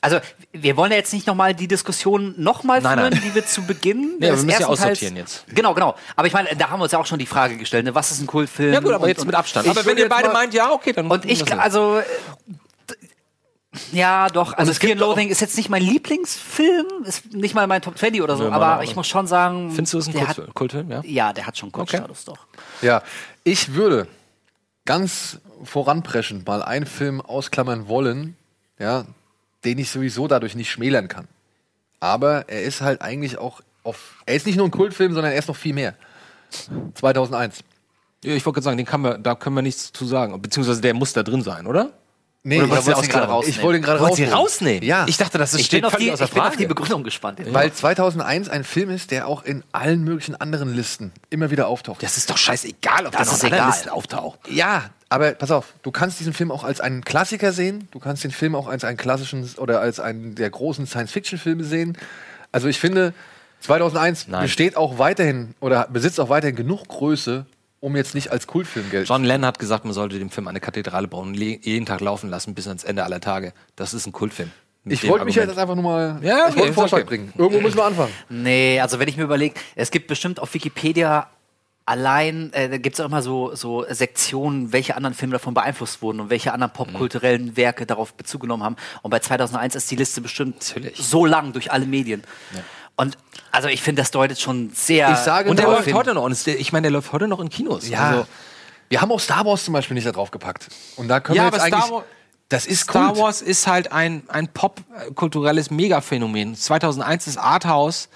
also wir wollen ja jetzt nicht nochmal die Diskussion nochmal führen, nein. die wir zu Beginn Nee, wir müssen ja Teils- aussortieren jetzt. Genau, genau. Aber ich meine, da haben wir uns ja auch schon die Frage gestellt, ne? was ist ein Kultfilm? Ja gut, aber Und- jetzt und mit Abstand. Aber wenn ihr beide meint, ja, okay, dann. Und ich, also. Ja, doch. Also, Fear and Loathing ist jetzt nicht mein Lieblingsfilm, ist nicht mal mein Top 20 oder so, meiner aber ich muss schon sagen. Findest du es ein der Kultfilm? Kultfilm, ja? Hat, ja, der hat schon Kultstatus, doch. Ja, ich würde ganz voranpreschend mal einen Film ausklammern wollen, ja, den ich sowieso dadurch nicht schmälern kann. Aber er ist halt eigentlich auch auf. Er ist nicht nur ein Kultfilm, sondern er ist noch viel mehr. 2001. Ja, Ich wollte gerade sagen, den kann man, da können wir nichts zu sagen. Beziehungsweise der muss da drin sein, oder? Nee, Oder ich, du wolltest ihn gerade rausnehmen? ich wollte ihn gerade rausnehmen. rausnehmen? Ja. Ich dachte, das Ich steht bin, auf die, ich bin auf die. Begründung gespannt. Weil 2001 ein Film ist, der auch in allen möglichen anderen Listen immer wieder auftaucht. Das ist doch scheißegal, ob Das der noch ist in. Listen auftaucht. Ja, aber pass auf, du kannst diesen Film auch als einen Klassiker sehen, du kannst den Film auch als einen klassischen oder als einen der großen Science-Fiction-Filme sehen. Also ich finde, 2001 Nein. besteht auch weiterhin oder besitzt auch weiterhin genug Größe, um jetzt nicht als Kultfilm gelten. John Lennon hat gesagt, man sollte dem Film eine Kathedrale bauen und jeden Tag laufen lassen bis ans Ende aller Tage. Das ist ein Kultfilm. Ich wollte mich ja jetzt einfach nur mal, Ja, ich okay, wollte einen ist Vorschlag okay. bringen. Irgendwo müssen wir anfangen. Nee, also wenn ich mir überlege, es gibt bestimmt auf Wikipedia allein, äh, da gibt es auch immer so, so Sektionen, welche anderen Filme davon beeinflusst wurden und welche anderen popkulturellen Werke darauf Bezug genommen haben. Und bei 2001 ist die Liste bestimmt Natürlich. so lang durch alle Medien. Und also ich finde, das deutet schon sehr. Ich sage Und der darauf läuft hin- heute noch. Und ich meine, der läuft heute noch in Kinos. Ja. Also, wir haben auch Star Wars zum Beispiel nicht da drauf gepackt. Und da können Ja, wir jetzt Star eigentlich. Wars- das ist Star Kult. Wars ist halt ein, ein popkulturelles Megaphänomen. 2001 ist Arthouse,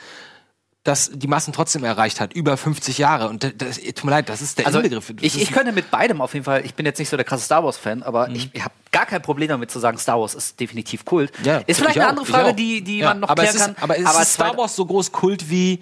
das die Massen trotzdem erreicht hat. Über 50 Jahre. Und das, tut mir leid, das ist der Also Inbegriff. Ich, ich könnte mit beidem auf jeden Fall, ich bin jetzt nicht so der krasse Star Wars-Fan, aber ich, ich habe gar kein Problem damit zu sagen, Star Wars ist definitiv Kult. Ja, ist vielleicht ich eine auch, andere Frage, die, die Ja, man noch aber klären ist, kann. Aber ist Star zwei- Wars so groß Kult wie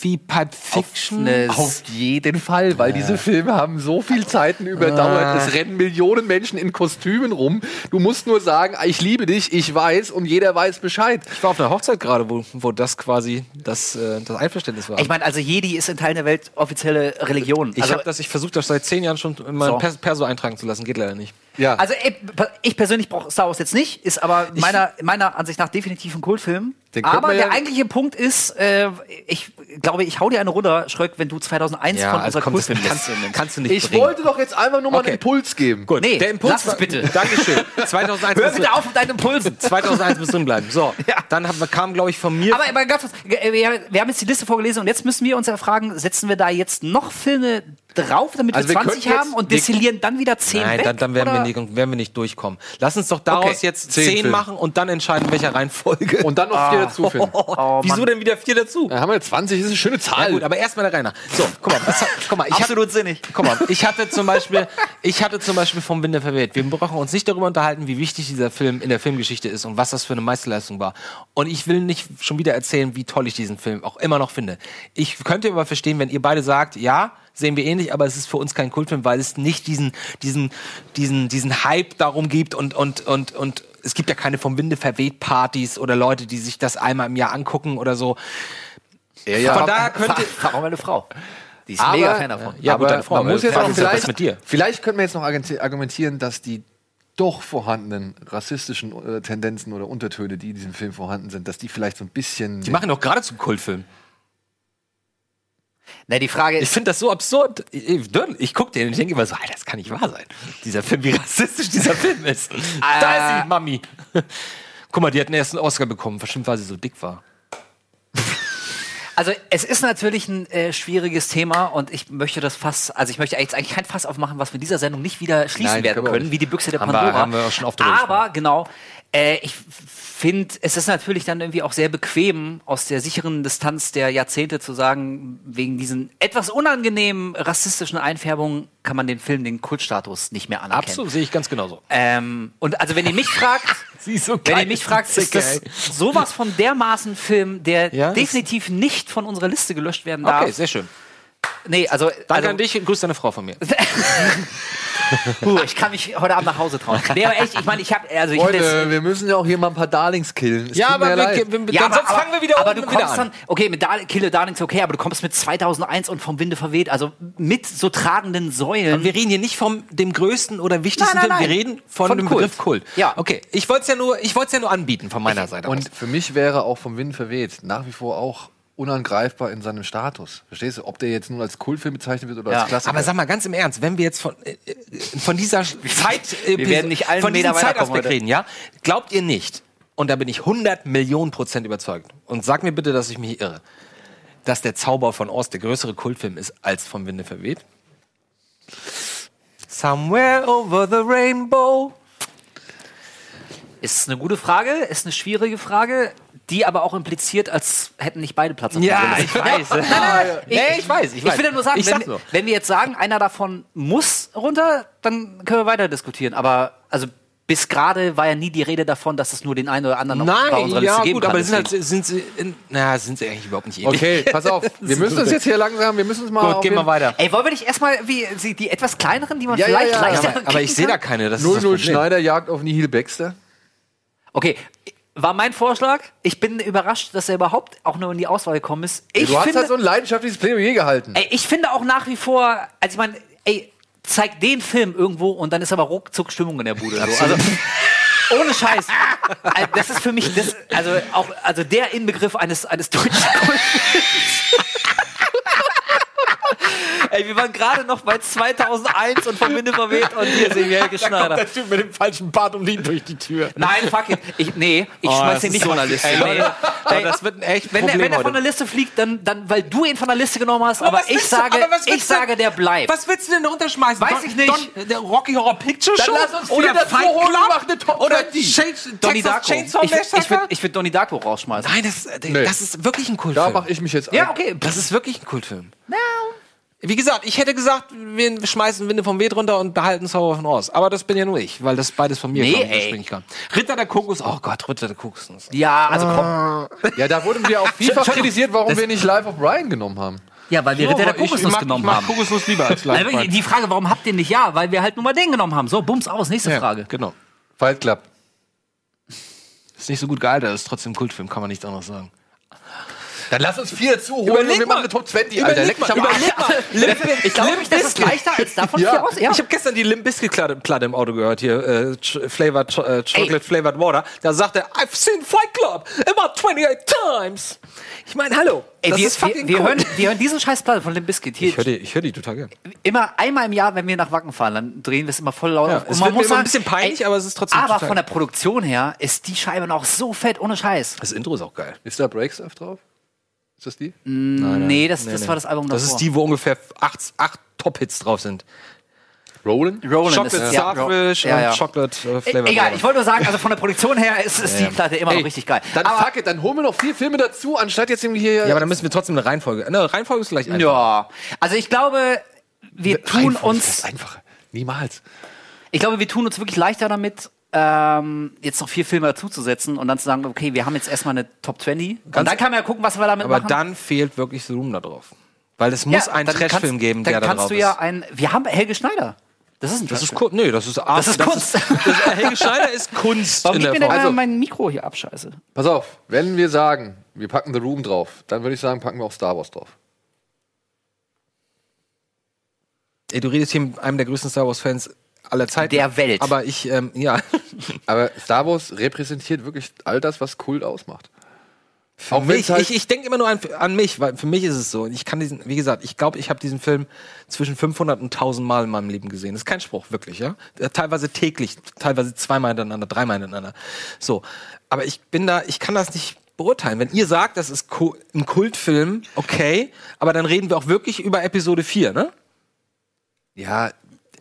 Wie Pulp Fiction? Offenes- Auf jeden Fall, weil diese Filme haben so viel Zeiten überdauert. Es rennen Millionen Menschen in Kostümen rum. Du musst nur sagen, ich liebe dich, ich weiß und jeder weiß Bescheid. Ich war auf einer Hochzeit gerade, wo, wo das quasi das, äh, das Einverständnis war. Ich meine, also Jedi ist in Teilen der Welt offizielle Religion. ich also, habe das, ich versuche das seit zehn Jahren schon in meinem So. Pers Perso eintragen zu lassen, geht leider nicht. Ja. also ich, ich persönlich brauche Star Wars jetzt nicht, ist aber meiner, meiner Ansicht nach definitiv ein Kultfilm. Aber man der ja- eigentliche Punkt ist, äh, ich glaube, ich hau dir eine runter, Schröck, wenn du 2001 von unserer also das Kultfilmliste kannst, kannst du nicht ich bringen. wollte doch jetzt einfach nur mal Okay. einen Impuls geben. Gut, Nee, der Impuls lass es war- bitte. Dankeschön. 2001 Hör bitte auf mit deinen Impulsen. 2001 muss drin bleiben. So, Ja. dann haben, wir- kam, glaube ich, von mir. Aber, aber ganz kurz, äh, wir, wir haben jetzt die Liste vorgelesen und jetzt müssen wir uns ja fragen, setzen wir da jetzt noch Filme drauf, damit Also wir wir 20 könnten haben und wir- destillieren dann wieder 10 Nein, weg? dann, dann werden, wir nicht, werden wir nicht durchkommen. Lass uns doch daraus Okay, jetzt zehn 10 Filme. machen und dann entscheiden, in welcher Reihenfolge. Und dann noch vier dazu finden. Oh, Wieso Mann. denn wieder vier dazu? Dann haben wir 20, das ist eine schöne Zahl. Ja gut, aber erstmal der Rainer. So, guck mal, was, guck mal, ich hab, Absolut sinnig. Guck mal, ich hatte zum Beispiel, ich hatte zum Beispiel vom Winde verweht. Wir brauchen uns nicht darüber unterhalten, wie wichtig dieser Film in der Filmgeschichte ist und was das für eine Meisterleistung war. Und ich will nicht schon wieder erzählen, wie toll ich diesen Film auch immer noch finde. Ich könnte aber verstehen, wenn ihr beide sagt, ja, sehen wir ähnlich, aber es ist für uns kein Kultfilm, weil es nicht diesen, diesen, diesen, diesen Hype darum gibt und, und, und, und es gibt ja keine vom Winde verweht Partys oder Leute, die sich das einmal im Jahr angucken oder so. ja, ja. Von daher könnte, Frag mal meine Frau. Die ist Aber- mega Fan davon. Ja, aber gut, deine Frau, man muss jetzt auch vielleicht, mit dir? vielleicht könnten wir jetzt noch argumenti- argumentieren, dass die doch vorhandenen rassistischen äh, Tendenzen oder Untertöne, die in diesem Film vorhanden sind, dass die vielleicht so ein bisschen. Die machen doch gerade zum Kultfilm. Na, die Frage Ich ist, finde das so absurd. Ich, ich, ich gucke den und ich denke immer so, Alter, das kann nicht wahr sein. Dieser Film, wie rassistisch dieser Film ist. da ist sie, Mami. Guck mal, die hat den ersten Oscar bekommen, bestimmt weil sie so dick war. also es ist natürlich ein äh, schwieriges Thema und ich möchte das Fass, also ich möchte jetzt eigentlich kein Fass aufmachen, was wir in dieser Sendung nicht wieder schließen Nein, werden können wie die Büchse der Haben wir- Pandora. haben wir auch schon oft Aber genau, äh, ich finde, es ist natürlich dann irgendwie auch sehr bequem, aus der sicheren Distanz der Jahrzehnte zu sagen, wegen diesen etwas unangenehmen rassistischen Einfärbungen kann man den Film den Kultstatus nicht mehr anerkennen. Absolut, sehe ich ganz genauso. Ähm, und also wenn ihr mich fragt, so wenn ihr mich fragt, ist das sowas von dermaßen Film, der Ja, definitiv nicht von unserer Liste gelöscht werden darf. Okay, sehr schön. nee, also, Danke also an dich und grüß deine Frau von mir. Puh, ich kann mich heute Abend nach Hause trauen. Nee, aber echt, ich meine, ich habe also ich hab Freunde, jetzt, wir müssen ja auch hier mal ein paar Darlings killen. Es Ja, aber leid. wir, wir, ja, aber, sonst aber, fangen wir wieder aber du kommst an. dann, okay, mit Dar Kille Darlings okay, aber du kommst mit 2001 und vom Winde verweht, also mit so tragenden Säulen. wir reden hier nicht vom dem größten oder wichtigsten Nein, nein, Film, wir nein. reden von, Von dem Kult. Begriff Kult. Ja. Okay, ich wollte es ja nur, ich wollte es ja nur anbieten von meiner Seite aus. Und für mich wäre auch vom Wind verweht nach wie vor auch unangreifbar in seinem Status. Verstehst du? Ob der jetzt nun als Kultfilm bezeichnet wird oder Ja. als Klassiker. Aber sag mal ganz im Ernst, wenn wir jetzt von, äh, äh, von dieser Zeit, äh, Wir werden nicht einen von diesem Meter Zeitaspekt reden, ja? Glaubt ihr nicht, und da bin ich 100 Millionen Prozent überzeugt, und sag mir bitte, dass ich mich irre, dass der Zauber von Oz der größere Kultfilm ist als vom Winde verweht? Somewhere over the rainbow. Ist eine gute Frage, ist eine schwierige Frage, die aber auch impliziert, als hätten nicht beide Platz auf der Ja, Brille. ich weiß. Nein, nein, nein. Nee, ich weiß, ich Ich will ja nur sagen, Ich wenn, wenn wir jetzt sagen, einer davon muss runter, dann können wir weiter diskutieren. Aber also bis gerade war ja nie die Rede davon, dass es nur den einen oder anderen noch bei Nein, unserer Liste ja geben gut, kann. aber sind, halt, sind sie, in, na, sind sie eigentlich überhaupt nicht ähnlich. okay, pass auf. Wir müssen uns jetzt hier langsam, wir müssen uns mal. Gut, gehen wir weiter. Ey, wollen wir nicht erstmal wie sie, die etwas kleineren, die man Ja, ja, vielleicht ja, leichter aber, aber ich sehe da keine. Das ist das 00 Problem. Schneider jagt auf Nihil Baxter. Okay, war mein Vorschlag. Ich bin überrascht, dass er überhaupt auch nur in die Auswahl gekommen ist. Ich du hast finde, halt so ein leidenschaftliches Plädoyer gehalten. ey, ich finde auch nach wie vor, also ich meine, ey, zeig den Film irgendwo und dann ist aber ruckzuck Stimmung in der Bude. So. Also, ohne Scheiß. Also, Das ist für mich, das, also auch, also der Inbegriff eines, eines deutschen Kultfilms. Ey, wir waren gerade noch bei 2001 und vom Winde verweht und hier sehen wir Helge Schneider. Typ mit dem falschen Bart um ihn durch die Tür. Nein, fuck it. Ich, nee, ich Oh, schmeiß das den ist nicht so- von der Liste. Ey, Nee. Aber Ey, das wird ein echt wenn, der, Problem wenn er von der Liste fliegt, dann, dann weil du ihn von der Liste genommen hast, aber, was ich willst du- sage, aber ich du- sage, der bleibt. Was willst du denn da runterschmeißen? Weiß Don- ich nicht. Don, der Rocky Horror Picture Dann Show? lass uns oder dazu Fight Club? mach eine Top Oder 20. Chains- Donnie Darko. Chainsaw Ich, würde ich würd Donnie Darko rausschmeißen. Nein, das, Nee. das ist wirklich ein Da Kultfilm. mache ich mich jetzt ja, ein. okay. das ist wirklich ein Kultfilm. Wie gesagt, ich hätte gesagt, wir schmeißen Winde vom Weg runter und behalten Zauber von Oz. Aber das bin ja nur ich, weil das beides von mir Nee, kommt. Das ich nicht. Ritter der Kokos, oh Gott, Ritter der Kokos. Ja, also komm. Ja, da wurden wir auch vielfach kritisiert, warum wir nicht Live of Brian genommen haben. Ja, weil wir Ritter der Kokosnuss genommen ich mag haben. Kokosnuss lieber als Also, Live die Frage, warum habt ihr nicht ja? Weil wir halt nur mal den genommen haben. So, bums aus, nächste ja, Frage. Genau. Fight Club. Ist nicht so gut gealtert, ist trotzdem ein Kultfilm, kann man nicht anders sagen. Dann lass uns vier dazu holen Überleg und wir mal. machen eine Top 20, Alter. Leck mich am Arsch. Ich glaube das ist leichter als davon Ja. vier aus. Ja. Ich habe gestern die Limp Bizkit Platte Platte im Auto gehört hier, äh, flavored, äh, Chocolate Flavored Water. Da sagt er, I've seen Fight Club about 28 times. Ich meine, hallo, Ey, das wir, ist fucking wir, wir, cool. hören, wir hören diesen scheiß Platte von Limp Bizkit hier ich höre die, ich hör die total gern. immer einmal im Jahr, wenn wir nach Wacken fahren, dann drehen wir es immer voll laut Ja, auf. es mir immer ein bisschen peinlich, aber es ist trotzdem Aber von der Produktion her ist die Scheibe noch so fett, ohne Scheiß. Das Intro ist auch geil. Ist da Breakstuff drauf? Ist das die? nee, das, das war das Album Das davor. ist die, wo ungefähr acht, acht Top-Hits drauf sind. Roland? Roland Chocolate ist ja, Starfish ja, ja. und Chocolate äh, E- Flavored Egal, Water. ich wollte nur sagen, also von der Produktion her ist, ist die Platte immer noch richtig geil. Dann aber, fuck it, dann holen wir noch vier Filme dazu, anstatt jetzt irgendwie hier. Ja, aber dann müssen wir trotzdem eine Reihenfolge. Ne, Reihenfolge ist gleich einfach. ja, also ich glaube, wir tun Reihenfolge uns ist einfacher. Niemals. Ich glaube, wir tun uns wirklich leichter damit, ähm, jetzt noch vier Filme dazuzusetzen und dann zu sagen, okay, wir haben jetzt erstmal eine Top 20. und dann kann man ja gucken, was wir damit Aber machen. dann fehlt wirklich The Room da drauf. Weil es muss Ja, einen dann Trashfilm kannst- geben, dann der da kannst drauf du ja ist. ein. Wir haben Helge Schneider. Das ist ein Das ist. Kunst. Nee, das ist Art. Das ist Kunst. Das, das, Helge Schneider ist Kunst Warum in der mir denn Also- mein Mikro hier ab, scheiße? Pass auf, wenn wir sagen, wir packen The Room drauf, dann würde ich sagen, packen wir auch Star Wars drauf. Ey, du redest hier mit einem der größten Star Wars-Fans aller Zeiten. Der Welt. Aber ich, ähm, ja. Aber Star Wars repräsentiert wirklich all das, was Kult ausmacht. Für Auch mich, halt- ich, ich denke immer nur an, an mich, weil für mich ist es so. Ich kann diesen, wie gesagt, ich glaube, ich habe diesen Film zwischen 500 und 1000 Mal in meinem Leben gesehen. Das ist kein Spruch, wirklich, ja. Teilweise täglich, teilweise zweimal hintereinander, dreimal hintereinander. So. Aber ich bin da, ich kann das nicht beurteilen. Wenn ihr sagt, das ist ein Kultfilm, okay, aber dann reden wir auch wirklich über Episode 4, ne? Ja,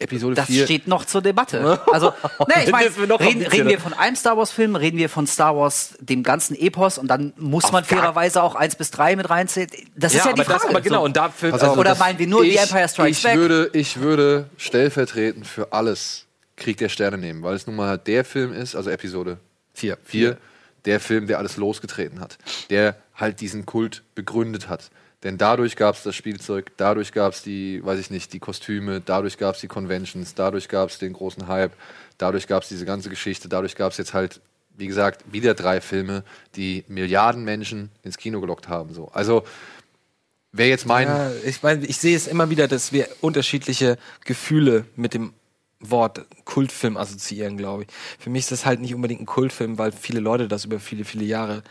Episode Das 4. steht noch zur Debatte. Also, ne, ich meine, Das reden, reden wir von einem Star Wars-Film, reden wir von Star Wars, dem ganzen Epos, und dann muss man gar- fairerweise auch eins bis drei mit reinzählen. Das ist ja die Frage. das, aber genau, und dafür, auf, Oder das- meinen wir nur die ich, Empire Strikes ich Back? Würde, ich würde stellvertretend für alles Krieg der Sterne nehmen, weil es nun mal der Film ist, also Episode 4, 4 der Film, der alles losgetreten hat, der halt diesen Kult begründet hat. Denn dadurch gab es das Spielzeug, dadurch gab es die, weiß ich nicht, die Kostüme, dadurch gab es die Conventions, dadurch gab es den großen Hype, dadurch gab es diese ganze Geschichte, dadurch gab es jetzt halt, wie gesagt, wieder drei Filme, die Milliarden Menschen ins Kino gelockt haben. So. Also, wer jetzt meint, Ja, ich meine, ich sehe es immer wieder, dass wir unterschiedliche Gefühle mit dem Wort Kultfilm assoziieren, glaube ich. Für mich ist das halt nicht unbedingt ein Kultfilm, weil viele Leute das über viele, viele Jahre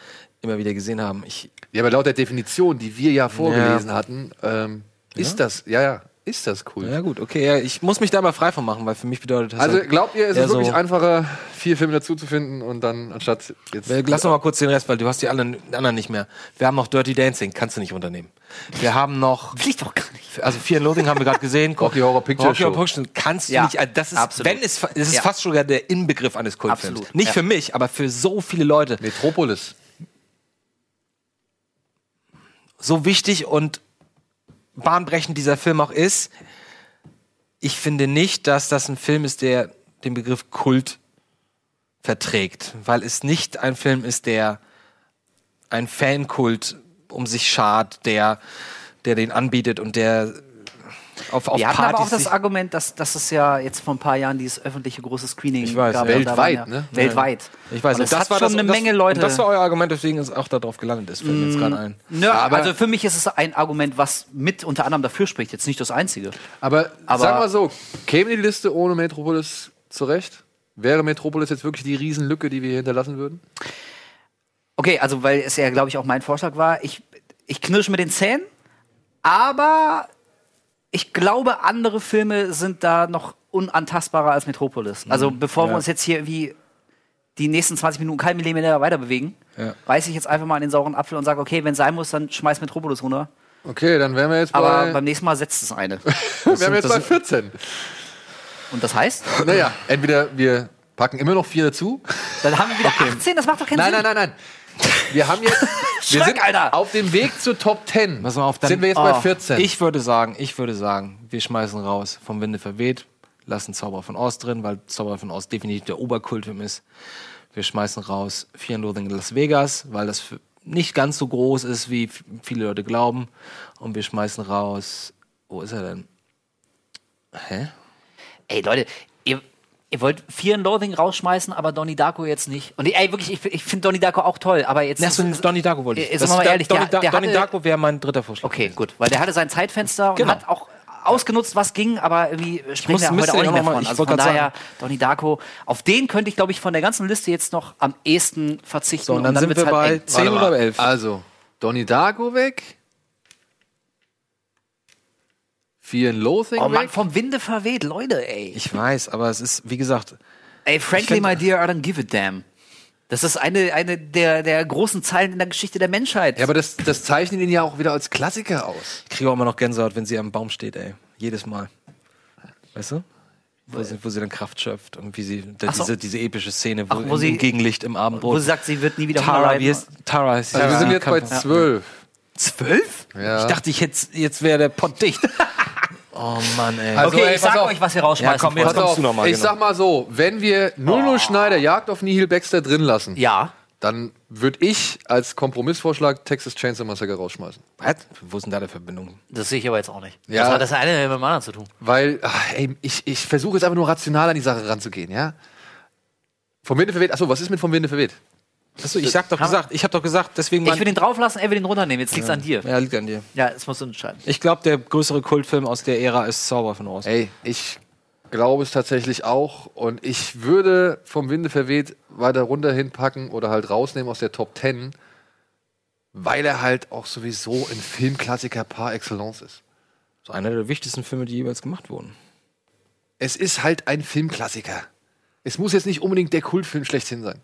immer wieder gesehen haben. Ich, Ja, aber laut der Definition, die wir ja vorgelesen hatten, ähm, ist das, ja, ja, ist das cool. ja gut, okay, ja, ich muss mich da mal frei von machen, weil für mich bedeutet das Also halt glaubt ihr, es ist wirklich so- einfacher, vier Filme dazu zu finden und dann anstatt jetzt. Lass noch mal kurz den Rest, weil du hast die anderen, die anderen nicht mehr. Wir haben noch Dirty Dancing, kannst du nicht unternehmen. Wir haben noch, Fliegt doch gar nicht. also Fear and Loathing haben wir gerade gesehen. Rocky Horror Picture Rocky Horror Show. Picture Show kannst du Ja, nicht, also das ist, absolut. wenn es, es ist Ja. fast sogar der Inbegriff eines Kultfilms. Absolut, Nicht ja. für mich, aber für so viele Leute. Metropolis. So wichtig und bahnbrechend dieser Film auch ist, ich finde nicht, dass das ein Film ist, der den Begriff Kult verträgt, weil es nicht ein Film ist, der ein Fankult um sich schart, der, der den anbietet und der auf, auf Wir hatten Partys aber auch das Argument, dass, dass es ja jetzt vor ein paar Jahren dieses öffentliche große Screening Ich weiß, gab. ja. Weltweit, ne? Weltweit. ich weiß, und und das, hat war schon das, eine das, Menge Leute. Und das war euer Argument, weswegen es auch darauf gelandet ist, fällt mir jetzt gerade ein. Nö, Aber- also für mich ist es ein Argument, was mit unter anderem dafür spricht, jetzt nicht das einzige. Aber, Aber- sagen wir so, käme die Liste ohne Metropolis zurecht? Wäre Metropolis jetzt wirklich die Riesenlücke, die wir hier hinterlassen würden? Okay, also weil es ja, glaube ich, auch mein Vorschlag war, ich, ich knirsche mit den Zähnen, aber ich glaube, andere Filme sind da noch unantastbarer als Metropolis. Also bevor wir ja. uns jetzt hier irgendwie die nächsten 20 Minuten kein Millimeter weiter bewegen, Ja. reiße ich jetzt einfach mal an den sauren Apfel und sage, okay, wenn sein muss, dann schmeiß Metropolis runter. Okay, dann wären wir jetzt Aber bei, beim nächsten Mal setzt es eine. wären wir jetzt das bei sind- 14. Und das heißt? Naja, entweder wir packen immer noch vier dazu. Dann haben wir wieder 18, das macht doch keinen Nein, Sinn. nein, nein, nein. Wir haben jetzt. wir sind Alter. auf dem Weg zur Top 10. Pass mal auf, dann- sind wir jetzt bei Oh, 14. Ich würde sagen, ich würde sagen, wir schmeißen raus vom Winde verweht, lassen Zauberer von Oz drin, weil Zauberer von Oz definitiv der Oberkultfilm ist. Wir schmeißen raus Fear and Loathing in Las Vegas, weil das nicht ganz so groß ist, wie viele Leute glauben. Und wir schmeißen raus. Wo ist er denn? Hä? Ey, Leute, ihr, wollt Fear and Loathing rausschmeißen, aber Donnie Darko jetzt nicht. Und ey, wirklich, ich, ich finde Donnie Darko auch toll, aber jetzt. Achso, Donnie Darko wollte ich. Jetzt sind wir mal ehrlich, Donnie, der- der Donnie hatte- Darko wäre mein dritter Vorschlag. Okay, gut, weil der hatte sein Zeitfenster und Genau. hat auch ausgenutzt, was ging, aber irgendwie sprechen wir heute auch nicht mehr von. Also von daher, Donnie Darko, auf den könnte ich, glaube ich, von der ganzen Liste jetzt noch am ehesten verzichten. So, und dann sind wird's wir bei eng. 10 Warte mal. oder 11. Also, Donnie Darko weg. And Loathing Oh Mann, weg. vom Winde verweht, Leute, ey. Ich weiß, aber es ist, wie gesagt, Ey, frankly, find- my dear, I don't give a damn. Das ist eine, eine der, der großen Zeilen in der Geschichte der Menschheit. Ja, aber das, das zeichnet ihn ja auch wieder als Klassiker aus. ich kriege auch immer noch Gänsehaut, wenn sie am Baum steht, ey. Jedes Mal. Weißt du? Wo sie, wo sie dann Kraft schöpft und wie sie, da, so. diese, diese epische Szene, wo, Ach, wo im, sie- im Gegenlicht im Abendbrot. wo sie sagt, sie wird nie wieder Tara, wie ist, Tara ist Also wir sind jetzt bei 12. Zwölf? Ja. Ich dachte, ich hätte, jetzt wäre der Pott dicht. oh Mann, ey. Also, Okay, ey, ich sag auf. euch, was wir rausschmeißen. Ja, komm, jetzt kommst auf, du noch mal, ich genau. sag mal so, wenn wir 00 Schneider Jagd auf Nihil Baxter drin lassen, Ja. dann würde ich als Kompromissvorschlag Texas Chainsaw Massacre rausschmeißen. Was? Wo ist denn da die Verbindung? Das sehe ich aber jetzt auch nicht. Ja. Was hat das eine mit dem anderen zu tun? Weil, ach, ey, ich, ich versuche jetzt einfach nur rational an die Sache ranzugehen, ja? Vom Winde verweht, achso, was ist mit vom Winde verweht? Achso, ich sag doch gesagt, ich hab doch gesagt, deswegen Ich will den drauflassen, er will den runternehmen. Jetzt liegt's an dir. Ja, liegt an dir. Ja, es musst du entscheiden. Ich glaube, der größere Kultfilm aus der Ära ist Zauber von Oz. Ey, ich glaube es tatsächlich auch und ich würde vom Winde verweht weiter runter hinpacken oder halt rausnehmen aus der Top 10, weil er halt auch sowieso ein Filmklassiker par excellence ist. Das ist einer der wichtigsten Filme, die jeweils gemacht wurden. Es ist halt ein Filmklassiker. Es muss jetzt nicht unbedingt der Kultfilm schlechthin sein.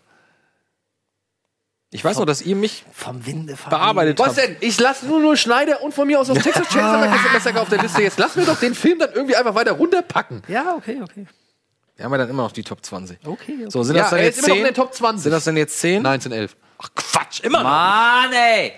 Ich weiß noch, dass ihr mich Vom Winde bearbeitet Was habt. denn? Ich lasse nur nur Schneider und von mir aus aus Texas Chainsaw Massacre auf der Liste. Jetzt lass mir doch den Film dann irgendwie einfach weiter runterpacken. Ja, okay, okay. Wir haben ja dann immer noch die Top 20. Okay, okay. So, sind Ja, das dann jetzt ist immer noch 10? in der Top 20. Sind das denn jetzt 10? 19, 11. Ach Quatsch, immer noch. Mann, ey!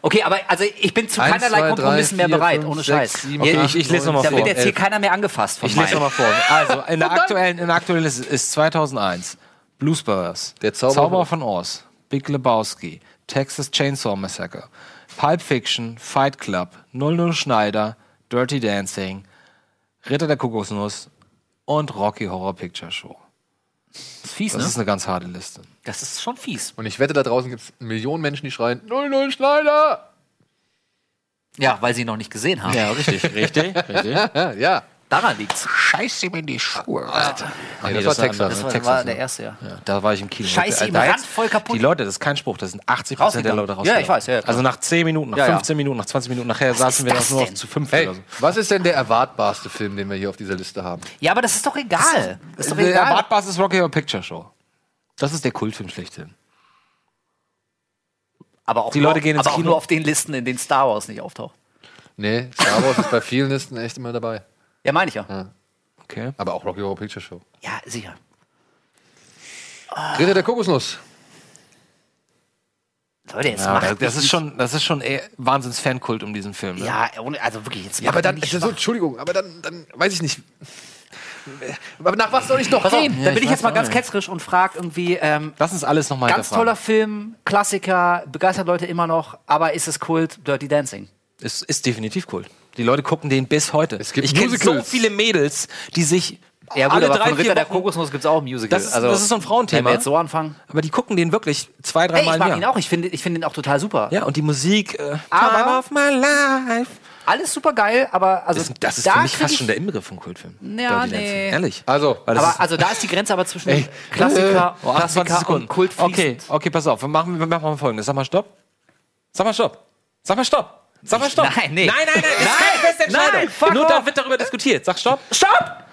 Okay, aber also ich bin zu Eins, keinerlei zwei, Kompromissen drei, mehr bereit, fünf, ohne sechs, Scheiß. sieben, Okay, acht, ich, ich lese nochmal da vor. wird jetzt hier keiner mehr angefasst von Ich lese nochmal vor. Also, in der aktuellen, in der aktuellen Liste ist 2001 Blues Brothers, Der Zauberer von Oz, Big Lebowski, Texas Chainsaw Massacre, Pulp Fiction, Fight Club, 00 Schneider, Dirty Dancing, Ritter der Kokosnuss und Rocky Horror Picture Show. Das ist fies, Das ne? ist eine ganz harte Liste. Das ist schon fies. Und ich wette, da draußen gibt es Millionen Menschen, die schreien: 00 Schneider! Ja, weil sie ihn noch nicht gesehen haben. Ja, richtig, richtig, richtig. Ja, ja. Daran liegt's. Scheiß ihm in die Schuhe, Alter. Nee, das war ist ein Texas. Das war, Texas, war ja. der erste, ja. Ja, da war ich im Kino. Scheiße, ihm Da jetzt- randvoll kaputt. Die Leute, das ist kein Spruch, das sind 80% der Rausgegangen. Leute Ja, rausgegangen. ich weiß, ja. Also nach 10 Minuten, nach Ja, ja. 15 Minuten, nach 20 Minuten, nachher saßen wir das nur denn? zu 5 Hey, oder so. was ist denn der erwartbarste Film, den wir hier auf dieser Liste haben? Ja, aber das ist doch egal. Das ist doch Der egal. Erwartbares ist Rocky Horror Picture Show. Das ist der Kultfilm schlechthin. Aber auch, Die nur, Leute gehen ins aber auch Kino. nur auf den Listen, in denen Star Wars nicht auftaucht. Nee, Star Wars ist bei vielen Listen echt immer dabei. Ja, meine ich ja. Okay. Aber auch Rocky Horror Picture Show. Ja, sicher. Ritter der Kokosnuss. Leute, jetzt Ja, macht das, ist schon, das ist schon eher Wahnsinns-Fankult um diesen Film. Ne? Ja, ohne, also wirklich, jetzt Ja, aber dann, also, so, Entschuldigung, aber dann, dann weiß ich nicht. Aber nach was soll ich noch gehen? da bin ich ich jetzt mal ganz nicht. ketzerisch und frage irgendwie, ähm, Lass uns alles nochmal ganz toller Film, Klassiker, begeistert Leute immer noch, aber ist es Kult, Dirty Dancing? Es ist definitiv cool. Die Leute gucken den bis heute. Es gibt ich kenne so viele Mädels, die sich Ja gut, alle aber drei, von vier Ritter der Wochen, Kokosnuss gibt's auch ein Musical. Das ist- das ist so ein Frauenthema. Wenn wir jetzt so anfangen. aber die gucken den wirklich zwei, Ey, dreimal ich mag im ihn auch, ich finde ich find ihn auch total super. Ja, und die Musik, äh, Aber- Time of my life. Alles super geil, aber also Das, das ist da für mich fast schon der Inbegriff von Kultfilm. Ja, nee. Ehrlich. Also, Aber also da ist die Grenze aber zwischen Ey. Klassiker, Oh, 28 Klassiker und Kult Okay, okay, pass auf. Wir machen, wir machen mal folgendes. Sag mal Stopp. Sag mal Stopp. Sag mal Stopp. Sag mal Stopp. Nein, nee. Nein, nein, nein. Das ist Nein, keine feste Entscheidung. nein, fuck Nur off. da wird darüber diskutiert. Sag Stopp. Stopp!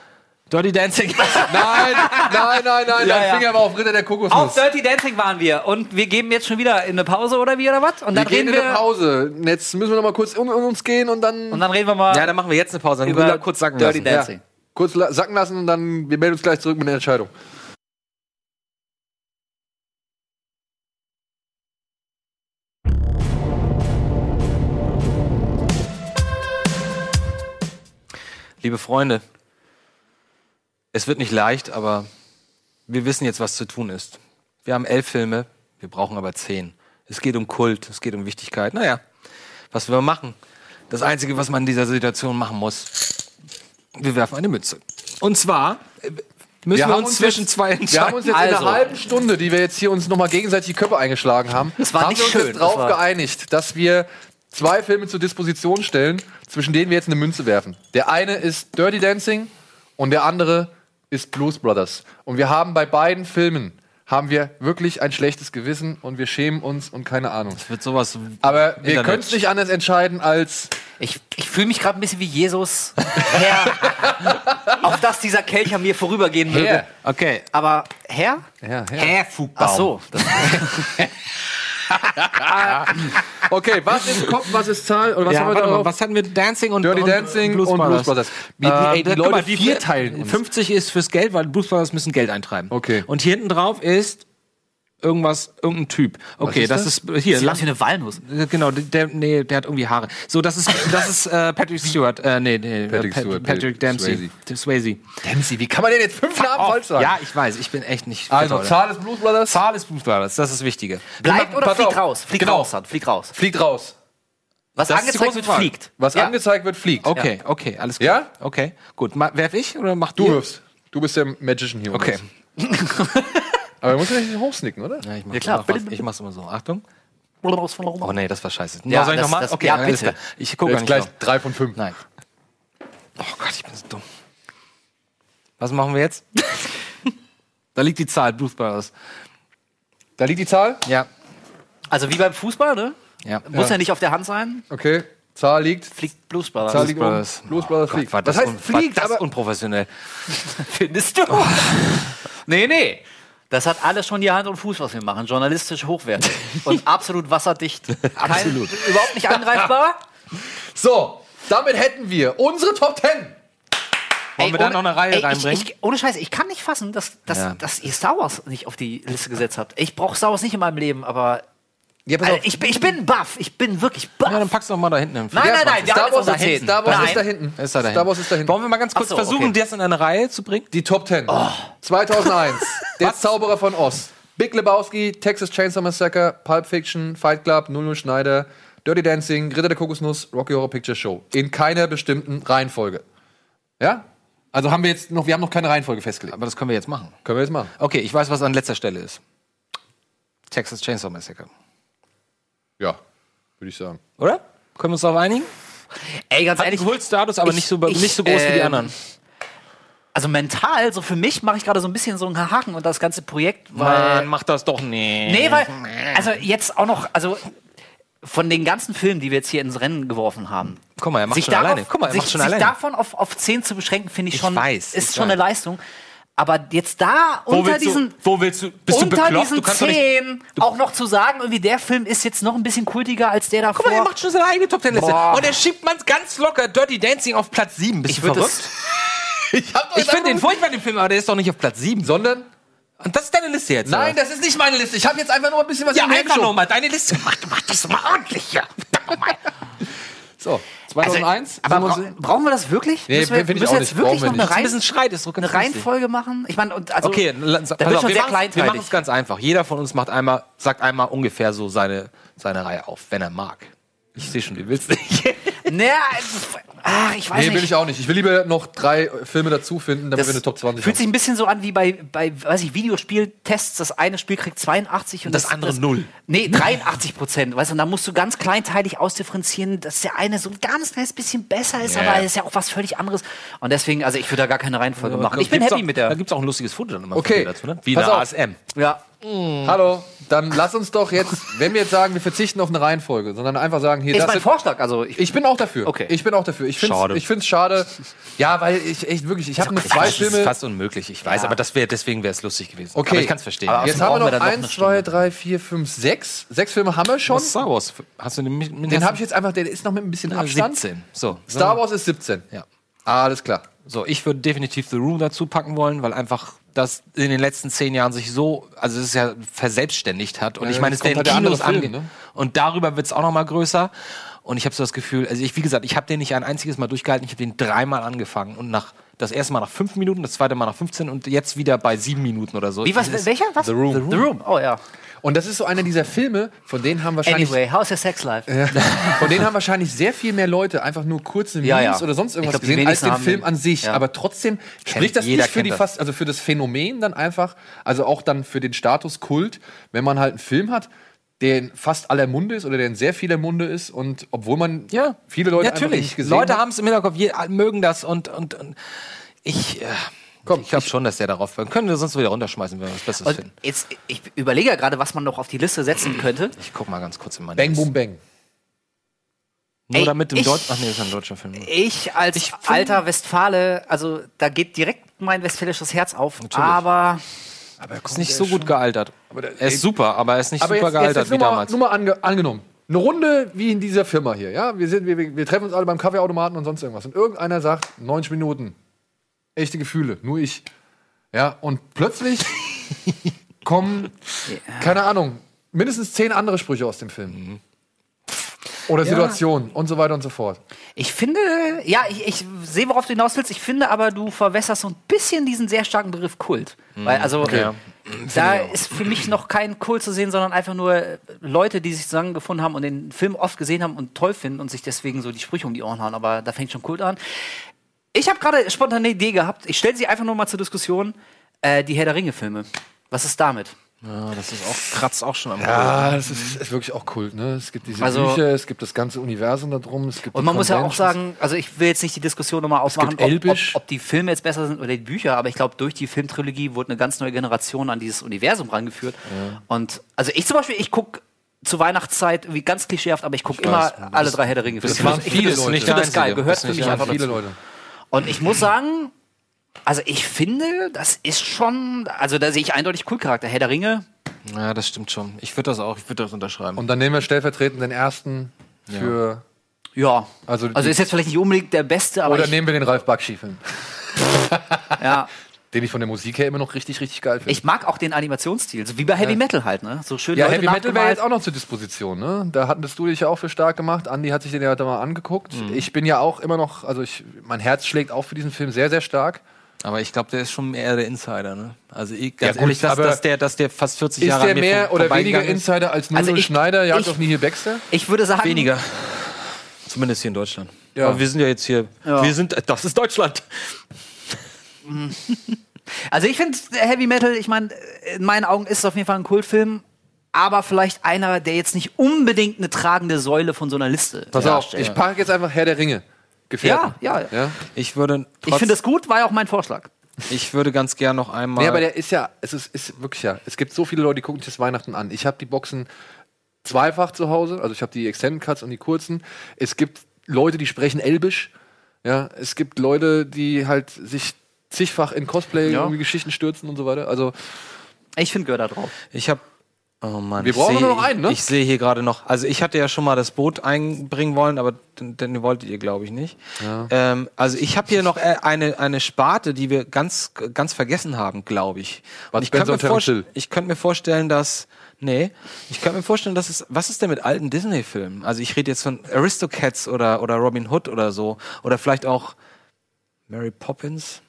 Dirty Dancing. nein, nein, nein, nein, Ja, dein ja. Finger war auf Ritter der Auf Kokosnuss. Dirty Dancing waren wir und wir geben jetzt schon wieder in eine Pause oder wie oder was? Und Wir dann gehen reden in eine wir Pause. Jetzt müssen wir noch mal kurz um, um uns gehen und dann und dann reden wir mal Ja, dann machen wir jetzt eine Pause. Dann über kurz sacken Dirty lassen. Dancing. kurz la- sacken lassen und dann wir melden uns gleich zurück mit einer Entscheidung. Liebe Freunde, es wird nicht leicht, aber wir wissen jetzt, was zu tun ist. Wir haben elf Filme, wir brauchen aber zehn. Es geht um Kult, es geht um Wichtigkeit. Naja, was wir machen? Das Einzige, was man in dieser Situation machen muss, wir werfen eine Mütze. Und zwar äh, müssen wir, haben uns zwischen jetzt, zwei Wir haben entscheiden. uns jetzt in Also. einer halben Stunde, die wir jetzt hier uns nochmal gegenseitig die Köpfe eingeschlagen haben, Das war haben nicht wir uns schön, jetzt drauf das geeinigt, dass wir zwei Filme zur Disposition stellen, zwischen denen wir jetzt eine Münze werfen. Der eine ist Dirty Dancing und der andere ist Blues Brothers. Und wir haben bei beiden Filmen haben wir wirklich ein schlechtes Gewissen und wir schämen uns und keine Ahnung. wird sowas Aber wir können es nicht anders entscheiden als Ich, ich fühle mich gerade ein bisschen wie Jesus, Herr, auf dass dieser Kelch an mir vorübergehen möge. Herr. Okay. Aber Herr? ja, Herr Fugbaum. Ach so. Okay, was ist Kopf, was ist Zahl oder was Ja, haben wir mal, was hatten wir? Dancing und Dirty und Dancing und Blues Brothers. Wie- die- ey, die Leute mal, die vierteilen uns. 50 ist fürs Geld, weil Blues Brothers müssen Geld eintreiben. Okay. Und hier hinten drauf ist irgendwas, irgendein Typ. Okay, ist das, das? ist hier. sieht aus wie eine Walnuss. Äh, Genau, der, nee, der hat irgendwie Haare. So, das ist, das ist äh, Patrick Stewart. Äh, nee, nee, Patrick äh, Pat- Stewart, Patrick Dempsey. Swayze. Dempsey, wie kann man denn jetzt fünf Namen Oh, falsch sagen? ja, ich weiß, ich bin echt nicht. Also, Zahl. Ist Blues Brothers. Zahl ist Blues Brothers, das ist das Wichtige. Bleibt oder pass fliegt auf. raus? Fliegt Genau. raus, dann. Fliegt raus. Fliegt raus. Was Das angezeigt wird, Frage. fliegt. Was Ja. angezeigt wird, fliegt. Okay, okay, alles klar. Ja? Okay, gut. Ma werf ich oder macht Du ihr? wirfst. Du bist der Magician hier. Okay. Aber du musst ja nicht hochsnicken, oder? Ja, ich mach's Ja, klar. immer fast- Ich mach's immer so. Achtung. Raus von Oh nee, das war scheiße. Ja, soll ich das- nochmal? das- Okay, ja, bitte. klar. Ich gucke gleich noch. drei von fünf. Nein. Oh Gott, ich bin so dumm. Was machen wir jetzt? da liegt die Zahl, Blues Brothers. Da liegt die Zahl. Ja. Also wie beim Fußball, ne? Ja. Muss ja nicht auf der Hand sein. Okay. Zahl liegt. Fliegt Blues Brothers. Zahl Blues liegt Brothers. oben. Blues Brothers Gott, fliegt. war das Was heißt un- fliegt? War das Aber unprofessionell. Findest du? nee, nee. Das hat alles schon die Hand und Fuß, was wir machen. Journalistisch hochwertig. und absolut wasserdicht. absolut. überhaupt nicht angreifbar. so, damit hätten wir unsere Top Ten. Wollen wir da noch eine Reihe ey, reinbringen? Ich, ich, ohne Scheiße, ich kann nicht fassen, dass, dass, Ja. dass ihr Star Wars nicht auf die Liste gesetzt habt. Ich brauche Star Wars nicht in meinem Leben, aber Ja, Alter, ich, bin- ich bin baff. Ich bin wirklich baff. Ja, dann pack's doch mal da hinten. Nein, nein, nein, wir Star haben Wars, ist, zehn. Star Wars Nein. ist da hinten. Ist da dahin. Star Wars ist da hinten. Wollen wir mal ganz kurz so, versuchen, okay. das in eine Reihe zu bringen? Die Top Ten. Oh. 2001. Der Zauberer von Oz. Big Lebowski, Texas Chainsaw Massacre, Pulp Fiction, Fight Club, 00 Schneider, Dirty Dancing, Ritter der Kokosnuss, Rocky Horror Picture Show. In keiner bestimmten Reihenfolge. Ja? Also haben wir jetzt noch, wir haben noch keine Reihenfolge festgelegt. Aber das können wir jetzt machen. Können wir jetzt machen? Okay, ich weiß, was an letzter Stelle ist. Texas Chainsaw Massacre. Ja, würde ich sagen. Oder? Können wir uns darauf einigen? Ey, ganz Hat ehrlich, einen Kultstatus, aber ich- nicht, so, ich, nicht so groß wie die ähm, anderen. also mental, so für mich mache ich gerade so ein bisschen so einen Haken und das ganze Projekt, weil Mann, mach das doch nicht. Nee, weil, also jetzt auch noch, also von den ganzen Filmen, die wir jetzt hier ins Rennen geworfen haben, Guck mal, er macht sich, schon darauf, alleine. Guck mal, er sich, macht schon sich alleine. davon auf, auf 10 zu beschränken, finde ich Ich schon, weiß, ist ich schon eine weiß. Leistung. Aber jetzt da unter diesen, du, wo willst du? Bist du unter bekloppt? diesen Du kannst doch nicht. 10 auch noch zu sagen, irgendwie der Film ist jetzt noch ein bisschen kultiger als der davor. Guck mal, er macht schon seine eigene Top Ten Liste. Boah. Und er schiebt man ganz locker Dirty Dancing auf Platz 7. Bist ich du verrückt? Ich, Ich finde den furchtbar, den Film, aber der ist doch nicht auf Platz 7. Sondern? Und das ist deine Liste jetzt. Nein, oder? das ist nicht meine Liste. Ich habe jetzt einfach nur ein bisschen was ja, einfach geschoben. nochmal deine Liste. Mach, mach das mal ordentlich hier. Verdammt So, also, 2001. aber sind wir- bra brauchen wir das wirklich? Nee, müssen wir, finde ich müssen wir jetzt nicht. wirklich Brauchen noch wir eine, Rein, Schreit ist eine. Reihenfolge machen? Ich meine, und also, Okay, la- da pass wird schon wir sehr machen's- Wir kleinteilig. machen es ganz einfach. Jeder von uns macht einmal, sagt einmal ungefähr so seine, seine Reihe auf, wenn er mag. Ich sehe schon, du willst nicht. Naja, ach, ich weiß Nee, nicht. will ich auch nicht. Ich will lieber noch drei äh, Filme dazu finden, damit Das wir eine Top 20 fühlt haben. sich ein bisschen so an wie bei, bei weiß ich, Videospieltests. Das eine Spiel kriegt 82 und Das andere null. Nee, 83 Prozent. Weißt du, und da musst du ganz kleinteilig ausdifferenzieren, dass der eine so ein ganz kleines bisschen besser ist, Ja. aber es ist ja auch was völlig anderes. Und deswegen, also ich würde da gar keine Reihenfolge machen. Ich bin happy auch, mit Da der. gibt es auch ein lustiges Foto dann immer Okay. von dir dazu, ne? Wie Pass eine auf. ASM. Ja. Hallo, dann lass uns doch jetzt, wenn wir jetzt sagen, wir verzichten auf eine Reihenfolge, sondern einfach sagen, hier, Ist das mein sind, Vorschlag. Also ich, ich bin auch dafür. Okay. Ich bin auch dafür. Ich finde Schade. es ich find's schade. Ja, weil ich echt wirklich, ich habe nur zwei Das ist Filme. fast unmöglich, ich weiß, Ja. aber das wär, deswegen wäre es lustig gewesen. Okay. Aber ich kann es verstehen. Aber- Jetzt Außerdem haben wir noch eins, zwei, drei, vier, fünf, sechs. Sechs Filme haben wir schon. Was Star Wars? Hast du den, mit, Den habe ich jetzt einfach, der ist noch mit ein bisschen Abstand. 17. So. Star Wars ist 17. Ja. Alles klar. So, ich würde definitiv The Room dazu packen wollen, weil einfach das in den letzten zehn Jahren sich so, also es ist ja verselbstständigt hat. Und Ja, ich meine, es ist halt Kinos andere ange Film, ne? Und darüber wird es auch noch mal größer. Und ich habe so das Gefühl, also ich, wie gesagt, ich habe den nicht ein einziges Mal durchgehalten. Ich habe den dreimal angefangen und nach das erste Mal nach fünf Minuten, das zweite Mal nach 15 und jetzt wieder bei sieben Minuten oder so. Wie was? Welcher? Was? The Room. The Room. Oh ja. Und das ist so einer dieser Filme, von denen haben wahrscheinlich, Anyway, how's your sex life? von denen haben wahrscheinlich sehr viel mehr Leute einfach nur kurze Memes Ja, ja. oder sonst irgendwas glaub, gesehen als den Film an sich. Aber trotzdem spricht das nicht für kennt die das. fast, also für das Phänomen dann einfach, also auch dann für den Status Kult, wenn man halt einen Film hat, der in fast aller Munde ist oder der in sehr vieler Munde ist und obwohl man Ja, viele Leute natürlich. nicht gesehen Leute haben es im Hinterkopf, mögen das und, und, und ich, äh, Komm, ich glaube schon, dass der darauf. Können wir sonst wieder runterschmeißen, wenn wir was Besseres Und finden. jetzt, ich überlege ja gerade, was man noch auf die Liste setzen könnte. Ich guck mal ganz kurz in meine Bang Liste. Boom Bang. Nur Ey, damit im ich- Deutsch. Ach nee, das ist ein deutscher Film. Ich als alter Westfale, also da geht direkt mein westfälisches Herz auf. Aber Aber Ist nicht so gut gealtert. der- er ist super, aber er ist nicht Aber super jetzt, gealtert jetzt wie nur, damals. nur mal ange, angenommen. Eine Runde wie in dieser Firma hier, ja? Wir, sind, wir, wir wir treffen uns alle beim Kaffeeautomaten und sonst irgendwas. Und irgendeiner sagt, 90 Minuten. Echte Gefühle, nur ich. Ja, und plötzlich kommen, keine Ahnung, mindestens zehn andere Sprüche aus dem Film. Oder Situationen und so weiter und so fort. ich finde, ja, ich, ich sehe, worauf du hinaus willst. Ich finde aber, du verwässerst so ein bisschen diesen sehr starken Begriff Kult. Weil, also, Ja. da ist für mich noch kein Kult zu sehen, sondern einfach nur äh, Leute, die sich zusammengefunden haben und den Film oft gesehen haben und toll finden und sich deswegen so die Sprüche um die Ohren hauen. Aber da fängt schon Kult an. Ich habe gerade spontan eine Idee gehabt. Ich stelle sie einfach nur mal zur Diskussion. Äh, die Herr der Ringe-Filme. Was ist damit? Ja, das ist auch, kratzt auch schon am Ja, das ist, ist wirklich auch Kult, ne? Es gibt diese Also- Bücher, es gibt das ganze Universum da drum, es gibt Und man muss ja auch sagen, also ich will jetzt nicht die Diskussion nochmal aufmachen, ob, ob, Elbisch. ob die Filme jetzt besser sind oder die Bücher, aber ich glaube, durch die Filmtrilogie wurde eine ganz neue Generation an dieses Universum rangeführt. Und also ich zum Beispiel, ich gucke zur Weihnachtszeit, wie ganz klischeehaft, aber ich gucke immer weiß, alle drei Herr der Ringe. Das Filme. waren Ich viele finde das, Leute. ich finde das geil, gehört für Das mich einfach viele dazu. Leute. Und ich muss sagen, also ich finde, das ist schon, also da sehe ich eindeutig Cool-Charakter. Herr der Ringe, Ja, das stimmt schon. Ich würde das auch, ich würde das unterschreiben. Und dann nehmen wir stellvertretend den ersten für. ja. Also, Also ist jetzt vielleicht nicht unbedingt der beste, aber oder ich, nehmen wir den Ralf Bakshi-Film, ja. den ich von der Musik her immer noch richtig, richtig geil finde. Ich mag auch den Animationsstil, so wie bei Heavy Metal halt, ne? So schön Ja, Leute Heavy Metal wäre jetzt auch noch zur Disposition, ne? Da hattest du dich ja auch für stark gemacht. Andi hat sich den ja da mal angeguckt. Mhm. Ich bin ja auch immer noch, also ich, mein Herz schlägt auch für diesen Film sehr, sehr stark. Aber ich glaube, der ist schon eher der Insider, ne? Also ich, Ja, ganz gut, ehrlich, dass, dass, der, dass der fast 40 Ist Jahre der an mir mehr oder weniger ist? Insider als Nuno Also ich- Schneider, Jagd ich- auf Nihil Baxter? Ich würde sagen, Weniger. Zumindest hier in Deutschland. Ja. Aber wir sind ja jetzt hier. Ja. Wir sind, das ist Deutschland. Also ich finde Heavy Metal, ich meine, in meinen Augen ist es auf jeden Fall ein Kultfilm, aber vielleicht einer, der jetzt nicht unbedingt eine tragende Säule von so einer Liste Pass auf, ich packe jetzt einfach Herr der Ringe. Gefährten. Ja, ja. ja? Ich würde. Ich finde es gut, war ja auch mein Vorschlag. Ich würde ganz gern noch einmal. Nee, aber der ist ja, es ist, ist wirklich ja, es gibt so viele Leute, die gucken sich das Weihnachten an. Ich habe die Boxen zweifach zu Hause, also ich habe die Extended Cuts und die kurzen. Es gibt Leute, die sprechen Elbisch. Ja, es gibt Leute, die halt sich zigfach in Cosplay Ja. irgendwie Geschichten stürzen und so weiter. Also Ich finde da drauf. Ich habe. Oh Mann, Wir ich brauchen seh- nur noch einen, ne? Ich sehe hier gerade noch. Also ich hatte ja schon mal das Boot einbringen wollen, aber den, den wolltet ihr, glaube ich, nicht. Ähm, also ich habe hier noch äh, eine, eine Sparte, die wir ganz, ganz vergessen haben, glaube ich. Was, Und ich könnte mir, ich könnte mir vorstellen, dass. Nee, ich könnte mir vorstellen, dass es. Was ist denn mit alten Disney-Filmen? Also ich rede jetzt von Aristocats oder, oder Robin Hood oder so. Oder vielleicht auch Mary Poppins.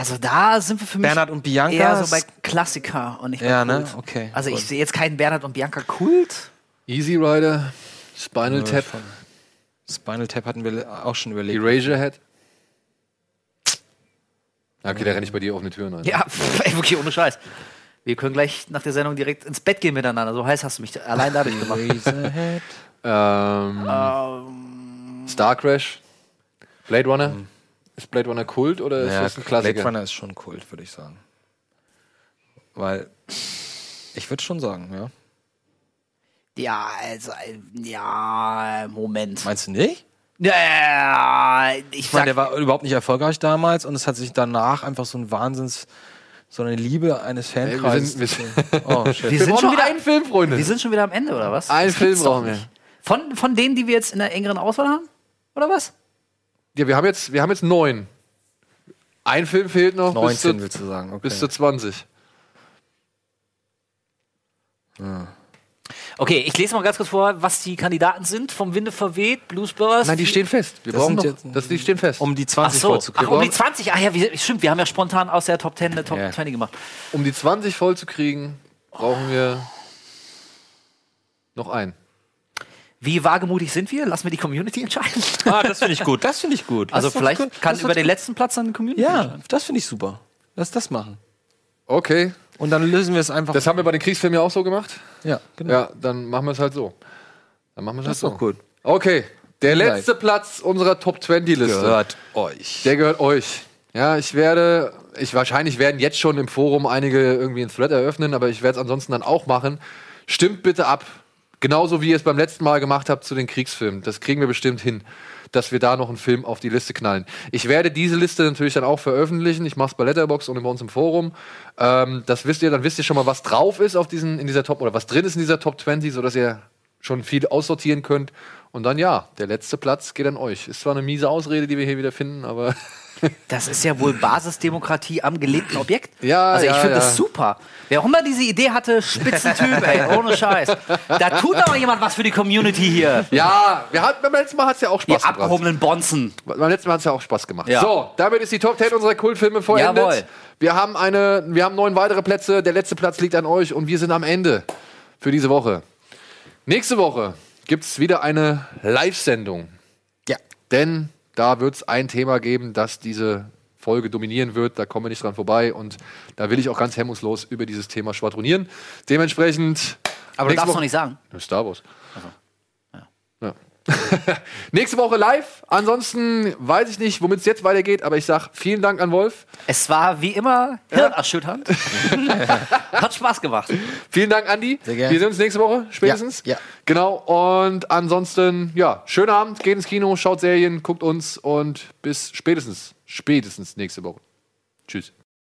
Also da sind wir für mich Bernhard und Bianca. eher so bei Klassiker und nicht bei Ja, ne? Kult. Okay, Also ich sehe jetzt keinen Bernhard und Bianca Kult. Easy Rider, Spinal Tap, Spinal Tap hatten wir auch schon überlegt. Erasure Head. Okay, da renne ich bei dir offene Türen ein. Ja, pff, ey, wirklich ohne Scheiß. Wir können gleich nach der Sendung direkt ins Bett gehen miteinander. So heiß hast du mich allein dadurch gemacht. Eraserhead. Ähm, Star Crash, Blade Runner. Ist Blade Runner Kult oder ist Ja, das ein Klassiker? Blade Runner ist schon Kult, würde ich sagen. Weil ich würde schon sagen, ja. Ja, also, äh, ja, Moment. Meinst du nicht? Ja, ich Ich meine, der war überhaupt nicht erfolgreich damals und es hat sich danach einfach so ein Wahnsinns, so eine Liebe eines wir Fankreises. sind, wir sind, oh, shit. wir wir sind schon wieder einen Film, Freunde. wir sind schon wieder am Ende, oder was? Das Film brauchen wir. Von, von denen, die wir jetzt in der engeren Auswahl haben? Oder was? Ja, wir haben jetzt, wir haben jetzt neun. Ein Film fehlt noch 19 bis, zu, willst du sagen. Okay. bis zu 20. Okay, ich lese mal ganz kurz vor, was die Kandidaten sind. Vom Winde verweht, Blues Brothers. Nein, die stehen fest. Wir Das brauchen noch, jetzt- das, die stehen fest. um die Ach 20 so, voll zu ach, kriegen. um die 20. Ach ja, wir, stimmt, wir haben ja spontan aus der Top 10 eine Top Ja. 20 gemacht. Um die 20 voll zu kriegen, brauchen wir noch einen. Wie wagemutig sind wir? Lassen wir die Community entscheiden. Ah, das finde ich gut. Das finde ich gut. Also Das vielleicht gut. kann Das über den letzten Platz dann die Community Ja, entscheiden. das finde ich super. Lass das machen. Okay. Und dann lösen wir es einfach. Das haben wir bei den Kriegsfilmen ja auch so gemacht. ja, genau. Ja, dann machen wir es halt so. Dann machen wir es halt Das ist so. doch gut. Okay. Der Nein. letzte Platz unserer Top 20 Liste. euch. Der gehört euch. Ja, ich werde, ich wahrscheinlich werden jetzt schon im Forum einige irgendwie einen Thread eröffnen, aber ich werde es ansonsten dann auch machen. Stimmt bitte ab. Genauso wie ihr es beim letzten Mal gemacht habt zu den Kriegsfilmen. Das kriegen wir bestimmt hin, dass wir da noch einen Film auf die Liste knallen. Ich werde diese Liste natürlich dann auch veröffentlichen. Ich mache es bei Letterbox und bei uns im Forum. Ähm, das wisst ihr, dann wisst ihr schon mal, was drauf ist auf diesen, in dieser Top oder was drin ist in dieser Top 20, sodass ihr schon viel aussortieren könnt. Und dann ja, der letzte Platz geht an euch. Ist zwar eine miese Ausrede, die wir hier wieder finden, aber Das ist ja wohl Basisdemokratie am gelebten Objekt. Ja, Also ich ja, finde ja. das super. Wer auch immer diese Idee hatte, Spitzentyp, ey, ohne Scheiß. Da tut aber jemand was für die Community hier. Ja, wir hatten, beim letzten Mal hat es ja auch Spaß gemacht. abgehobenen Bonzen. Beim letzten Mal hat es ja auch Spaß gemacht. Ja. So, damit ist die Top 10 unserer Kultfilme vollendet. Jawohl. Wir haben, eine, wir haben neun weitere Plätze. Der letzte Platz liegt an euch und wir sind am Ende für diese Woche. Nächste Woche gibt es wieder eine Live-Sendung. Ja. Denn da wird es ein Thema geben, das diese Folge dominieren wird. Da kommen wir nicht dran vorbei. Und da will ich auch ganz hemmungslos über dieses Thema schwadronieren. Dementsprechend. Aber du darfst Woche- noch nicht sagen. Ja, Star Wars. Ja. Nächste Woche live. Ansonsten weiß ich nicht, womit es jetzt weitergeht, aber ich sage vielen Dank an Wolf. Es war wie immer hirnerschütternd. Hat Spaß gemacht. Vielen Dank, Andi. Sehr gerne. Wir sehen uns nächste Woche, spätestens. Ja, ja. Genau. Und ansonsten, ja, schönen Abend, geht ins Kino, schaut Serien, guckt uns und bis spätestens, spätestens nächste Woche. Tschüss.